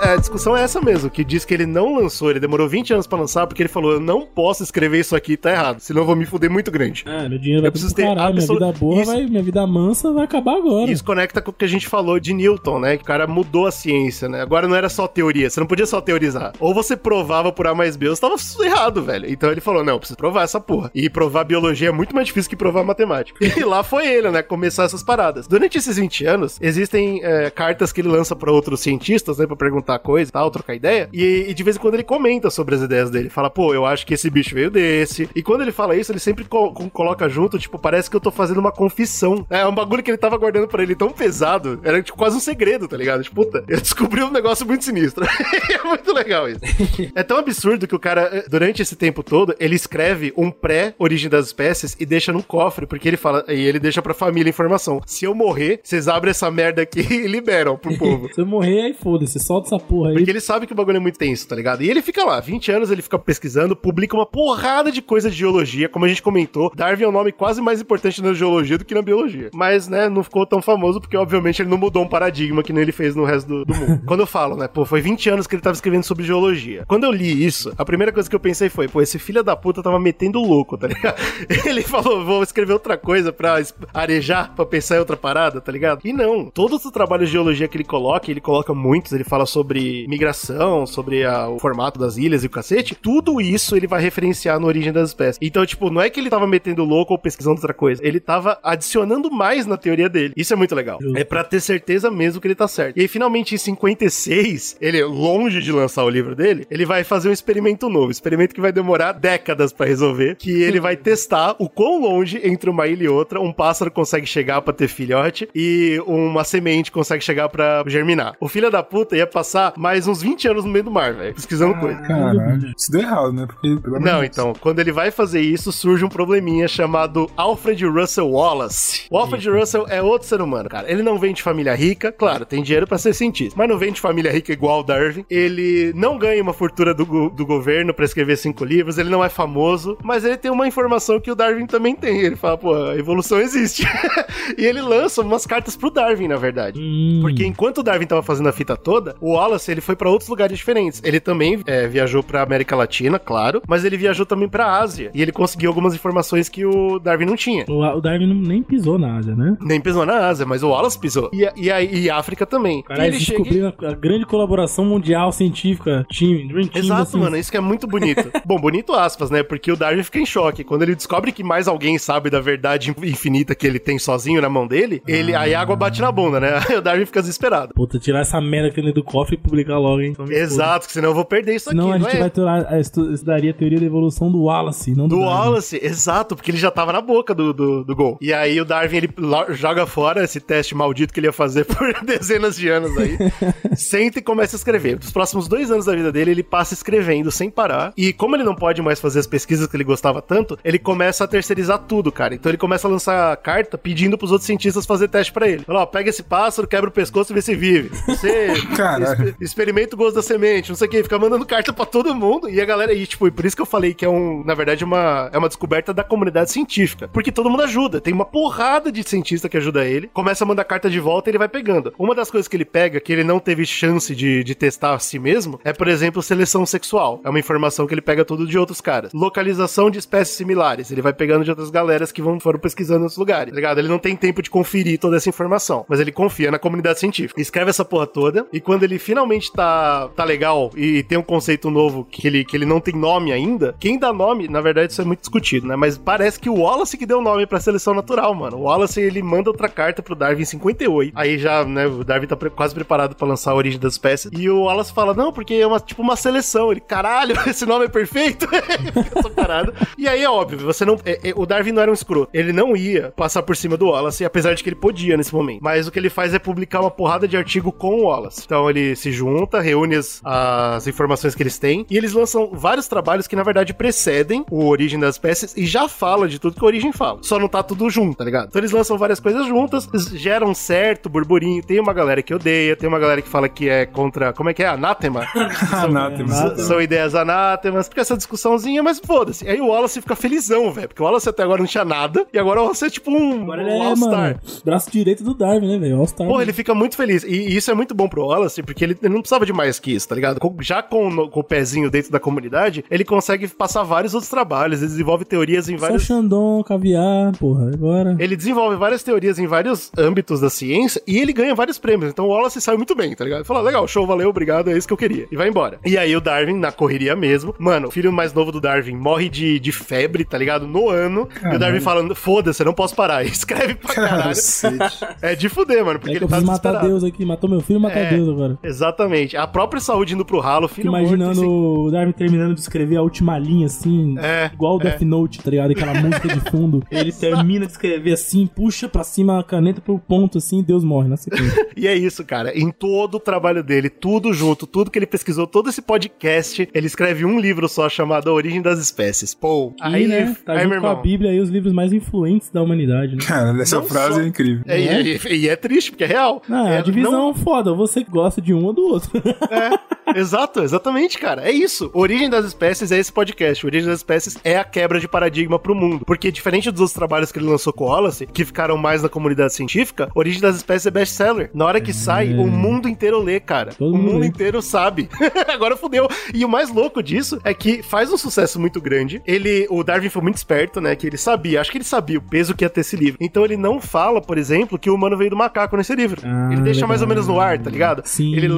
A discussão é essa mesmo, que diz que ele não lançou, ele demorou 20 anos pra lançar, porque ele falou, eu não posso escrever isso aqui, tá errado, senão eu vou me fuder muito grande. Ah, meu dinheiro vai Eu preciso ter caralho, minha absolu- vida boa Isso- vai, minha vida mansa vai acabar agora. Isso conecta com o que a gente falou de Newton, né? Que o cara mudou a ciência, né? Agora não era só teoria, você não podia só teorizar. Ou você provava por A mais B, ou você tava errado, velho. Então ele falou: não, eu preciso provar essa porra. E provar biologia é muito mais difícil que provar matemática. E lá foi ele, né? Começar essas paradas. Durante esses 20 anos, existem é, cartas que ele lança pra outros cientistas, né? Pra perguntar coisa e tal, trocar ideia. E, e de vez em quando ele comenta sobre as ideias dele. Fala, pô, eu acho que esse bicho veio desse. E quando ele fala isso, ele sempre co- co- coloca junto, tipo, parece que eu tô fazendo uma confissão. É um bagulho que ele tava guardando pra ele tão pesado. Era tipo, quase um segredo, tá ligado? Tipo, puta, eu descobri um negócio muito sinistro. é muito legal isso. É tão absurdo que o cara, eh, durante esse tempo todo, ele escreve um pré-origem das espécies e deixa num cofre, porque ele fala, e ele deixa pra família a informação. Se eu morrer, vocês abrem essa merda aqui e liberam pro povo. Se eu morrer, aí foda-se, solta essa porra aí. Porque ele sabe que o bagulho é muito tenso, tá ligado? E ele fica lá, 20 anos, ele fica pesquisando, publica uma porrada de coisa de geologia, como a gente comentou. Darwin é um nome quase mais importante na geologia do que na biologia. Mas, né, não ficou tão famoso porque, obviamente, ele não mudou um paradigma que nem ele fez no resto do, do mundo. Quando eu falo, né, pô, foi 20 anos que ele tava escrevendo sobre geologia. Quando eu li isso, a primeira coisa que eu pensei foi, pô, esse filho da puta tava metendo louco, tá ligado? Ele falou, vou escrever outra coisa pra arejar, pra pensar em outra parada, tá ligado? E não, todos os trabalhos de geologia que ele coloca, ele coloca muitos, ele fala sobre migração, sobre a- o formato das ilhas e o cacete, tudo isso ele vai referenciar na origem das espécies. Então, tipo, não é que ele tava metendo louco ou pesquisando outra coisa, ele tava adicionando mais na teoria dele. Isso é muito legal. É pra ter certeza mesmo que ele tá certo. E aí, finalmente, em 56, ele, longe de lançar o livro dele, ele vai fazer um experimento novo, experimento que vai demorar décadas pra resolver, que ele vai testar o quão longe entre uma ilha e outra um pássaro consegue chegar pra ter filhote e uma semente consegue chegar pra germinar. O filho da puta ia passar mais uns 20 anos no meio do mar, velho, pesquisando coisa. Caralho. Isso deu errado, né? Porque, Não, então, quando ele vai fazer isso, surge um probleminha chamado Alfred Russell Wallace. O Alfred Russell é outro ser humano, cara. Ele não vem de família rica, claro, tem dinheiro pra ser cientista, mas não vem de família rica igual o Darwin. Ele não ganha uma fortuna do, do governo pra escrever cinco livros, ele não é famoso, mas ele tem uma informação que o Darwin também tem. Ele fala, pô, a evolução existe. e ele lança umas cartas pro Darwin, na verdade. Hum, Porque enquanto o Darwin tava fazendo a fita toda, o Wallace Wallace, ele foi pra outros lugares diferentes. Ele também é, viajou pra América Latina, claro, mas ele viajou também pra Ásia. E ele conseguiu algumas informações que o Darwin não tinha. O, o Darwin não, nem pisou na Ásia, né? Nem pisou na Ásia, mas o Wallace pisou. E, e, e, e África também. E ele chega a, grande colaboração mundial científica, time, Dream Team, Exato, assim, mano, isso que é muito bonito. Bom, bonito aspas, né? Porque o Darwin fica em choque. Quando ele descobre que mais alguém sabe da verdade infinita que ele tem sozinho na mão dele, ele, aí a água bate na bunda, né? Aí o Darwin fica desesperado. Puta, tirar essa merda que dentro do cofre publicar logo, hein? Exato, que senão eu vou perder isso Senão aqui. a não gente é? vai ter lá, é, estu- estudaria a teoria da evolução do Wallace, não do, Do. Wallace, exato, porque ele já tava na boca do, do, do gol. E aí o Darwin, ele joga fora esse teste maldito que ele ia fazer por dezenas de anos aí. Senta e começa a escrever. Dos próximos dois anos da vida dele, ele passa escrevendo sem parar. E como ele não pode mais fazer as pesquisas que ele gostava tanto, ele começa a terceirizar tudo, cara. Então ele começa a lançar carta pedindo pros outros cientistas fazer teste pra ele. Fala, ó, pega esse pássaro, quebra o pescoço e vê se vive. Você Caralho. Exper- experimenta o gosto da semente, não sei o que, fica mandando carta pra todo mundo. E a galera, e tipo, e por isso que eu falei que é um, na verdade, uma, é uma descoberta da comunidade científica. Porque todo mundo ajuda. Tem uma porrada de cientista que ajuda ele. Começa a mandar carta de volta e ele vai pegando. Uma das coisas que ele pega, que ele não teve chance de, de testar a si mesmo, é, por exemplo, seleção sexual. É uma informação que ele pega tudo de outros caras. Localização de espécies similares. Ele vai pegando de outras galeras que vão, foram pesquisando outros lugares. Tá ligado? Ele não tem tempo de conferir toda essa informação. Mas ele confia na comunidade científica. Escreve essa porra toda. E quando ele finalmente tá, tá legal e tem um conceito novo que ele, que ele não tem nome ainda, quem dá nome, na verdade, isso é muito discutido, né? Mas parece que o Wallace que deu nome pra seleção natural, mano. O Wallace, ele manda outra carta pro Darwin em 58. Aí já, né, o Darwin tá pre- quase preparado pra lançar a origem das espécies. E o Wallace fala, não, porque é uma, tipo uma seleção. Ele, caralho, esse nome é perfeito. E aí é óbvio, você não. é- é- o Darwin não era um escroto. Ele não ia passar por cima do Wallace, apesar de que ele podia nesse momento. Mas o que ele faz é publicar uma porrada de artigo com o Wallace. Então ele se junta, reúne as, as informações que eles têm, e eles lançam vários trabalhos que, na verdade, precedem o Origem das Espécies e já fala de tudo que o Origem fala. Só não tá tudo junto, tá ligado? Então eles lançam várias coisas juntas, geram um certo burburinho. Tem uma galera que odeia, tem uma galera que fala que é contra. Como é que é? Anátema? Anátema. S- São ideias anátemas, fica essa discussãozinha, mas foda-se. Aí o Wallace fica felizão, velho, porque o Wallace até agora não tinha nada, e agora o Wallace é tipo um, Agora um é, All-Star. braço direito do Darwin, né, velho? All-Star. Porra, ele fica muito feliz. E e isso é muito bom pro Wallace, porque ele, ele não precisava de mais que isso, tá ligado? Com- já com, com o pezinho dentro da comunidade, ele consegue passar vários outros trabalhos, ele desenvolve teorias em Só vários. Xandão, caviar, porra, agora... Ele desenvolve várias teorias em vários âmbitos da ciência e ele ganha vários prêmios. Então o Wallace sai muito bem, tá ligado? Fala, legal, show, valeu, obrigado, é isso que eu queria. E vai embora. E aí o Darwin, na correria mesmo, mano, o filho mais novo do Darwin morre de, de febre, tá ligado? No ano. E o Darwin falando, foda-se, eu não posso parar. E escreve pra caralho. É de fuder, mano, porque É ele eu tá matar. Deus aqui, matou meu filho, matar É. Deus agora. Exatamente. A própria saúde indo pro ralo, filho imaginando morto, o Darwin terminando de escrever a última linha, assim, É, igual o Death Note, tá ligado? Aquela música de fundo. Ele termina de escrever assim, puxa pra cima a caneta pro ponto, assim, e Deus morre na sequência. E é isso, cara. Em todo o trabalho dele, tudo junto, tudo que ele pesquisou, todo esse podcast, ele escreve um livro só chamado A Origem das Espécies. Pô, Aí, né, tá aí, junto meu com a irmão. Bíblia aí, os livros mais influentes da humanidade, né? Cara, essa Não frase só- é incrível. É, e, e- e é triste, porque é real. Não, é É, a divisão foda, você que gosta de um do outro. É, exato, exatamente, cara. É isso. Origem das Espécies é esse podcast. Origem das Espécies é a quebra de paradigma pro mundo. Porque, diferente dos outros trabalhos que ele lançou com o Wallace, que ficaram mais na comunidade científica, Origem das Espécies é best-seller. Na hora que sai, o mundo inteiro lê, cara. Todo o mundo mundo inteiro sabe. Agora fudeu. E o mais louco disso é que faz um sucesso muito grande. Ele, o Darwin foi muito esperto, né? Que ele sabia, acho que ele sabia o peso que ia ter esse livro. Então ele não fala, por exemplo, que o humano veio do macaco nesse livro. Ah, ele deixa mais ou legal. menos no ar, tá ligado? Sim, ele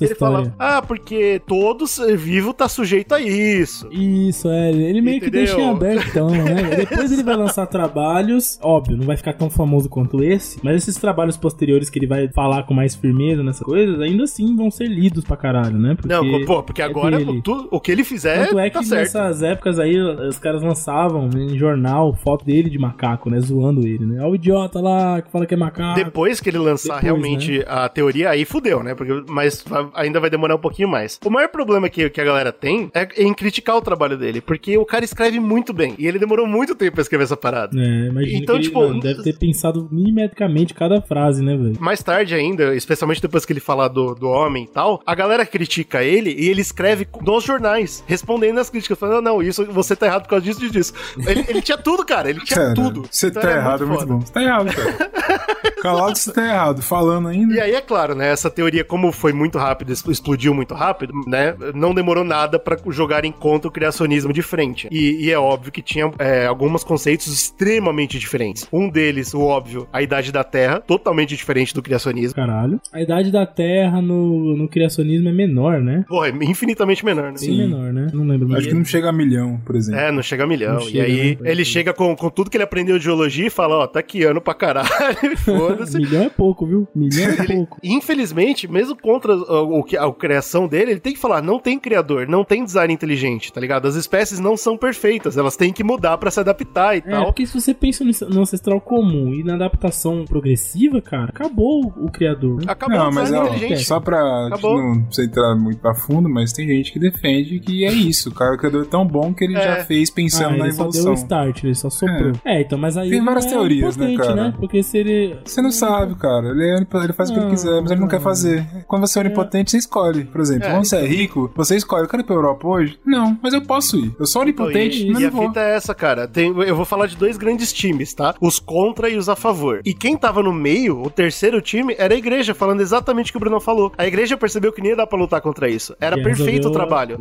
ele fala, ah, porque todo ser vivo tá sujeito a isso. Isso, é. Ele meio que Entendeu? deixa em abertão, né? Depois ele vai lançar trabalhos, óbvio, não vai ficar tão famoso quanto esse, mas esses trabalhos posteriores que ele vai falar com mais firmeza nessas coisas, ainda assim vão ser lidos pra caralho, né? Porque não, pô, porque é agora o, tu- o que ele fizer Tanto é tá que certo. nessas épocas aí, os caras lançavam em jornal foto dele de macaco, né? Zoando ele, né? Ó o idiota lá que fala que é macaco. Depois que ele lançar Depois, realmente a teoria, aí fudeu, né? Porque, mas ainda vai demorar um pouquinho mais. O maior problema que, que a galera tem é em criticar o trabalho dele, porque o cara escreve muito bem. E ele demorou muito tempo pra escrever essa parada. É, imagina Então, que ele, tipo, mano, deve ter pensado milimetricamente cada frase, né, velho? Mais tarde ainda, especialmente depois que ele falar do, do homem e tal, a galera critica ele e ele escreve nos jornais, respondendo as críticas, falando, não, isso você tá errado por causa disso e disso. Ele, ele tinha tudo, cara, ele tinha Cara, tudo. você Então tá errado, é muito foda. bom. Você tá errado, cara. Calado você tá errado. Falando ainda. E aí, é claro, né? Essa teoria, como foi muito rápido, explodiu muito rápido, né? Não demorou nada pra jogarem contra o criacionismo de frente. E, e é óbvio que tinha é, alguns conceitos extremamente diferentes. Um deles, o óbvio, a idade da Terra, totalmente diferente do criacionismo. Caralho. A idade da Terra no, no criacionismo é menor, né? Porra, é infinitamente menor, né? Bem menor, né? Não lembro mais. Acho que não chega a milhão, por exemplo. É, não chega a milhão. Não e chega, aí né? ele chega com, com tudo que ele aprendeu de geologia e fala, ó, tá aqui ano pra caralho, foda-se. Milhão é pouco, viu? Milhão é pouco. Infelizmente, mesmo contra o, que- a, criação dele, ele tem que falar, não tem criador, não tem design inteligente, tá ligado? As espécies não são perfeitas, elas têm que mudar pra se adaptar e É, tal. porque se você pensa no no ancestral comum e na adaptação progressiva, cara, acabou o criador. né? Acabou Não, o mas ó, só pra Acabou. não precisa entrar muito pra fundo, mas tem gente que defende que é isso. O cara o criador é tão bom que ele É. já fez Ah, pensando na ele só deu evolução. o start, ele só soprou. É, então, mas aí Tem ele várias é teorias, né, cara? Porque se ele... Você não sabe, cara. Ele, é ele faz o que ele Não, quiser, mas ele não quer fazer. Quando você é onipotente, você escolhe. Por exemplo, É, quando você é rico, você escolhe. Eu quero ir pra Europa hoje? Não, mas eu posso ir. Eu sou onipotente, Então, e, mas e não a vou. fita é essa, cara. Tem- eu vou falar de dois grandes times, tá? Os contra e os a favor. E quem tava no meio, o terceiro time, era a igreja, falando exatamente o que o Bruno falou. A igreja percebeu que nem ia dar pra lutar contra isso. Era que perfeito o trabalho.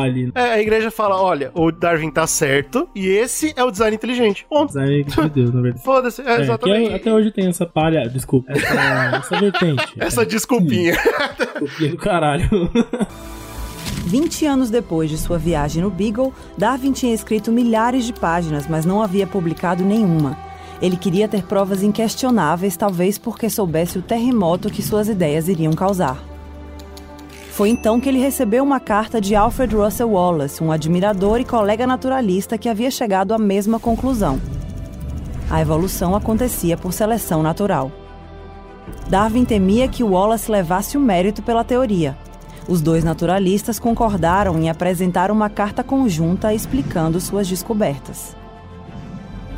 Ali. né? É, a igreja fala: olha, o Darwin tá certo e esse é o design inteligente. Ponto. Design de Deus, na verdade. Foda-se, é, É, que exatamente. é- até hoje tem essa palha, desculpa, essa, essa vertente. Essa desculpinha. É, do caralho. 20 anos depois de sua viagem no Beagle, Darwin tinha escrito milhares de páginas, mas não havia publicado nenhuma. Ele queria ter provas inquestionáveis, talvez porque soubesse o terremoto que suas ideias iriam causar. Foi então que ele recebeu uma carta de Alfred Russel Wallace, um admirador e colega naturalista que havia chegado à mesma conclusão. A evolução acontecia por seleção natural. Darwin temia que Wallace levasse o mérito pela teoria. Os dois naturalistas concordaram em apresentar uma carta conjunta explicando suas descobertas.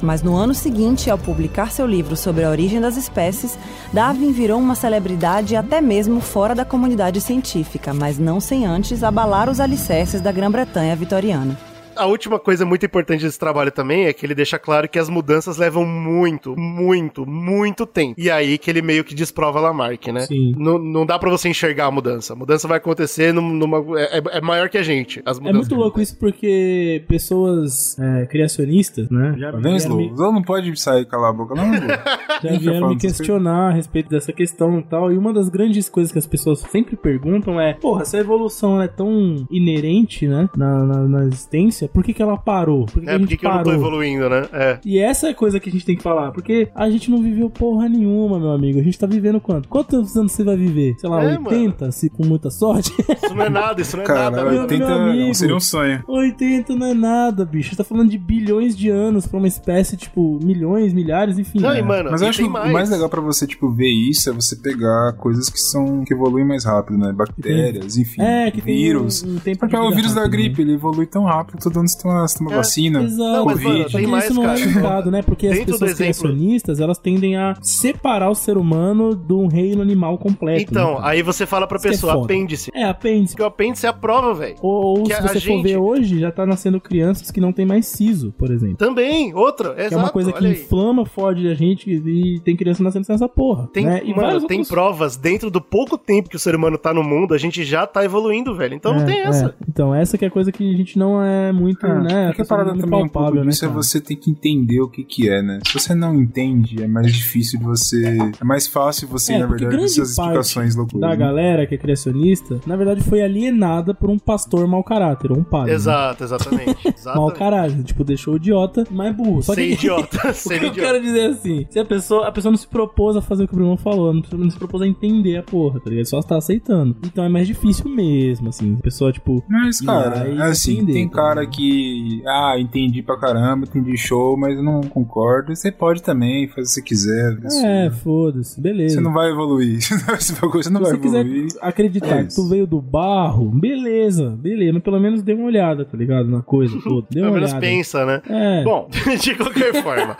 Mas no ano seguinte, ao publicar seu livro sobre a origem das espécies, Darwin virou uma celebridade até mesmo fora da comunidade científica, mas não sem antes abalar os alicerces da Grã-Bretanha vitoriana. A última coisa muito importante desse trabalho também é que ele deixa claro que as mudanças levam muito, muito, muito tempo. E aí que ele meio que desprova Lamarck, né? Sim. Não, não dá pra você enxergar a mudança. A mudança vai acontecer num- numa. É, é- é maior que a gente. As É mudanças. muito louco isso porque pessoas é, criacionistas, né? Já vieram me, não pode sair e calar a boca, não, já vieram me questionar a respeito dessa questão e tal. E uma das grandes coisas que as pessoas sempre perguntam é: porra, se a evolução é tão inerente, né? Na, na, na existência, por que, que ela parou? Por que, que É, a por gente que que eu não tô parou? evoluindo, né? É. E essa é a coisa que a gente tem que falar, porque a gente não viveu porra nenhuma, meu amigo. A gente tá vivendo quanto? Quantos anos você vai viver? Sei lá, É, 80, se com muita sorte? Isso não é nada, isso não é Cara, nada. meu- mano. 80 meu amigo. seria um sonho. 80 não é nada, bicho. Você tá falando de bilhões de anos pra uma espécie, tipo, milhões, milhares, enfim. Não, É. e mano, Mas eu acho tem que mais. o mais legal pra você, tipo, ver isso é você pegar coisas que são. que evoluem mais rápido, né? Bactérias, enfim. É, que tem vírus. um, um tempo Porque de o vírus da rápido, né? gripe, ele evolui tão rápido, todo ano você toma, você toma É, vacina. Exato. Não, mas, Covid. mano, tem mais, isso não cara. é lembrado, né? Porque as pessoas criacionistas, elas tendem a separar o ser humano de um reino animal completo. Então, né? aí você fala pra Isso é pessoa, foda. apêndice. É, apêndice. Porque o apêndice é a prova, velho. Ou, ou se você for gente- ver hoje, já tá nascendo crianças que não tem mais siso, por exemplo. Também, outra, Que exato. é uma coisa que inflama, fode a gente e tem criança nascendo sem essa porra. Tem, né? E mano, tem outros- provas dentro do pouco tempo que o ser humano tá no mundo, a gente já tá evoluindo, velho. Então não É, tem é. essa. Então, essa que é a coisa que a gente não é muito, Ah, né? porque a pessoa parada é também um pouco palpável, né, disso é você tem que entender o que que é, né? Se você não entende, é mais difícil de você... É mais fácil você, É, na verdade, grande ter essas parte explicações loucuras. Da né? galera que é criacionista, na verdade foi alienada por um pastor mau caráter, ou um padre. né? Exato, exatamente. Mau caráter, tipo, deixou o idiota, mas burro. Só que idiota. O Ser que eu idiota. quero dizer é assim, se a pessoa, a pessoa não se propôs a fazer o que o Bruno falou, não, não se propôs a entender a porra, tá ligado? Só está aceitando. Então é mais difícil mesmo, assim. A pessoa, tipo, Mas, cara, é assim, entender, tem tá cara? Que, ah, entendi pra caramba, entendi show, mas eu não concordo. Você pode também fazer o que você quiser. é, foda-se, beleza. Você não vai evoluir. Esse bagulho, você não Se vai você quiser evoluir. acreditar É que tu veio do barro, beleza, beleza, mas pelo menos dê uma olhada, tá ligado? Na coisa toda. Dê Pelo uma menos olhada. pensa, né? É. Bom, de qualquer forma.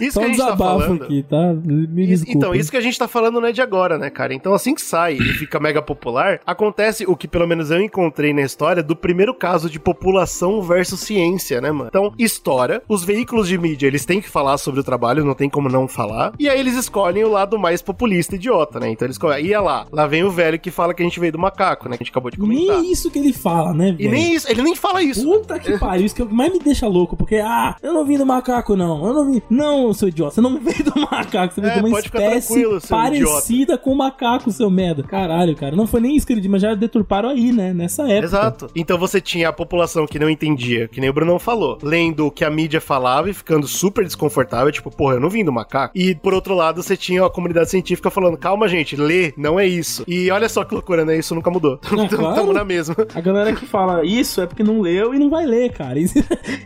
Isso Só que a gente tá falando. aqui, tá? Me desculpa. então, isso que a gente tá falando não é de agora, né, cara? Então, assim que sai e fica mega popular, acontece o que pelo menos eu encontrei na história do primeiro caso de população versus ciência, né, mano? Então, história, os veículos de mídia, eles têm que falar sobre o trabalho, não tem como não falar. E aí eles escolhem o lado mais populista idiota, né? Então eles escolhem, ia lá, lá vem o velho que fala que a gente veio do macaco, né? Que a gente acabou de comentar. Nem isso que ele fala, né, velho? E nem isso, ele nem fala isso. Puta que pariu, isso que mais me deixa louco, porque, ah, eu não vim do macaco, não. Eu não vim. Não, seu idiota, você não veio do macaco, você veio É, de uma pode ficar espécie tranquilo, seu parecida com o macaco, seu merda. Caralho, cara. Não foi nem isso que ele disse, mas já deturparam aí, né? Nessa época. Exato. Então você tinha a população que não entendia, que nem o Brunão falou, lendo o que a mídia falava e ficando super desconfortável, tipo, porra, eu não vim do macaco. E por outro lado, você tinha a comunidade científica falando, calma, gente, lê, não é isso. E olha só que loucura, né? Isso nunca mudou. É, claro. Tamo na mesma. A galera que fala isso é porque não leu e não vai ler, cara.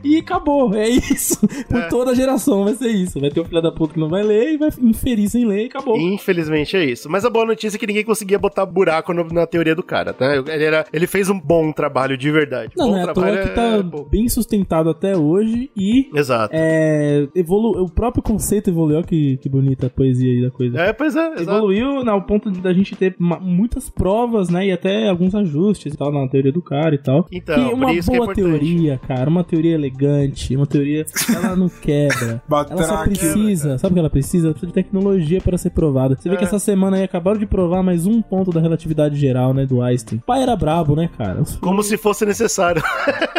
E, acabou, é isso. Por É. toda a geração vai ser isso. Vai ter o filho da puta que não vai ler e vai inferir sem ler e acabou. Infelizmente é isso. Mas a boa notícia é que ninguém conseguia botar buraco no- na teoria do cara, tá? Ele, era, ele fez um bom trabalho de verdade. Não, bom não é trabalho tá bem sustentado até hoje e Exato. é, evolu o próprio conceito evoluiu. Olha Que, que bonita a poesia aí da coisa. É, pois é. Evoluiu ao ponto de da gente ter muitas provas, né? E até alguns ajustes e tal na teoria do cara e tal. Então, por uma é boa importante. teoria, cara, uma teoria elegante, uma teoria ela não quebra. ela só precisa, sabe o que ela precisa? Ela precisa de tecnologia para ser provada. Você vê É. que essa semana aí acabaram de provar mais um ponto da relatividade geral, né, do Einstein. O pai era brabo, né, cara? Como se fosse necessário.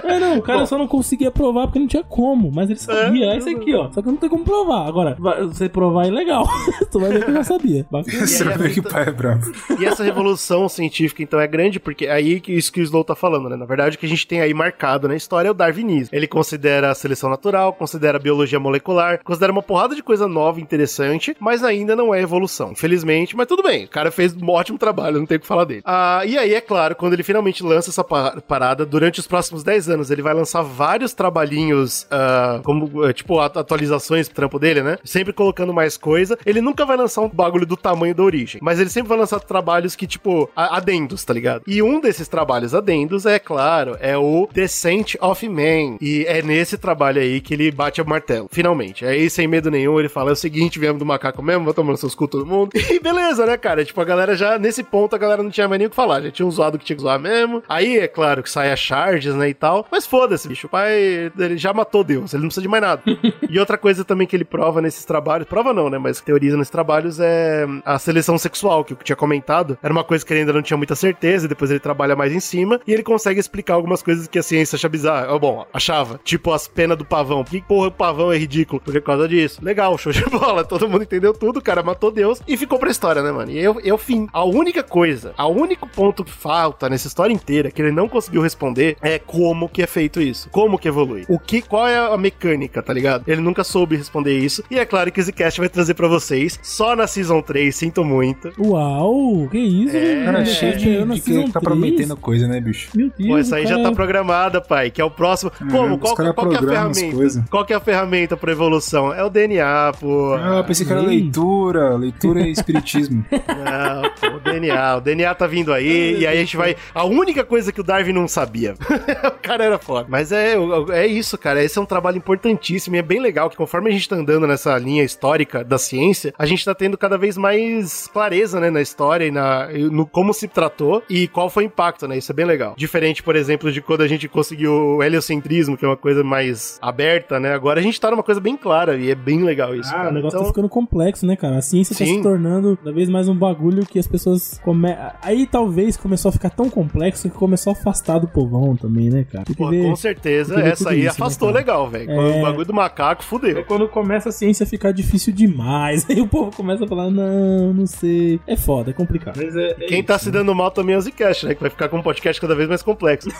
É, não, o cara só não conseguia provar porque não tinha como, mas ele sabia. É, isso aqui, ó. Só que não tem como provar. Agora, vai- você provar é legal. tu vai ver que eu já sabia. Você aí, vê que o pai é bravo. E essa revolução científica, então, é grande, porque é aí que isso que o Slow tá falando, né? Na verdade, o que a gente tem aí marcado na história é o darwinismo. Ele considera a seleção natural, considera a biologia molecular, considera uma porrada de coisa nova e interessante, mas ainda não é evolução, infelizmente. Mas tudo bem, o cara fez um ótimo trabalho, não tem o que falar dele. Ah, e aí, é claro, quando ele finalmente lança essa pa- parada, durante os próximos 10 anos, ele vai lançar vários trabalhinhos, ah, como, eh, tipo, at- atualizações pro trampo dele, né? Sempre colocando mais coisa. Ele nunca vai lançar um bagulho do tamanho da origem, mas ele sempre vai lançar trabalhos que, tipo, adendos, tá ligado? E um desses trabalhos adendos, é claro, é o Descent of Man. E é nesse trabalho aí que ele bate o martelo, finalmente. Aí, sem medo nenhum, ele fala: é o seguinte, viemos do macaco mesmo, vou tomando seus cu todo mundo. E beleza, né, cara? Tipo, a galera já, nesse ponto, a galera não tinha mais nem o que falar. Já tinha um zoado que tinha que zoar mesmo. Aí, é claro, que sai a charges, né, e tal. Mas foda-se, bicho. O pai, ele já matou Deus, ele não precisa de mais nada. e outra coisa também que ele prova nesses trabalhos, prova não, né, mas teoriza nesses trabalhos é a seleção sexual, que eu tinha comentado. Era uma coisa que ele ainda não tinha muita certeza, e depois ele trabalha mais em cima, e ele consegue explicar algumas coisas que a ciência acha bizarra. Ó, Bom, achava. Tipo as penas do pavão. Que porra o pavão é ridículo? Por causa disso. Legal, show de bola. Todo mundo entendeu tudo, o cara matou Deus e ficou pra história, né, mano? E eu, eu fim. A única coisa, a único ponto que falta nessa história inteira que ele não conseguiu responder é como que é feito isso. Como que evolui. O que, qual é a mecânica, tá ligado? Ele nunca soube responder isso. E é claro que o Zcast vai trazer pra vocês só na Season 3, sinto muito. Uau, que isso, velho? Cara, cheio de, na de que Season tá 3? prometendo coisa, né, bicho? Meu Deus, Pô, essa aí o já cara- tá programada, pai, que é o próximo. Como? os Qual, cara qual que é a ferramenta? Qual que é a ferramenta pra evolução? É o DNA, pô. Ah, eu pensei que era Ei. leitura. Leitura e espiritismo. Não, pô, o DNA. O DNA tá vindo aí, e aí a gente vai. A única coisa que o Darwin não sabia. o cara era foda. Mas é, é isso, cara. Esse é um trabalho importantíssimo e é bem legal que conforme a gente tá andando nessa linha histórica da ciência, a gente tá tendo cada vez mais clareza, né, na história e na, no como se tratou e qual foi o impacto, né? Isso é bem legal. Diferente, por exemplo, de quando a gente conseguiu o heliocentrismo, que é uma coisa mais aberta, né? Agora a gente tá numa coisa bem clara e é bem legal isso. Ah, cara. o negócio Então- tá ficando complexo, né, cara? A ciência tá Sim. se tornando cada vez mais um bagulho que as pessoas come... Aí talvez começou a ficar tão complexo que começou a afastar do povão também, né, cara? Tem que Pô, ver- com certeza, que essa aí isso, afastou né, legal, velho. É. O bagulho do macaco É fudeu. quando começa a ciência a ficar difícil demais. Aí o povo começa a falar, não, não sei. É foda, é complicado. Mas é, é Quem tá se dando mal também é o Zcast, né? Que vai ficar com um podcast cada vez mais complexo.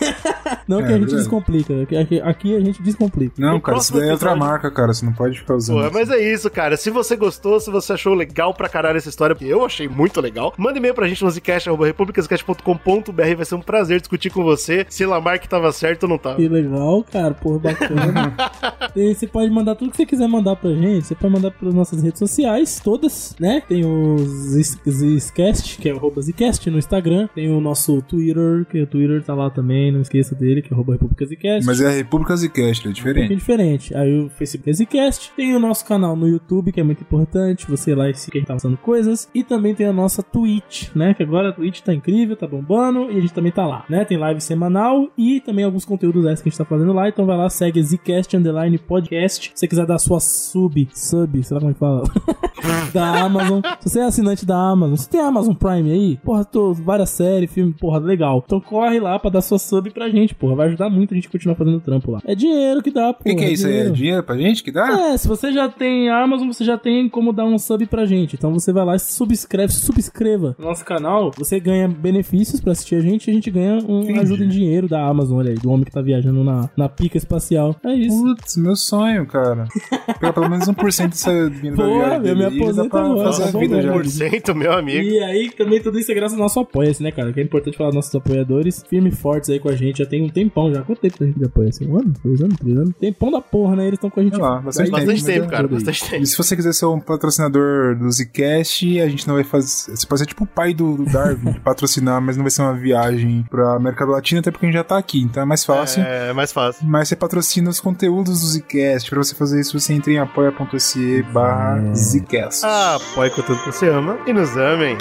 Não que É, a gente verdade. descomplica. Aqui, aqui- a gente descomplica. Não, No cara, isso daí é outra marca, cara. Você não pode ficar usando. Pô, isso. mas é isso, cara. Se você gostou, se você achou legal pra caralho essa história, porque eu achei muito legal, manda e-mail pra gente no zcast.republicascast.com.br. Vai ser um prazer discutir com você se Lamarck tava certo ou não tava. Que legal, cara. Porra, bacana. e você pode mandar tudo que você quiser mandar pra gente. Você pode mandar pelas nossas redes sociais, todas, né? Tem o Zcast, que é o Zcast no Instagram. Tem o nosso Twitter, que o Twitter tá lá também. Não esqueça dele, que é arroba República Zcast. Mas é a República Zcast, é Um pouquinho diferente. diferente. Aí o Facebook é Zcast. Tem o nosso canal no YouTube, que é muito importante. Você lá e seguir que a gente tá lançando coisas. E também tem a nossa Twitch, né? Que agora a Twitch tá incrível, tá bombando. E a gente também tá lá, né? Tem live semanal e também alguns conteúdos todos esses que a gente tá fazendo lá. Então vai lá, segue Zcast Underline Podcast. Se você quiser dar sua sub, sub, sei lá como é que fala, da Amazon. Se você é assinante da Amazon, você tem Amazon Prime aí? Porra, tô, várias séries, filme, porra, legal. Então corre lá pra dar sua sub pra gente, porra. Vai ajudar muito a gente a continuar fazendo trampo lá. É dinheiro que dá, O que, que é isso aí? É dinheiro pra gente que dá? É, se você já tem Amazon, você já tem como dar um sub pra gente. Então você vai lá e se subscreve, se subscreva no nosso canal. Você ganha benefícios pra assistir a gente e a gente ganha um Entendi. ajuda em dinheiro da Amazon, olha aí, do homem que tá viajando na, na pica espacial. É isso. Putz, meu sonho, cara. Pegar pelo menos 1% dessa dinheiro da Boa, viagem eu me aposento pra agora, fazer tá vida já. né? 1%, meu amigo. E aí também tudo isso é graças ao nosso apoia-se, né, cara? Que é importante falar dos nossos apoiadores, firme e fortes aí com a gente. Já tem um tempão já. Quanto tempo que a gente apoia? Assim, um ano? Dois anos? Três anos? Tempão da porra, né? Eles estão com a gente. Sei lá, bastante Bastante tempo, tempo, cara, bastante tempo. E se você quiser ser um patrocinador do Zcast, a gente não vai fazer. Você pode ser tipo o pai do, do Darwin, patrocinar, mas não vai ser uma viagem pra América Latina, até porque a gente já tá aqui, então é mais fácil. É mais fácil. Mas você patrocina os conteúdos do Zcast. Pra você fazer isso, você entra em apoia.se barra Zcast. Ah, apoie com tudo que você ama e nos amem.